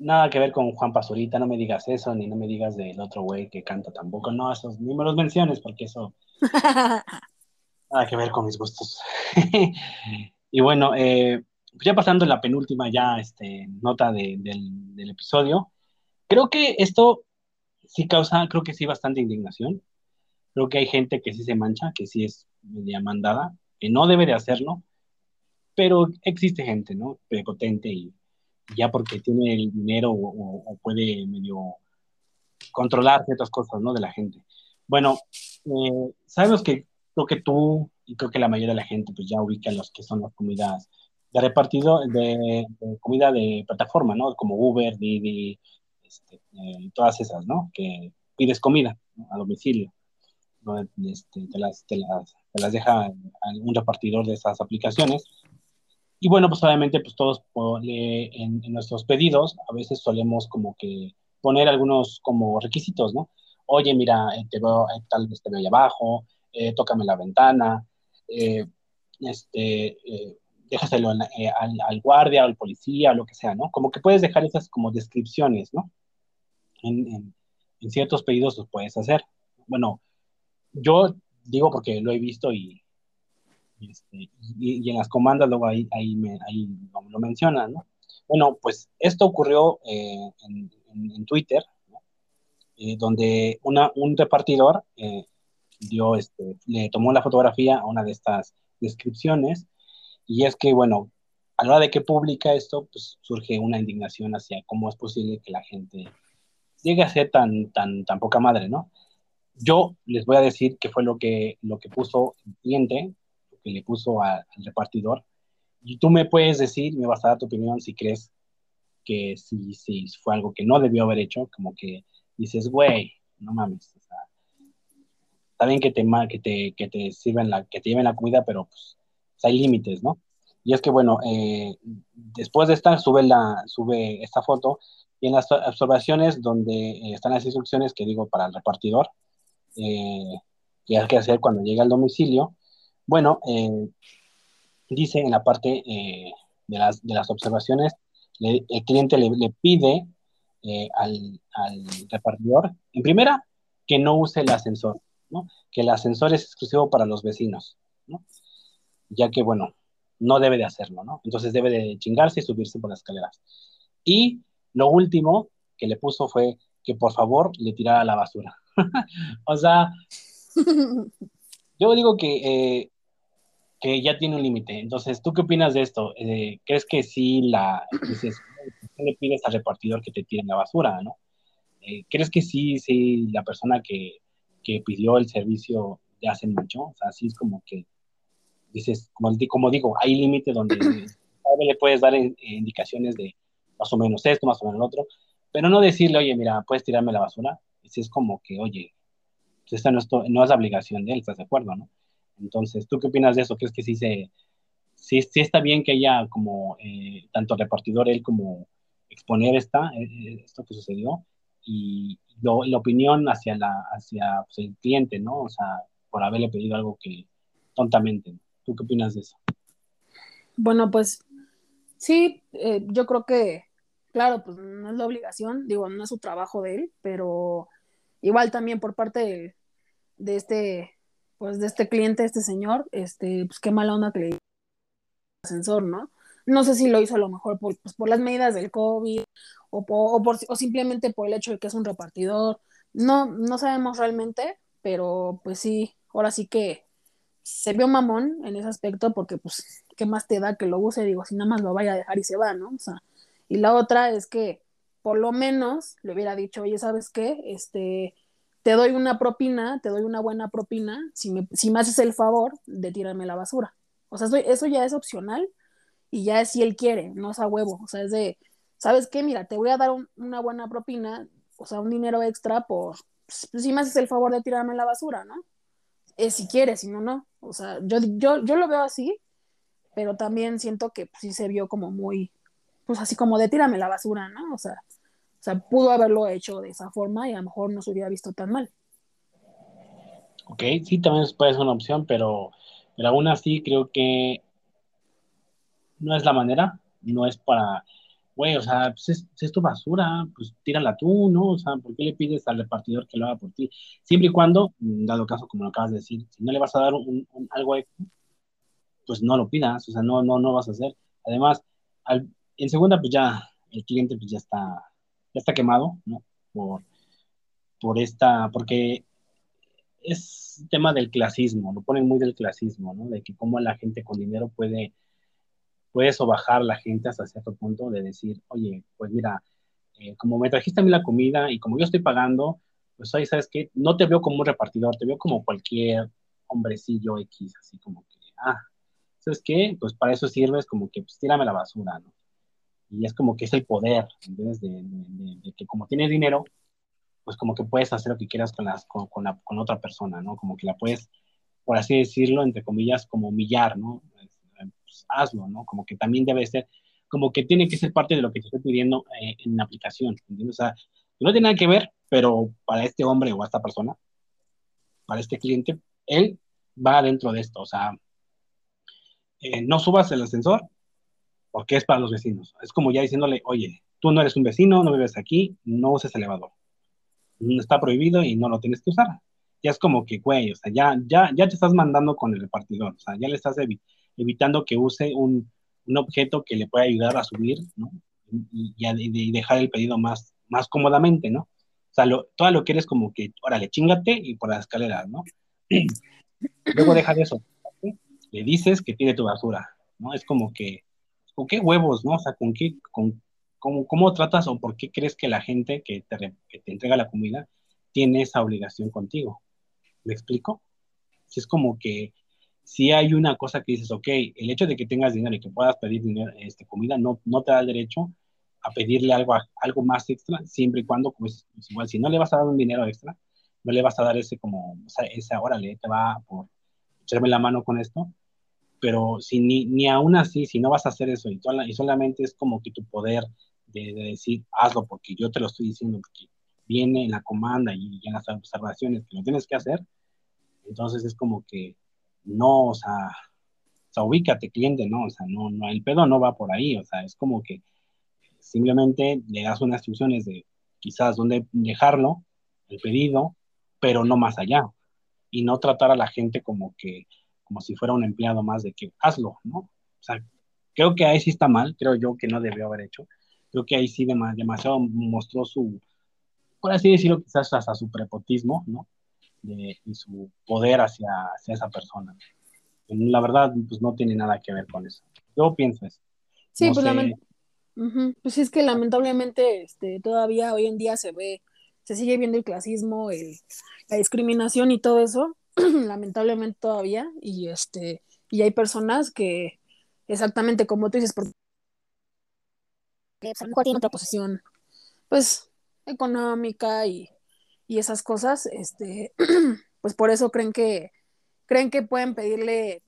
nada que ver con Juan Pazurita, no me digas eso, ni no me digas del otro güey que canta tampoco, no, esos ni me los menciones porque eso nada que ver con mis gustos. y bueno, eh, ya pasando la penúltima ya este, nota del, del episodio, creo que esto sí causa, creo que sí, bastante indignación. Creo que hay gente que sí se mancha, que sí es media mandada, que no debe de hacerlo, pero existe gente, ¿no? Prepotente y ya porque tiene el dinero o, puede medio controlar ciertas cosas, ¿no? De la gente. Bueno, eh, sabemos que creo que tú y creo que la mayoría de la gente pues ya ubica los que son las comidas de repartido, de, comida de plataforma, ¿no? Como Uber, Didi, este, eh, todas esas, ¿no? Que pides comida a domicilio. Este, te, las, te, las, te, las, deja un repartidor de esas aplicaciones. Y bueno, pues obviamente pues todos en, nuestros pedidos a veces solemos como que poner algunos como requisitos, ¿no? Oye, mira, eh, te veo, eh, tal vez te veo ahí abajo, eh, tócame la ventana, este, déjaselo al, al, guardia al policía lo que sea, ¿no? Como que puedes dejar esas como descripciones, ¿no? En, ciertos pedidos los puedes hacer. Bueno, yo digo porque lo he visto y, este, y, en las comandas luego ahí, ahí, ahí lo, mencionan, ¿no? Bueno, pues esto ocurrió eh, en, Twitter, eh, donde una, un repartidor eh, dio, este, le tomó la fotografía a una de estas descripciones y es que, bueno, a la hora de que publica esto, pues surge una indignación hacia cómo es posible que la gente llegue a ser tan, tan, tan poca madre, ¿no? Yo les voy a decir qué fue lo que, lo que puso el cliente, lo que le puso al repartidor. Y tú me puedes decir, me vas a dar tu opinión si crees que si, si fue algo que no debió haber hecho, como que dices, güey, no mames. O sea, está bien que te, que te, que te sirven la, que te lleven la comida, pero pues, hay límites, ¿no? Y es que, bueno, eh, después de esta, sube, la, sube esta foto y en las observaciones donde eh, están las instrucciones que digo para el repartidor, eh, que hay que hacer cuando llega al domicilio. Bueno, eh, dice en la parte eh, de, las, de, las, observaciones, el cliente le, le pide al, al, repartidor, en primera, que no use el ascensor, ¿no? que el ascensor es exclusivo para los vecinos, ¿no? Ya que, bueno, no debe de hacerlo, ¿no? Entonces debe de chingarse y subirse por las escaleras. Y lo último que le puso fue que por favor le tirara la basura. o sea, yo digo que, eh, que ya tiene un límite. Entonces, ¿tú qué opinas de esto? Eh, ¿Crees que sí la... Dices, ¿qué le pides al repartidor que te tire la basura, no? Eh, ¿Crees que sí, sí, la persona que, que pidió el servicio ya se mucho, o sea, así es como que dices, como, como digo, hay límite donde le puedes dar indicaciones de más o menos esto, más o menos lo otro, pero no decirle, oye, mira, puedes tirarme la basura, si es como que, oye, pues esta no es, no es la obligación de él, ¿estás de acuerdo, no? Entonces, ¿tú qué opinas de eso? ¿Crees que sí se, sí, sí está bien que ella como, eh, tanto repartidor, él como exponer esta, eh, eh, esto que sucedió, y la opinión hacia, la, hacia pues, el cliente, ¿no? O sea, por haberle pedido algo que tontamente. ¿Tú qué opinas de eso? Bueno, pues sí, yo creo que, claro, pues no es la obligación, digo, no es su trabajo de él, pero igual también por parte de, este pues de este cliente, este señor, este, pues qué mala onda que le ascensor, ¿no? No sé si lo hizo a lo mejor por, pues, por las medidas del COVID o, por, o, simplemente por el hecho de que es un repartidor. No, no sabemos realmente, pero pues sí, ahora sí que se vio mamón en ese aspecto porque pues, ¿qué más te da que lo use? Digo, si nada más lo vaya a dejar y se va, ¿no? O sea, y la otra es que por lo menos le hubiera dicho, oye, ¿sabes qué? Este, te doy una propina, te doy una buena propina, si me, si me haces el favor de tirarme la basura. O sea, eso, ya es opcional y ya es si él quiere, no es a huevo. O sea, es de, ¿sabes qué? Mira, te voy a dar una buena propina, o sea, un dinero extra por, pues, si me haces el favor de tirarme la basura, ¿no? Es si quieres, si no, no. O sea, yo, yo, yo lo veo así, pero también siento que pues, sí se vio como muy, pues así como de tírame la basura, ¿no? O sea, o sea, pudo haberlo hecho de esa forma y a lo mejor no se hubiera visto tan mal. Ok, sí, también puede ser una opción, pero, pero aún así creo que no es la manera, no es para, güey, o sea, pues es, tu basura, pues tírala tú, ¿no? O sea, ¿por qué le pides al repartidor que lo haga por ti? Siempre y cuando, dado caso, como lo acabas de decir, si no le vas a dar un, algo pues no lo pidas, o sea, no, no, no vas a hacer. Además, en segunda, pues ya el cliente pues ya está ya está quemado, ¿no? Por, por esta, porque es tema del clasismo, lo ponen muy del clasismo, ¿no? De que cómo la gente con dinero puede, puede sobajar la gente hasta cierto punto de decir, oye, pues mira, eh, como me trajiste a mí la comida y como yo estoy pagando, pues ahí sabes que no te veo como un repartidor, te veo como cualquier hombrecillo X, así como que, ah, ¿sabes qué? Pues para eso sirves como que, pues tírame la basura, ¿no? y es como que es el poder, ¿entiendes? De, que como tienes dinero, pues como que puedes hacer lo que quieras con, las, con, con, la, con, otra persona, ¿no? Como que la puedes, por así decirlo, entre comillas, como humillar, ¿no? Pues, hazlo, ¿no? Como que también debe ser, como que tiene que ser parte de lo que te estoy pidiendo eh, en la aplicación. O sea, no tiene nada que ver, pero para este hombre o esta persona, para este cliente, él va dentro de esto, o sea, eh, no subas el ascensor, porque es para los vecinos. Es como ya diciéndole, oye, tú no eres un vecino, no vives aquí, no uses elevador. Está prohibido y no lo tienes que usar. Ya es como que, güey, o sea, ya, ya, ya te estás mandando con el repartidor, o sea, ya le estás evitando que use un, un, objeto que le pueda ayudar a subir, ¿no? Y, y, dejar el pedido más, más cómodamente, ¿no? O sea, todo lo que eres como que, órale, chingate y por las escaleras, ¿no? Luego deja de eso. Le dices que tiene tu basura, ¿no? Es como que, ¿con qué huevos, no? O sea, ¿con qué, con, cómo, cómo tratas o por qué crees que la gente que te, te entrega la comida tiene esa obligación contigo? ¿Me explico? Si es como que si hay una cosa que dices, ok, el hecho de que tengas dinero y que puedas pedir dinero, este, comida no, no te da el derecho a pedirle algo, algo más extra, siempre y cuando, pues, igual, si no le vas a dar un dinero extra, no le vas a dar ese como, o sea, ese, órale, te va por echarme la mano con esto, pero si ni, ni aún así, si no vas a hacer eso y, y solamente es como que tu poder de, decir, hazlo porque yo te lo estoy diciendo, porque viene en la comanda y, en las observaciones que lo tienes que hacer, entonces es como que no, o sea, o sea, ubícate, cliente, ¿no? O sea, no, no, el pedo no va por ahí, o sea, es como que simplemente le das unas instrucciones de quizás dónde dejarlo, el pedido, pero no más allá. Y no tratar a la gente como que como si fuera un empleado más de que hazlo, ¿no? O sea, creo que ahí sí está mal, creo yo que no debió haber hecho. Creo que ahí sí demasiado mostró su, por así decirlo, quizás hasta su prepotismo, ¿no? De, y su poder hacia, hacia esa persona. La verdad, pues no tiene nada que ver con eso. Yo pienso eso. Sí, pues, pues, es que lamentablemente este, todavía hoy en día se ve, se sigue viendo el clasismo, la discriminación y todo eso, lamentablemente todavía, y este, y hay personas que, exactamente como tú dices, porque a lo mejor tienen otra posición, pues, económica y, y esas cosas, este, pues por eso creen que, creen que pueden pedirle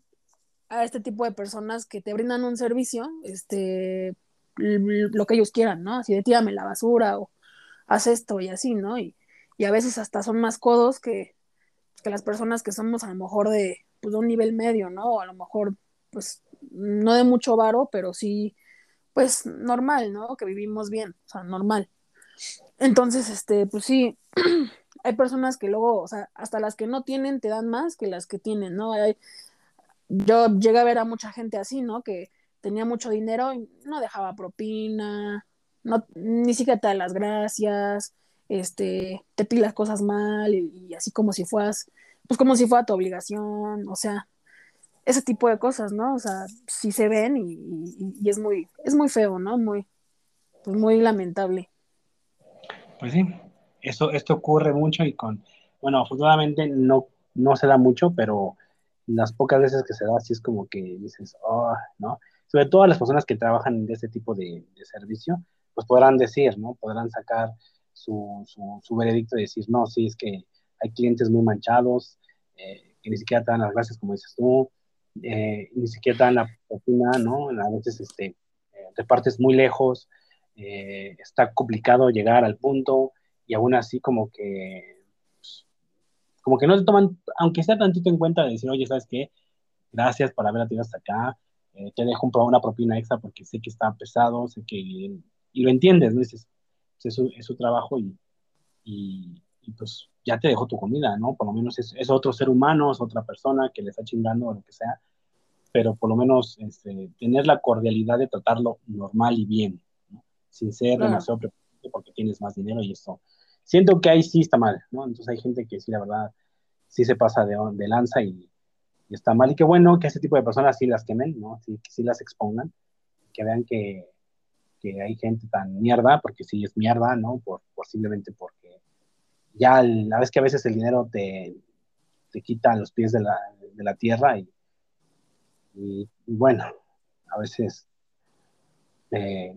a este tipo de personas que te brindan un servicio, este, lo que ellos quieran, ¿no? Así de tírame la basura o haz esto y así, ¿no? Y, y a veces hasta son más codos que, que las personas que somos a lo mejor de, pues, de un nivel medio, ¿no? O a lo mejor, pues, no de mucho varo, pero sí, pues, normal, ¿no? Que vivimos bien, o sea, normal. Entonces, este, pues sí, hay personas que luego, o sea, hasta las que no tienen te dan más que las que tienen, ¿no? Hay, yo llegué a ver a mucha gente así, ¿no? Que tenía mucho dinero y no dejaba propina, no, ni siquiera te da las gracias, este, te pide las cosas mal y, así como si fueras, pues como si fuera tu obligación, o sea, ese tipo de cosas, ¿no? O sea, sí se ven y, y es muy, es muy feo, ¿no? Muy, pues muy lamentable. Pues sí, eso, esto ocurre mucho y con, bueno, afortunadamente no, no se da mucho, pero las pocas veces que se da, así es como que dices, oh, ¿no? Sobre todo las personas que trabajan en este tipo de, servicio, pues podrán decir, ¿no? Podrán sacar su, su, veredicto y decir, no, sí, es que hay clientes muy manchados, eh, que ni siquiera te dan las gracias, como dices tú, eh, ni siquiera te dan la propina, ¿no? A veces este, eh, repartes muy lejos, está complicado llegar al punto, y aún así como que, pues, como que no se toman, aunque sea tantito en cuenta de decir, oye, ¿sabes qué? Gracias por haber atendido hasta acá, eh, te dejo una propina extra porque sé que está pesado, sé que, y lo entiendes, ¿no? Dices, pues, es, su, trabajo y, y, pues ya te dejo tu comida, ¿no? Por lo menos es, es, otro ser humano, es otra persona que le está chingando o lo que sea, pero por lo menos este, tener la cordialidad de tratarlo normal y bien. Sin ser demasiado preocupante porque tienes más dinero y eso siento que ahí sí está mal, ¿no? Entonces hay gente que sí, la verdad, sí se pasa de, de lanza y, está mal. Y qué bueno que ese tipo de personas sí las quemen, ¿no? Sí, que sí las expongan, que vean que, que hay gente tan mierda, porque sí es mierda, ¿no? Por, posiblemente porque ya la vez que a veces el dinero te, te quita los pies de la, de la tierra y, y, bueno, a veces eh,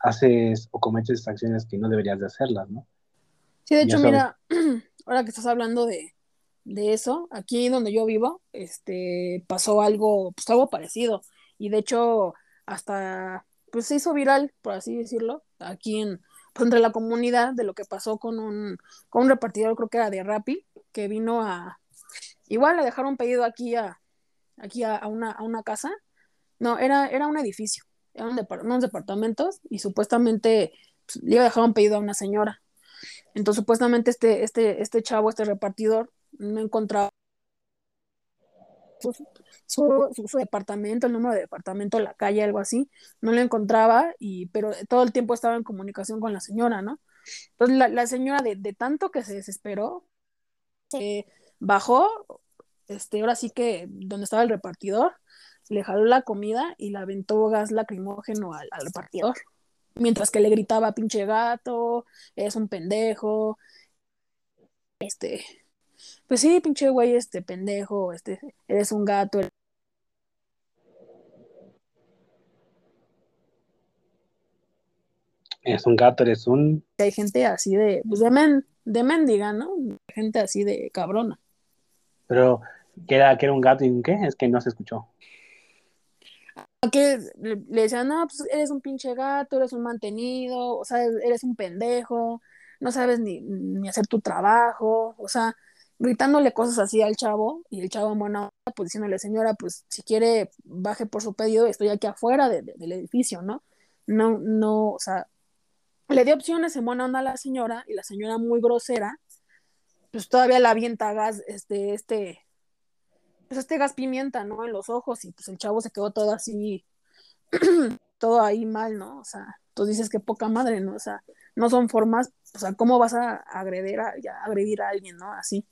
haces o cometes acciones que no deberías de hacerlas, ¿no? Sí, de hecho, mira, ahora que estás hablando de, eso, aquí donde yo vivo, este, pasó algo, pues algo parecido. Y de hecho, hasta, pues se hizo viral, por así decirlo, aquí en, pues, entre la comunidad de lo que pasó con un, con un repartidor, creo que era de Rappi, que vino a, igual a dejar un pedido aquí a, aquí a, una, a una casa. No, era, era un edificio, eran unos departamentos y supuestamente pues, le iba a dejar un pedido a una señora. Entonces, supuestamente este, este, este chavo, este repartidor, no encontraba su, departamento, el número de departamento, la calle, algo así, no lo encontraba, y, pero todo el tiempo estaba en comunicación con la señora, ¿no? Entonces la, señora de, tanto que se desesperó, bajó, este, ahora sí que donde estaba el repartidor, le jaló la comida y le aventó gas lacrimógeno al repartidor mientras que le gritaba pinche gato, es un pendejo, este, pues sí, pinche güey, este pendejo, este, eres un gato. Es un gato, eres un... Hay gente así de, pues de, men, de mendiga, ¿no? Gente así de cabrona. Pero, ¿qué era, que era un gato y un qué? Es que no se escuchó que le, decían, no, pues eres un pinche gato, eres un mantenido, o sea, eres un pendejo, no sabes ni, ni hacer tu trabajo, o sea, gritándole cosas así al chavo, y el chavo, bueno, pues diciéndole, señora, pues si quiere, baje por su pedido, estoy aquí afuera del edificio, ¿no? No, no, o sea, le dio opciones en buena onda a la señora, y la señora muy grosera, pues todavía la avienta gas, este, este, pues este gas pimienta, ¿no? En los ojos y pues el chavo se quedó todo así, todo ahí mal, ¿no? O sea, tú dices que poca madre, ¿no? O sea, no son formas, o sea, ¿cómo vas a agredir a, agredir a alguien, ¿no? Así.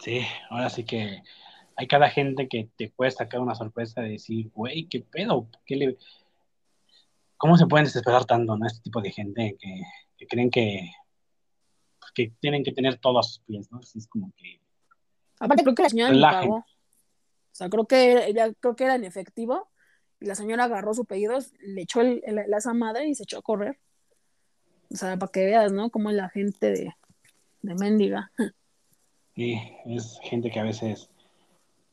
Sí, ahora sí que hay cada gente que te puede sacar una sorpresa de decir, güey, ¿qué pedo? ¿Qué le... ¿Cómo se pueden desesperar tanto, ¿no? Este tipo de gente que, que creen que, que tienen que tener todo a sus pies, ¿no? Es como que... Aparte creo que la señora ni pagó. O sea, creo que ella creo que era en efectivo y la señora agarró su pedido, le echó el, la esa madre y se echó a correr. O sea, para que veas, ¿no? Cómo es la gente de, de mendiga. Sí, es gente que a veces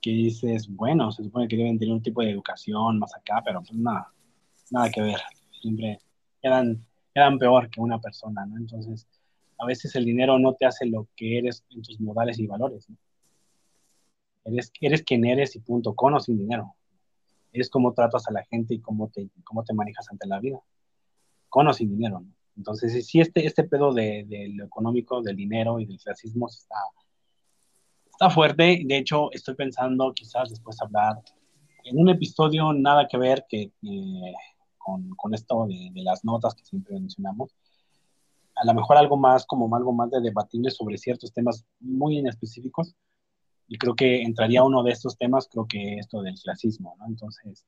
que dices, bueno, se supone que deben tener un tipo de educación más acá, pero pues nada, nada que ver. Siempre eran eran peor que una persona, ¿no? Entonces, a veces el dinero no te hace lo que eres en tus modales y valores, ¿no? Eres, eres quien eres y punto, con o sin dinero. Eres cómo tratas a la gente y cómo te, cómo te manejas ante la vida, con o sin dinero. Entonces, si este, este pedo de, lo económico, del dinero y del racismo está, está fuerte. De hecho, estoy pensando quizás después hablar en un episodio nada que ver que con, esto de, las notas que siempre mencionamos. A lo mejor algo más, como algo más de debatible sobre ciertos temas muy en específicos. Y creo que entraría uno de estos temas, creo que esto del clasismo, ¿no? Entonces,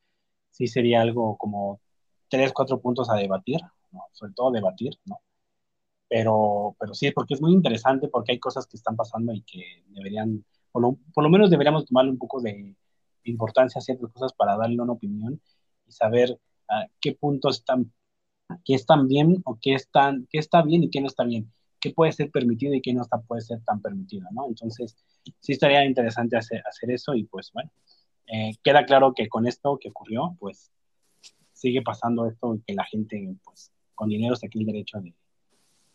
sí sería algo como tres, cuatro puntos a debatir, ¿no? Sobre todo debatir, ¿no? Pero, pero sí, porque es muy interesante, porque hay cosas que están pasando y que deberían, por lo, por lo menos deberíamos tomarle un poco de importancia a ciertas cosas para darle una opinión y saber qué puntos están, qué están bien o qué, están, qué está bien y qué no está bien, qué puede ser permitido y qué no está, puede ser tan permitido, ¿no? Entonces, sí estaría interesante hacer, hacer eso y pues bueno, eh, queda claro que con esto que ocurrió, pues sigue pasando esto y que la gente, pues, con dinero se tiene el derecho de,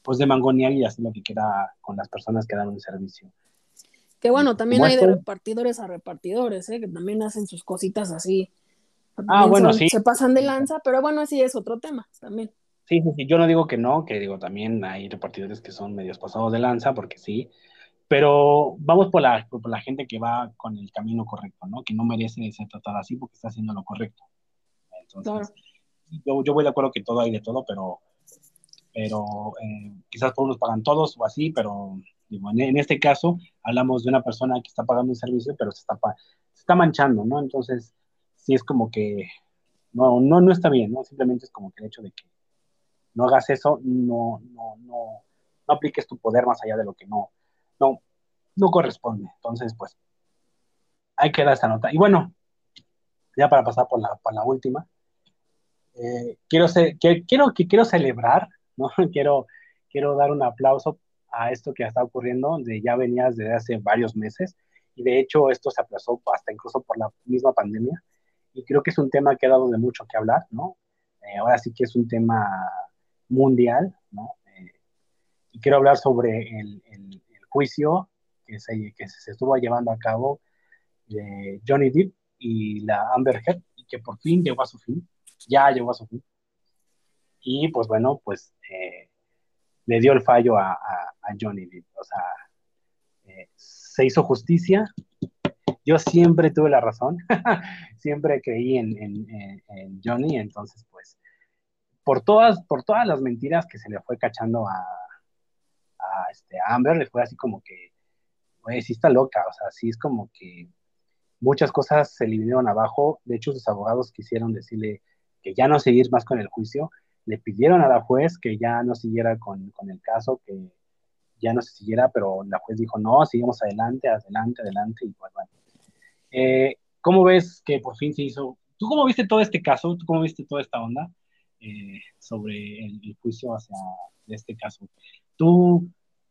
pues, de mangonear y hacer lo que quiera con las personas que dan un servicio. Que bueno, también hay de repartidores a repartidores, ¿eh? que también hacen sus cositas así Ah, bueno, sí. Se pasan de lanza, pero bueno, sí es otro tema también. Sí, sí, sí, yo no digo que no, que digo también hay repartidores que son medios pasados de lanza, porque sí, pero vamos por la, por la gente que va con el camino correcto, ¿no? Que no merece ser tratada así porque está haciendo lo correcto. Entonces, yo, yo voy de acuerdo que todo hay de todo, pero, pero eh, quizás por unos pagan todos o así, pero digo, en, en, este caso hablamos de una persona que está pagando un servicio, pero se está, se está manchando, ¿no? Entonces, sí es como que no, no, no está bien, ¿no? Simplemente es como que el hecho de que no hagas eso, no, no, no, no apliques tu poder más allá de lo que no, no, no corresponde. Entonces, pues, hay que dar esta nota. Y bueno, ya para pasar por la, por la última, eh, quiero, quiero, que quiero celebrar, ¿no? quiero, quiero dar un aplauso a esto que está ocurriendo, de ya venías desde hace varios meses, y de hecho esto se aplazó hasta incluso por la misma pandemia, y creo que es un tema que ha dado de mucho que hablar, ¿no? Eh, ahora sí que es un tema mundial, ¿no? Eh, y quiero hablar sobre el, juicio que se, que se estuvo llevando a cabo de Johnny Depp y la Amber Heard, y que por fin llegó a su fin, ya llegó a su fin. Y pues bueno, pues eh, le dio el fallo a, Johnny Depp, o sea, se hizo justicia yo siempre tuve la razón, siempre creí en, Johnny, entonces pues por todas, por todas las mentiras que se le fue cachando a, este, Amber, le fue así como que, güey, sí está loca, o sea, sí es como que muchas cosas se le vinieron abajo, de hecho sus abogados quisieron decirle que ya no seguir más con el juicio, le pidieron a la juez que ya no siguiera con, con el caso, que ya no se siguiera, pero la juez dijo, no, seguimos adelante, adelante, adelante, y pues bueno, eh, ¿Cómo ves que por fin se hizo? ¿Tú cómo viste todo este caso? ¿Tú cómo viste toda esta onda eh, sobre el, juicio hacia este caso? ¿Tú,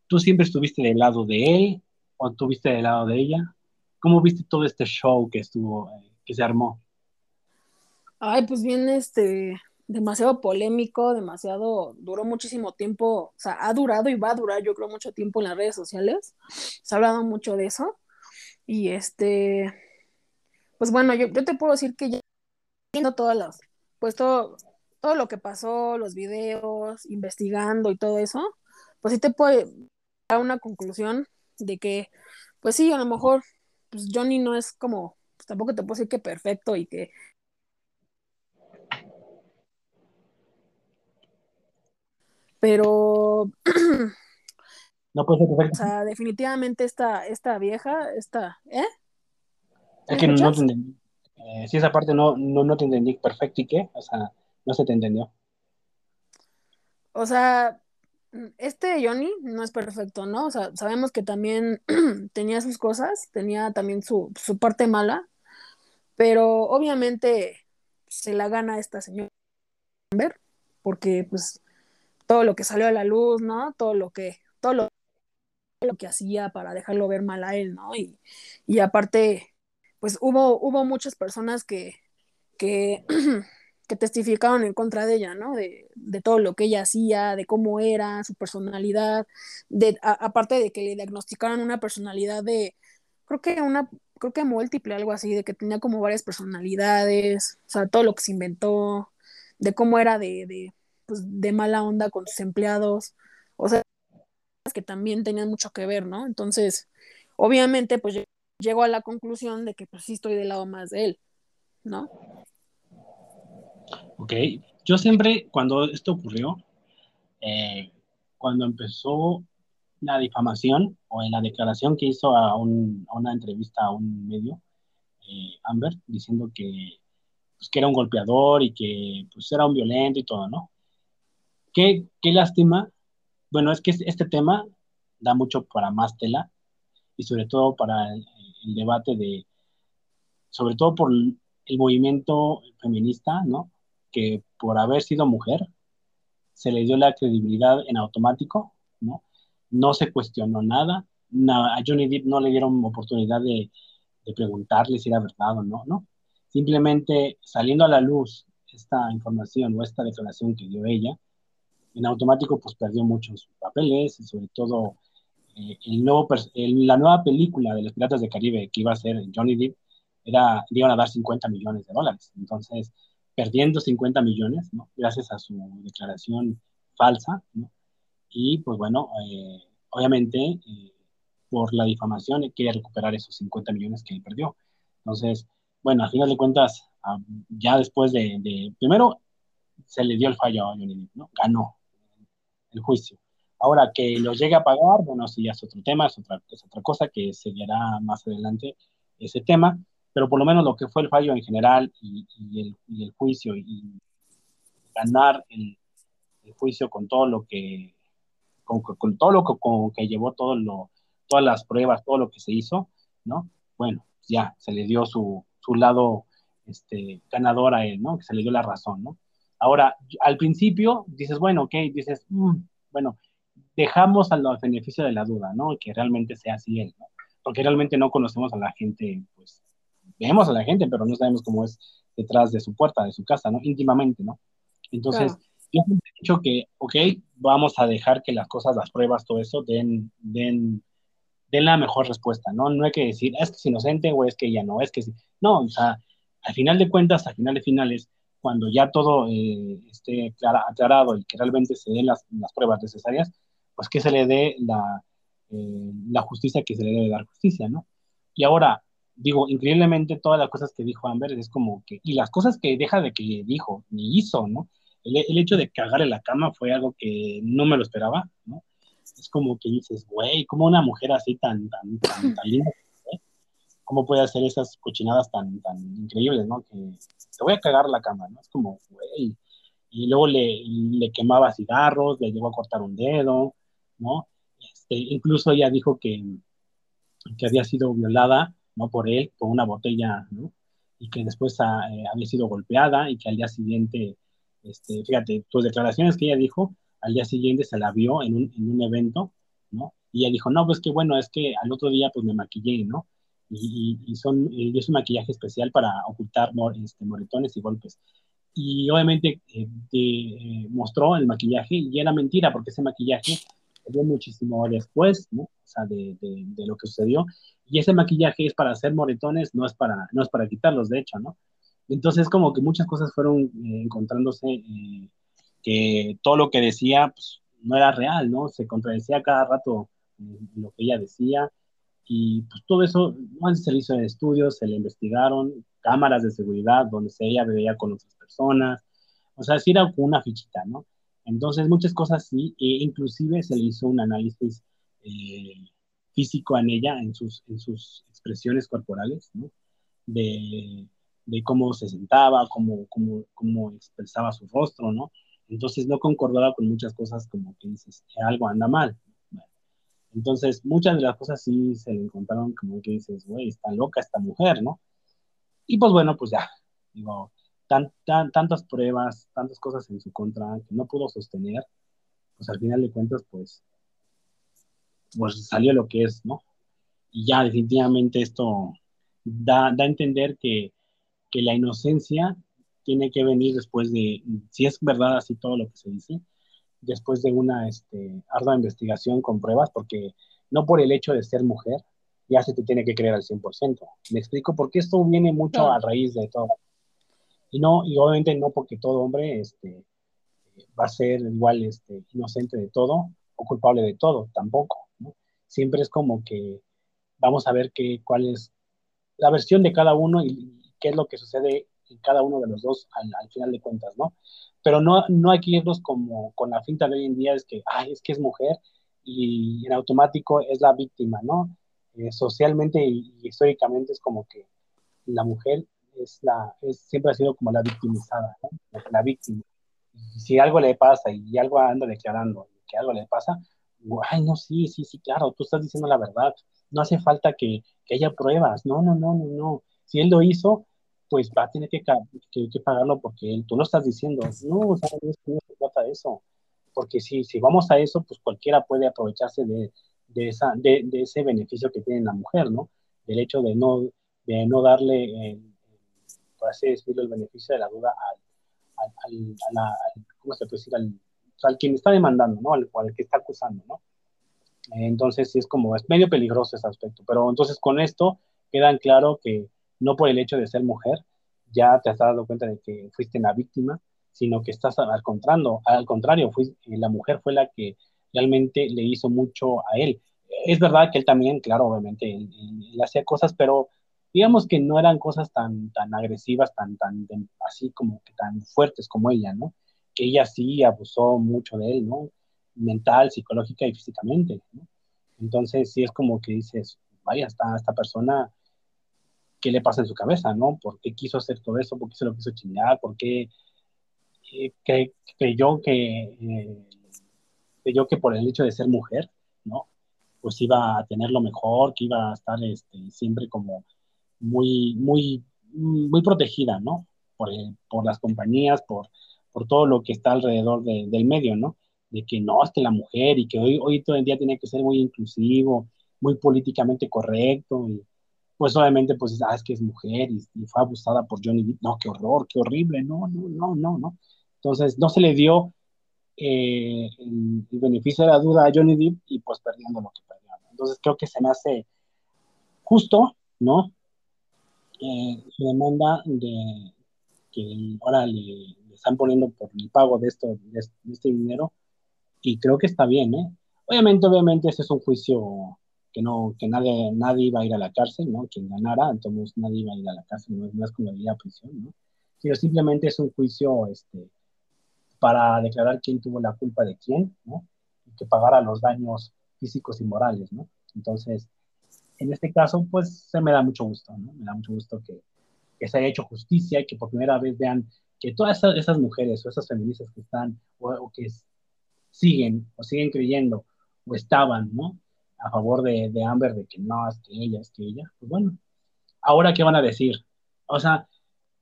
¿Tú siempre estuviste del lado de él o estuviste del lado de ella? ¿Cómo viste todo este show que estuvo, eh, que se armó? Ay, pues bien, este, demasiado polémico, demasiado, duró muchísimo tiempo, o sea, ha durado y va a durar, yo creo, mucho tiempo en las redes sociales. Se ha hablado mucho de eso. Y este, pues bueno, yo, te puedo decir que ya viendo todas las, pues todo, todo lo que pasó, los videos, investigando y todo eso, pues sí te puede dar una conclusión de que, pues sí, a lo mejor, pues Johnny no es como, pues tampoco te puedo decir que perfecto y que pero no puede ser perfecto. O sea, definitivamente esta, esta vieja, esta, ¿eh? Es que no te entendí. Eh, si esa parte no, no, no te entendí perfecto y qué, o sea, no se te entendió. O sea, Este Johnny no es perfecto, ¿no? O sea, sabemos que también tenía sus cosas, tenía también su, su parte mala, pero obviamente se la gana esta señora Amber, porque pues todo lo que salió a la luz, ¿no? Todo lo que, todo lo, lo que hacía para dejarlo ver mal a él, ¿no? Y, y aparte, pues hubo, hubo muchas personas que, que, que testificaron en contra de ella, ¿no? De, de, todo lo que ella hacía, de cómo era, su personalidad, de, aparte de que le diagnosticaron una personalidad de, creo que una, creo que múltiple, algo así, de que tenía como varias personalidades, o sea, todo lo que se inventó, de cómo era de, de, pues, de mala onda con sus empleados, o sea, que también tenían mucho que ver, ¿no? Entonces, obviamente, pues llego a la conclusión de que pues sí estoy del lado más de él, ¿no? Ok, yo siempre, cuando esto ocurrió, eh, cuando empezó la difamación o en la declaración que hizo a, un, una entrevista a un medio, eh, Amber, diciendo que, pues, que era un golpeador y que pues, era un violento y todo, ¿no? Qué, qué lástima. Bueno, es que este tema da mucho para más tela y sobre todo para el debate de, sobre todo por el movimiento feminista, ¿no? Que por haber sido mujer se le dio la credibilidad en automático, ¿no? No se cuestionó nada, a Johnny Depp no le dieron oportunidad de, de preguntarle si era verdad o no, ¿no? Simplemente saliendo a la luz esta información o esta declaración que dio ella, en automático pues perdió muchos papeles y sobre todo eh, el nuevo, el, la nueva película de los Piratas de Caribe que iba a ser Johnny Depp era, iban a dar 50 millones de dólares. Entonces, perdiendo 50 millones, ¿no? Gracias a su declaración falsa, ¿no? Y pues bueno, eh, obviamente eh, por la difamación quiere recuperar esos 50 millones que él perdió. Entonces, bueno, al final de cuentas, uh, ya después de, de, primero se le dio el fallo a Johnny ¿no? Ganó el juicio. Ahora, que lo llegue a pagar, bueno, eso ya es otro tema, es otra, es otra cosa que se verá más adelante ese tema, pero por lo menos lo que fue el fallo en general y, el, juicio y ganar el, juicio con todo lo que, con, todo lo que, llevó todas las pruebas, todo lo que se hizo, ¿no? Bueno, ya se le dio su, lado este, ganador a él, ¿no? Que se le dio la razón, ¿no? Ahora, al principio dices, bueno, ok, dices, mmm, bueno, dejamos al beneficio de la duda, ¿no? Que realmente sea así él, ¿no? Porque realmente no conocemos a la gente, pues, vemos a la gente, pero no sabemos cómo es detrás de su puerta, de su casa, ¿no? Íntimamente, ¿no? Entonces, claro. yo he dicho que, ok, vamos a dejar que las cosas, las pruebas, todo eso, den, den, den la mejor respuesta, ¿no? No hay que decir, es que es inocente o es que ya no, es que sí. No, o sea, al final de cuentas, al final de finales, cuando ya todo eh, esté clara, aclarado y que realmente se den las, las, pruebas necesarias, pues que se le dé la, eh, la justicia que se le debe dar justicia, ¿no? Y ahora, digo, increíblemente todas las cosas que dijo Amber es como que, y las cosas que deja de que dijo, ni hizo, ¿no? El, el hecho de cagar en la cama fue algo que no me lo esperaba, ¿no? Es como que dices, güey, como una mujer así tan, tan, tan, tan linda, ¿eh? ¿cómo puede hacer esas cochinadas tan, tan increíbles, ¿no? Que te voy a cagar la cama, ¿no? Es como, güey. Y luego le, le, quemaba cigarros, le llegó a cortar un dedo, ¿no? Este, incluso ella dijo que, que había sido violada, ¿no? Por él, con una botella. Y que después a, eh, había sido golpeada y que al día siguiente, este, fíjate, tus declaraciones que ella dijo, al día siguiente se la vio en un, en un evento. Y ella dijo, no, pues que bueno, es que al otro día pues me maquillé, ¿no? Y, son, y es un maquillaje especial para ocultar este, moretones y golpes. Y obviamente eh, te, eh, mostró el maquillaje y era mentira porque ese maquillaje muchísimo después, ¿no? O sea, de, de, de, lo que sucedió. Y ese maquillaje es para hacer moretones, no es para, no es para quitarlos, de hecho, ¿no? Entonces, como que muchas cosas fueron eh, encontrándose, eh, que todo lo que decía pues, no era real, ¿no? Se contradecía cada rato eh, lo que ella decía. Y pues todo eso, no se le hizo en estudios, se le investigaron cámaras de seguridad donde se ella veía con otras personas. O sea, sí era una fichita, ¿no? Entonces, muchas cosas sí, e inclusive se le hizo un análisis eh, físico en ella, en sus, en sus expresiones corporales, ¿no? De, de, cómo se sentaba, cómo, cómo, cómo expresaba su rostro, ¿no? Entonces no concordaba con muchas cosas como que dices, que algo anda mal. entonces muchas de las cosas sí se le encontraron como que dices, güey, está loca esta mujer, ¿no? Y pues bueno, pues ya, digo, tan, tan, tantas pruebas, tantas cosas en su contra que no pudo sostener, pues al final de cuentas, pues, pues salió lo que es, ¿no? Y ya definitivamente esto da, da a entender que, que la inocencia tiene que venir después de, si es verdad así todo lo que se dice, después de una este, ardua investigación con pruebas, porque no por el hecho de ser mujer ya se te tiene que creer al 100%. Me explico, porque esto viene mucho a raíz de todo. Y no, y obviamente no porque todo hombre este, va a ser igual este, inocente de todo o culpable de todo, tampoco. Siempre es como que vamos a ver qué, cuál es la versión de cada uno y, qué es lo que sucede en cada uno de los dos al, final de cuentas, ¿no? Pero no, no hay que irnos como con la finta de hoy en día, es que, ay, es que es mujer y en automático es la víctima, ¿no? Eh, socialmente y, históricamente es como que la mujer es la, es, siempre ha sido como la victimizada, ¿no? la, víctima. Si algo le pasa y algo anda declarando que algo le pasa, ay, no, sí, sí, sí, claro, tú estás diciendo la verdad, no hace falta que, que haya pruebas, no, no, no, no, no. Si él lo hizo, pues va a tener que, que, pagarlo porque él, tú lo estás diciendo. No, o sea, no, se trata de eso. Porque si, si vamos a eso, pues cualquiera puede aprovecharse de, de, esa, de, de ese beneficio que tiene la mujer, ¿no? Del hecho de no, de no darle, eh, por así decirlo, el beneficio de la duda al, al, al, ¿cómo se puede decir? Al, al quien está demandando, ¿no? Al, al que está acusando, ¿no? Entonces, sí es como, es medio peligroso ese aspecto. Pero entonces con esto quedan claro que no por el hecho de ser mujer, ya te has dado cuenta de que fuiste la víctima, sino que estás al contrario, al contrario, la mujer fue la que realmente le hizo mucho a él. Es verdad que él también, claro, obviamente, él, hacía cosas, pero digamos que no eran cosas tan, tan agresivas, tan, tan, así como que tan fuertes como ella, ¿no? Que ella sí abusó mucho de él, ¿no? Mental, psicológica y físicamente, ¿no? Entonces sí es como que dices, vaya, esta, esta persona qué le pasa en su cabeza, ¿no? ¿Por qué quiso hacer todo eso? ¿Por qué se lo quiso chingar? ¿Por qué eh, creyó que, eh, creyó que por el hecho de ser mujer, ¿no? Pues iba a tener lo mejor, que iba a estar este, siempre como muy, muy, muy protegida, ¿no? Por, por las compañías, por, por todo lo que está alrededor del medio, ¿no? De que no, es que la mujer y que hoy, hoy todo el día tiene que ser muy inclusivo, muy políticamente correcto y, pues obviamente, pues, ah, es que es mujer y, fue abusada por Johnny Depp. No, qué horror, qué horrible, no, no, no, no, no. Entonces, no se le dio eh, el, beneficio de la duda a Johnny Depp y pues perdiendo lo que perdió. Entonces, creo que se me hace justo, ¿no? Eh, su demanda de que ahora le, están poniendo por el pago de, esto, de, este dinero y creo que está bien, ¿eh? Obviamente, obviamente, ese es un juicio que no, que nadie, nadie iba a ir a la cárcel, ¿no? Quien ganara, entonces nadie iba a ir a la cárcel, no, es como ir a prisión, ¿no? Sino simplemente es un juicio, este, para declarar quién tuvo la culpa de quién, ¿no? Y que pagara los daños físicos y morales, ¿no? Entonces, en este caso, pues se me da mucho gusto, ¿no? Me da mucho gusto que, se haya hecho justicia y que por primera vez vean que todas esas, mujeres o esas feministas que están o, que siguen o siguen creyendo o estaban, ¿no? a favor de, Amber de que no, es que ella, es que ella, pues bueno, ahora qué van a decir. O sea,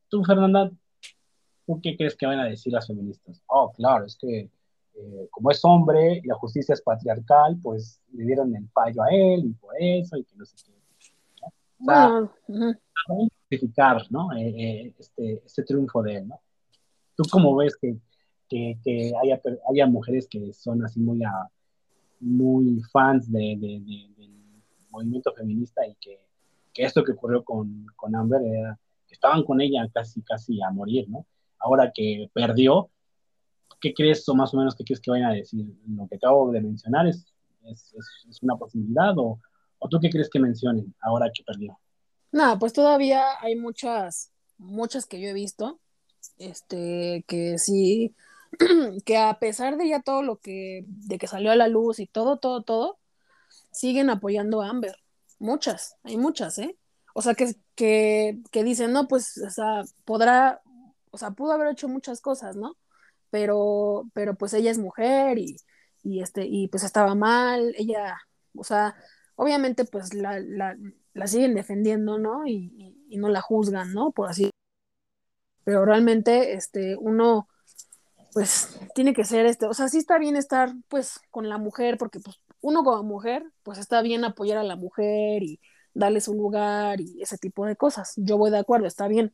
tú, Fernanda, ¿tú qué crees que van a decir las feministas? Oh, claro, es que eh, como es hombre y la justicia es patriarcal, pues le dieron el fallo a él y por eso y que no sé qué. ¿no? O sea, justificar, ¿no? Eh, eh, este, este triunfo de él, ¿no? ¿Tú cómo ves que, que, que haya, haya mujeres que son así muy a, muy fans de, del movimiento feminista y que, esto que ocurrió con, con Amber era que estaban con ella casi, casi a morir, ¿no? Ahora que perdió, ¿qué crees o más o menos qué crees que vayan a decir? ¿Lo que acabo de mencionar es, es, es una posibilidad o, o tú qué crees que mencionen ahora que perdió? Nada, pues todavía hay muchas, muchas que yo he visto, este, que sí que a pesar de ya todo lo que, de que salió a la luz y todo, todo, todo, siguen apoyando a Amber. Muchas, hay muchas, ¿eh? O sea, que, que, que dicen, no, pues, o sea, podrá, o sea, pudo haber hecho muchas cosas, ¿no? Pero, pero pues ella es mujer y, y, este, y pues estaba mal, ella, o sea, obviamente pues la, la, la siguen defendiendo, ¿no? Y, y, no la juzgan, ¿no? Por así. Pero realmente, este, uno, pues, tiene que ser, este, o sea, sí está bien estar, pues, con la mujer, porque, pues, uno como mujer, pues, está bien apoyar a la mujer y darle su lugar y ese tipo de cosas. Yo voy de acuerdo, está bien.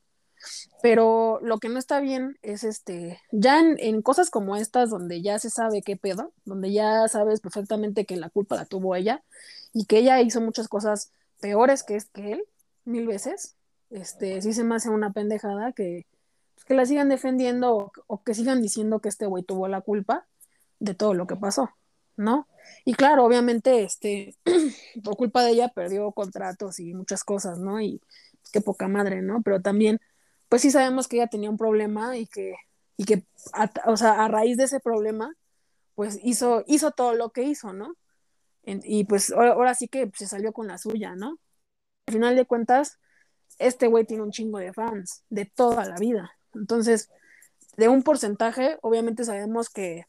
Pero lo que no está bien es este, ya en, cosas como estas, donde ya se sabe qué pedo, donde ya sabes perfectamente que la culpa la tuvo ella y que ella hizo muchas cosas peores que, que él, mil veces, este, sí se me hace una pendejada que, pues, que la sigan defendiendo o, o, que sigan diciendo que este güey tuvo la culpa de todo lo que pasó, ¿no? Y claro, obviamente, este, por culpa de ella perdió contratos y muchas cosas, ¿no? Y pues, qué poca madre, ¿no? Pero también pues sí sabemos que ella tenía un problema y que, y que a, o sea, a raíz de ese problema, pues hizo, hizo todo lo que hizo, ¿no? y pues ahora, sí que se salió con la suya, ¿no? Al final de cuentas, este güey tiene un chingo de fans de toda la vida. Entonces, de un porcentaje, obviamente sabemos que,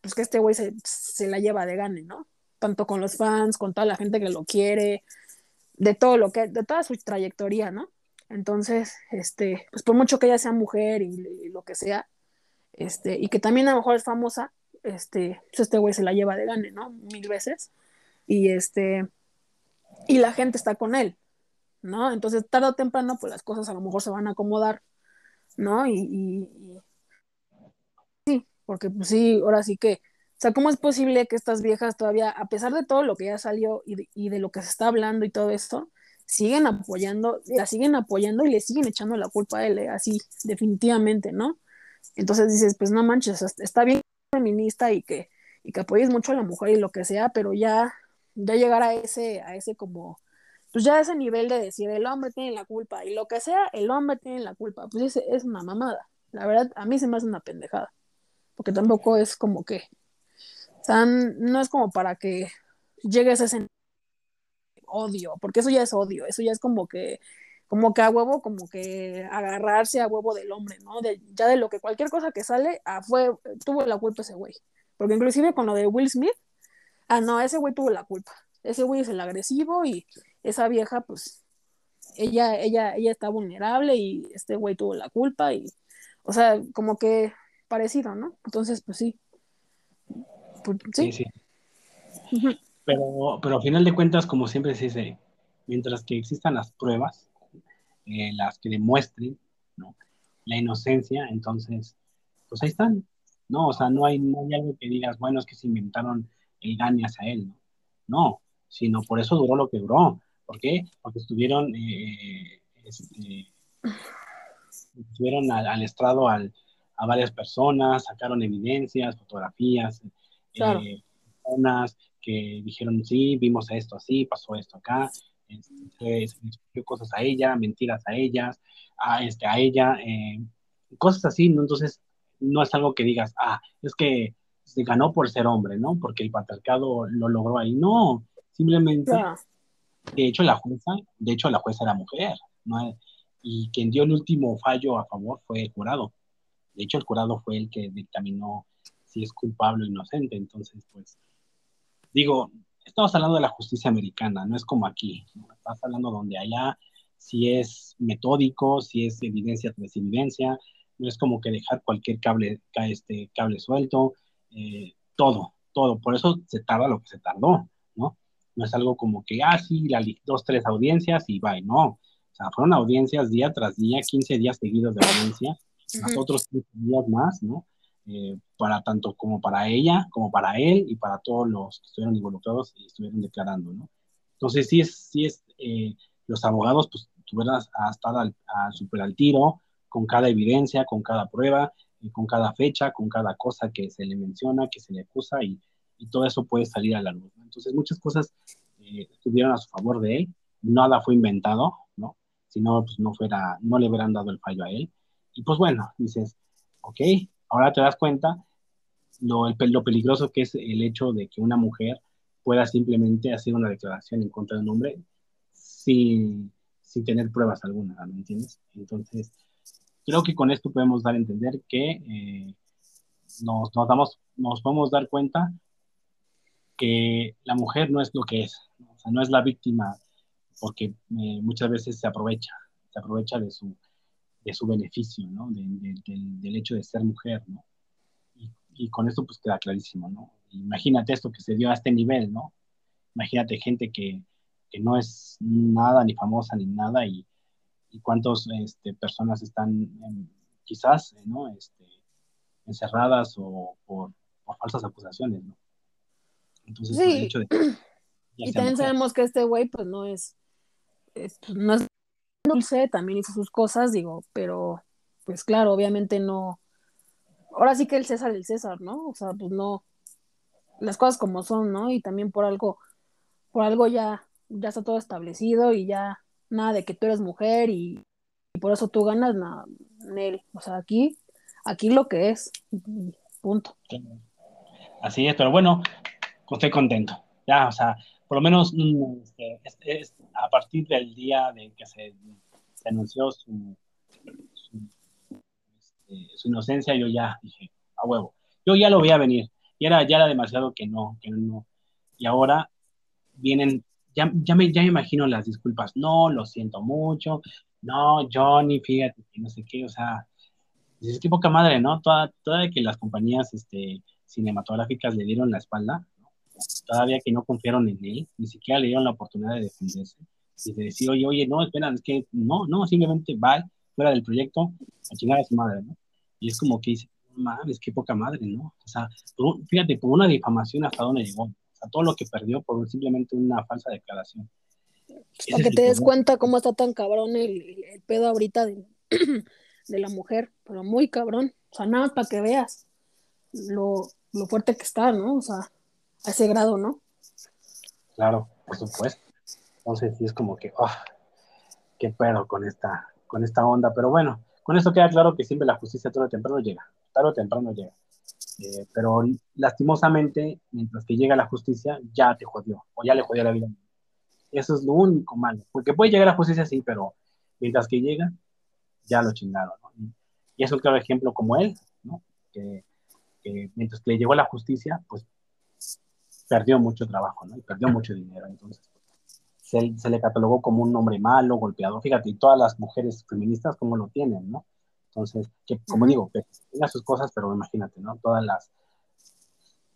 pues que este güey se, se, la lleva de gane, ¿no? Tanto con los fans, con toda la gente que lo quiere, de todo lo que, de toda su trayectoria, ¿no? Entonces, este, pues por mucho que ella sea mujer y, lo que sea, este, y que también a lo mejor es famosa, este, pues este güey se la lleva de gane, ¿no? Mil veces. Y este, y la gente está con él, ¿no? Entonces, tarde o temprano, pues las cosas a lo mejor se van a acomodar, ¿no? Y, y, sí, porque pues sí, ahora sí que, o sea, ¿cómo es posible que estas viejas todavía, a pesar de todo lo que ya salió y de, y de lo que se está hablando y todo esto, siguen apoyando, la siguen apoyando y le siguen echando la culpa a él, ¿eh? así, definitivamente, ¿no? Entonces dices, pues no manches, está bien feminista y que, y que apoyes mucho a la mujer y lo que sea, pero ya, ya llegar a ese, a ese como, pues ya a ese nivel de decir, el hombre tiene la culpa y lo que sea, el hombre tiene la culpa, pues es, es una mamada. La verdad, a mí se me hace una pendejada, porque tampoco es como que, o sea, no es como para que llegues a ese odio, porque eso ya es odio, eso ya es como que, como que a huevo, como que agarrarse a huevo del hombre, ¿no? De, ya de lo que cualquier cosa que sale, ah, fue, tuvo la culpa ese güey. Porque inclusive con lo de Will Smith, ah, no, ese güey tuvo la culpa. Ese güey es el agresivo y esa vieja, pues, ella, ella, ella está vulnerable y este güey tuvo la culpa y, o sea, como que parecido, ¿no? Entonces, pues sí. Pues, sí. sí, pero, pero a final de cuentas, como siempre se dice, mientras que existan las pruebas, eh, las que demuestren ¿no? la inocencia, entonces, pues ahí están, ¿no? O sea, no hay, no hay algo que digas, bueno, es que se inventaron el gane hacia él, ¿no? No, sino por eso duró lo que duró. ¿Por qué? Porque estuvieron, eh, este, estuvieron al, estrado al, a varias personas, sacaron evidencias, fotografías, claro. eh, personas, que dijeron, sí, vimos esto así, pasó esto acá, este, se, se cosas a ella, mentiras a ellas, a, este, a ella, eh, cosas así, ¿no? Entonces, no es algo que digas, ah, es que se ganó por ser hombre, ¿no? Porque el patriarcado lo logró ahí. No, simplemente, de hecho, la jueza, de hecho, la jueza era mujer, ¿no? Y quien dio el último fallo a favor fue el jurado. De hecho, el jurado fue el que dictaminó si es culpable o inocente. Entonces, pues, digo, estamos hablando de la justicia americana, no es como aquí, estás hablando donde allá si es metódico, si es evidencia tras evidencia, no es como que dejar cualquier cable, este, cable suelto, eh, todo, todo, por eso se tarda lo que se tardó, ¿no? No es algo como que, ah, sí, la, dos, tres audiencias y va, no, o sea, fueron audiencias día tras día, 15 días seguidos de audiencia, más otros 15 días más, ¿no? Eh, para tanto como para ella, como para él y para todos los que estuvieron involucrados y estuvieron declarando, ¿no? Entonces, sí es, sí es, eh, los abogados, pues, tuvieron a estar al, super al tiro con cada evidencia, con cada prueba, y con cada fecha, con cada cosa que se le menciona, que se le acusa y, y todo eso puede salir a la luz. Entonces, muchas cosas eh, estuvieron a su favor de él, nada fue inventado, ¿no? Si no, pues no fuera, no le hubieran dado el fallo a él. Y pues bueno, dices, ok, ahora te das cuenta lo, lo peligroso que es el hecho de que una mujer pueda simplemente hacer una declaración en contra de un hombre sin, sin tener pruebas alguna, ¿me entiendes? Entonces, creo que con esto podemos dar a entender que eh, nos, nos, damos, nos podemos dar cuenta que la mujer no es lo que es, o sea, no es la víctima, porque eh, muchas veces se aprovecha, se aprovecha de su, de su beneficio, ¿no? del hecho de ser mujer, ¿no? Y, con esto pues queda clarísimo, ¿no? Imagínate esto que se dio a este nivel, ¿no? Imagínate gente que, que no es nada, ni famosa, ni nada, y, y cuántas este, personas están quizás, ¿no? Este, encerradas o por, por, falsas acusaciones, ¿no? Entonces, sí. el hecho de... Y también sabemos que este güey, pues, no es, es pues, no es dulce, también hizo sus cosas, digo, pero, pues, claro, obviamente no... Ahora sí que el César, el César, ¿no? O sea, pues no... Las cosas como son, ¿no? Y también por algo, por algo ya, ya está todo establecido y ya nada de que tú eres mujer y, por eso tú ganas, nada, Nel. O sea, aquí aquí lo que es. Punto. Así es, pero bueno, estoy contento. Ya, o sea, por lo menos mm, este, es, a partir del día de que se, anunció su, este, su, inocencia, yo ya dije, a huevo. Yo ya lo voy a venir. Y era, ya era demasiado que no, que no. Y ahora vienen, ya, ya, me, ya me imagino las disculpas. No, lo siento mucho. No, Johnny, fíjate que no sé qué, o sea, Dices, qué poca madre, ¿no? Toda, toda que las compañías este, cinematográficas le dieron la espalda, todavía que no confiaron en él, ni siquiera le dieron la oportunidad de defenderse y de decir, oye, oye, no, espera, es que no, no, simplemente va fuera del proyecto a chingar a su madre, ¿no? Y es como que dice, mames, qué poca madre, ¿no? O sea, fíjate, por una difamación hasta dónde llegó, o sea, todo lo que perdió por simplemente una falsa declaración. Para que te des cuenta cómo está tan cabrón el, el pedo ahorita de, de la mujer, pero muy cabrón. O sea, nada más para que veas lo, lo fuerte que está, ¿no? O sea, a ese grado, ¿no? Claro, por supuesto. Entonces sí es como que, oh, qué pedo con esta, con esta onda. Pero bueno, con esto queda claro que siempre la justicia tarde o temprano llega. Tarde o temprano llega. Eh, pero lastimosamente, mientras que llega la justicia, ya te jodió, o ya le jodió la vida. Eso es lo único malo. Porque puede llegar la justicia, sí, pero mientras que llega, ya lo chingaron. Y es un claro ejemplo como él, ¿no? que, mientras que le llegó la justicia, pues perdió mucho trabajo, ¿no? Y perdió mucho dinero. Entonces, se, se, le catalogó como un hombre malo, golpeado. Fíjate, y todas las mujeres feministas como lo tienen, ¿no? Entonces, que como digo, que tenga sus cosas, pero imagínate, ¿no? Todas las,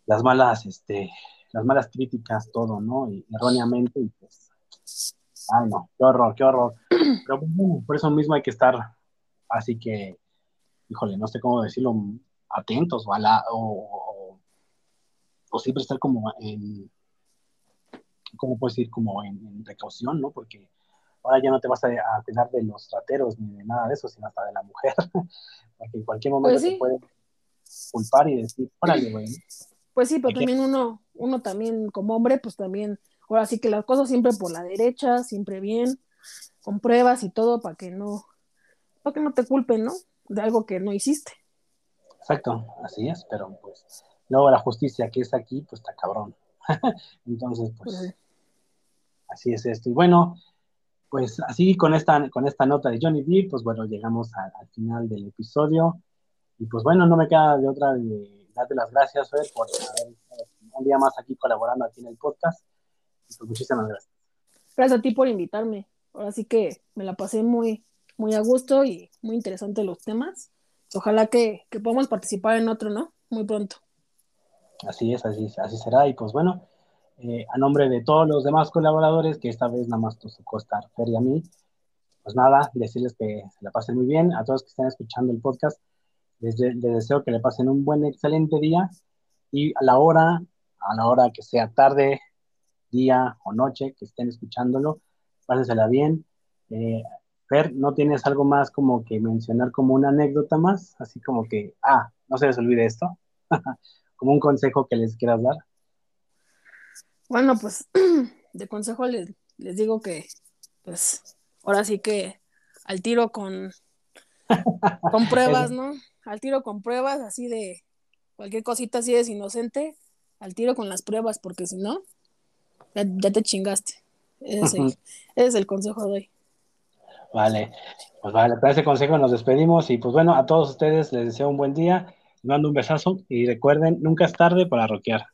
las malas, este, las malas críticas, todo, ¿no? Y erróneamente, y pues, ay no, qué horror, qué horror. Pero por eso mismo hay que estar Así que, híjole, no sé cómo decirlo, atentos o, a la, o, o, siempre estar como en, ¿cómo puedo decir? Como en, precaución, ¿no? Porque ahora ya no te vas a, a, de los trateros ni de nada de eso, sino hasta de la mujer, porque en cualquier momento pues te puede culpar y decir, órale, güey. Pues sí, pero también uno, uno también como hombre, pues también, ahora sí que las cosas siempre por la derecha, siempre bien, con pruebas y todo para que no, para que no te culpen, ¿no? De algo que no hiciste. Exacto, así es, pero pues luego la justicia que es aquí, pues está cabrón. Entonces, pues, así es esto. Y bueno, pues así con esta, con esta nota de Johnny Depp, pues bueno, llegamos al final del episodio. Y pues bueno, no me queda de otra de darte las gracias, Fer, por haber un día más aquí colaborando aquí en el podcast. Y pues muchísimas gracias. Gracias a ti por invitarme. Ahora sí que me la pasé muy, muy a gusto y muy interesante los temas. Ojalá que, que podamos participar en otro, ¿no? Muy pronto. Así es, así, así será. Y pues bueno, eh, a nombre de todos los demás colaboradores, que esta vez nada más nos tocó estar Fer y a mí, pues nada, decirles que se la pasen muy bien. A todos que están escuchando el podcast, les, les deseo que le pasen un buen, excelente día. Y a la hora, a la hora que sea tarde, día o noche, que estén escuchándolo, pásensela bien. Eh, Fer, ¿no tienes algo más como que mencionar como una anécdota más? Así como que, ah, no se les olvide esto. como un consejo que les quieras dar. Bueno, pues de consejo les, les digo que, pues, ahora sí que al tiro con, con pruebas, ¿no? Al tiro con pruebas, así de cualquier cosita así es inocente, al tiro con las pruebas, porque si no, ya, te chingaste. Ese es el consejo de hoy. Vale, pues vale, para ese consejo nos despedimos y pues bueno, a todos ustedes les deseo un buen día mando un besazo y recuerden, nunca es tarde para rockear.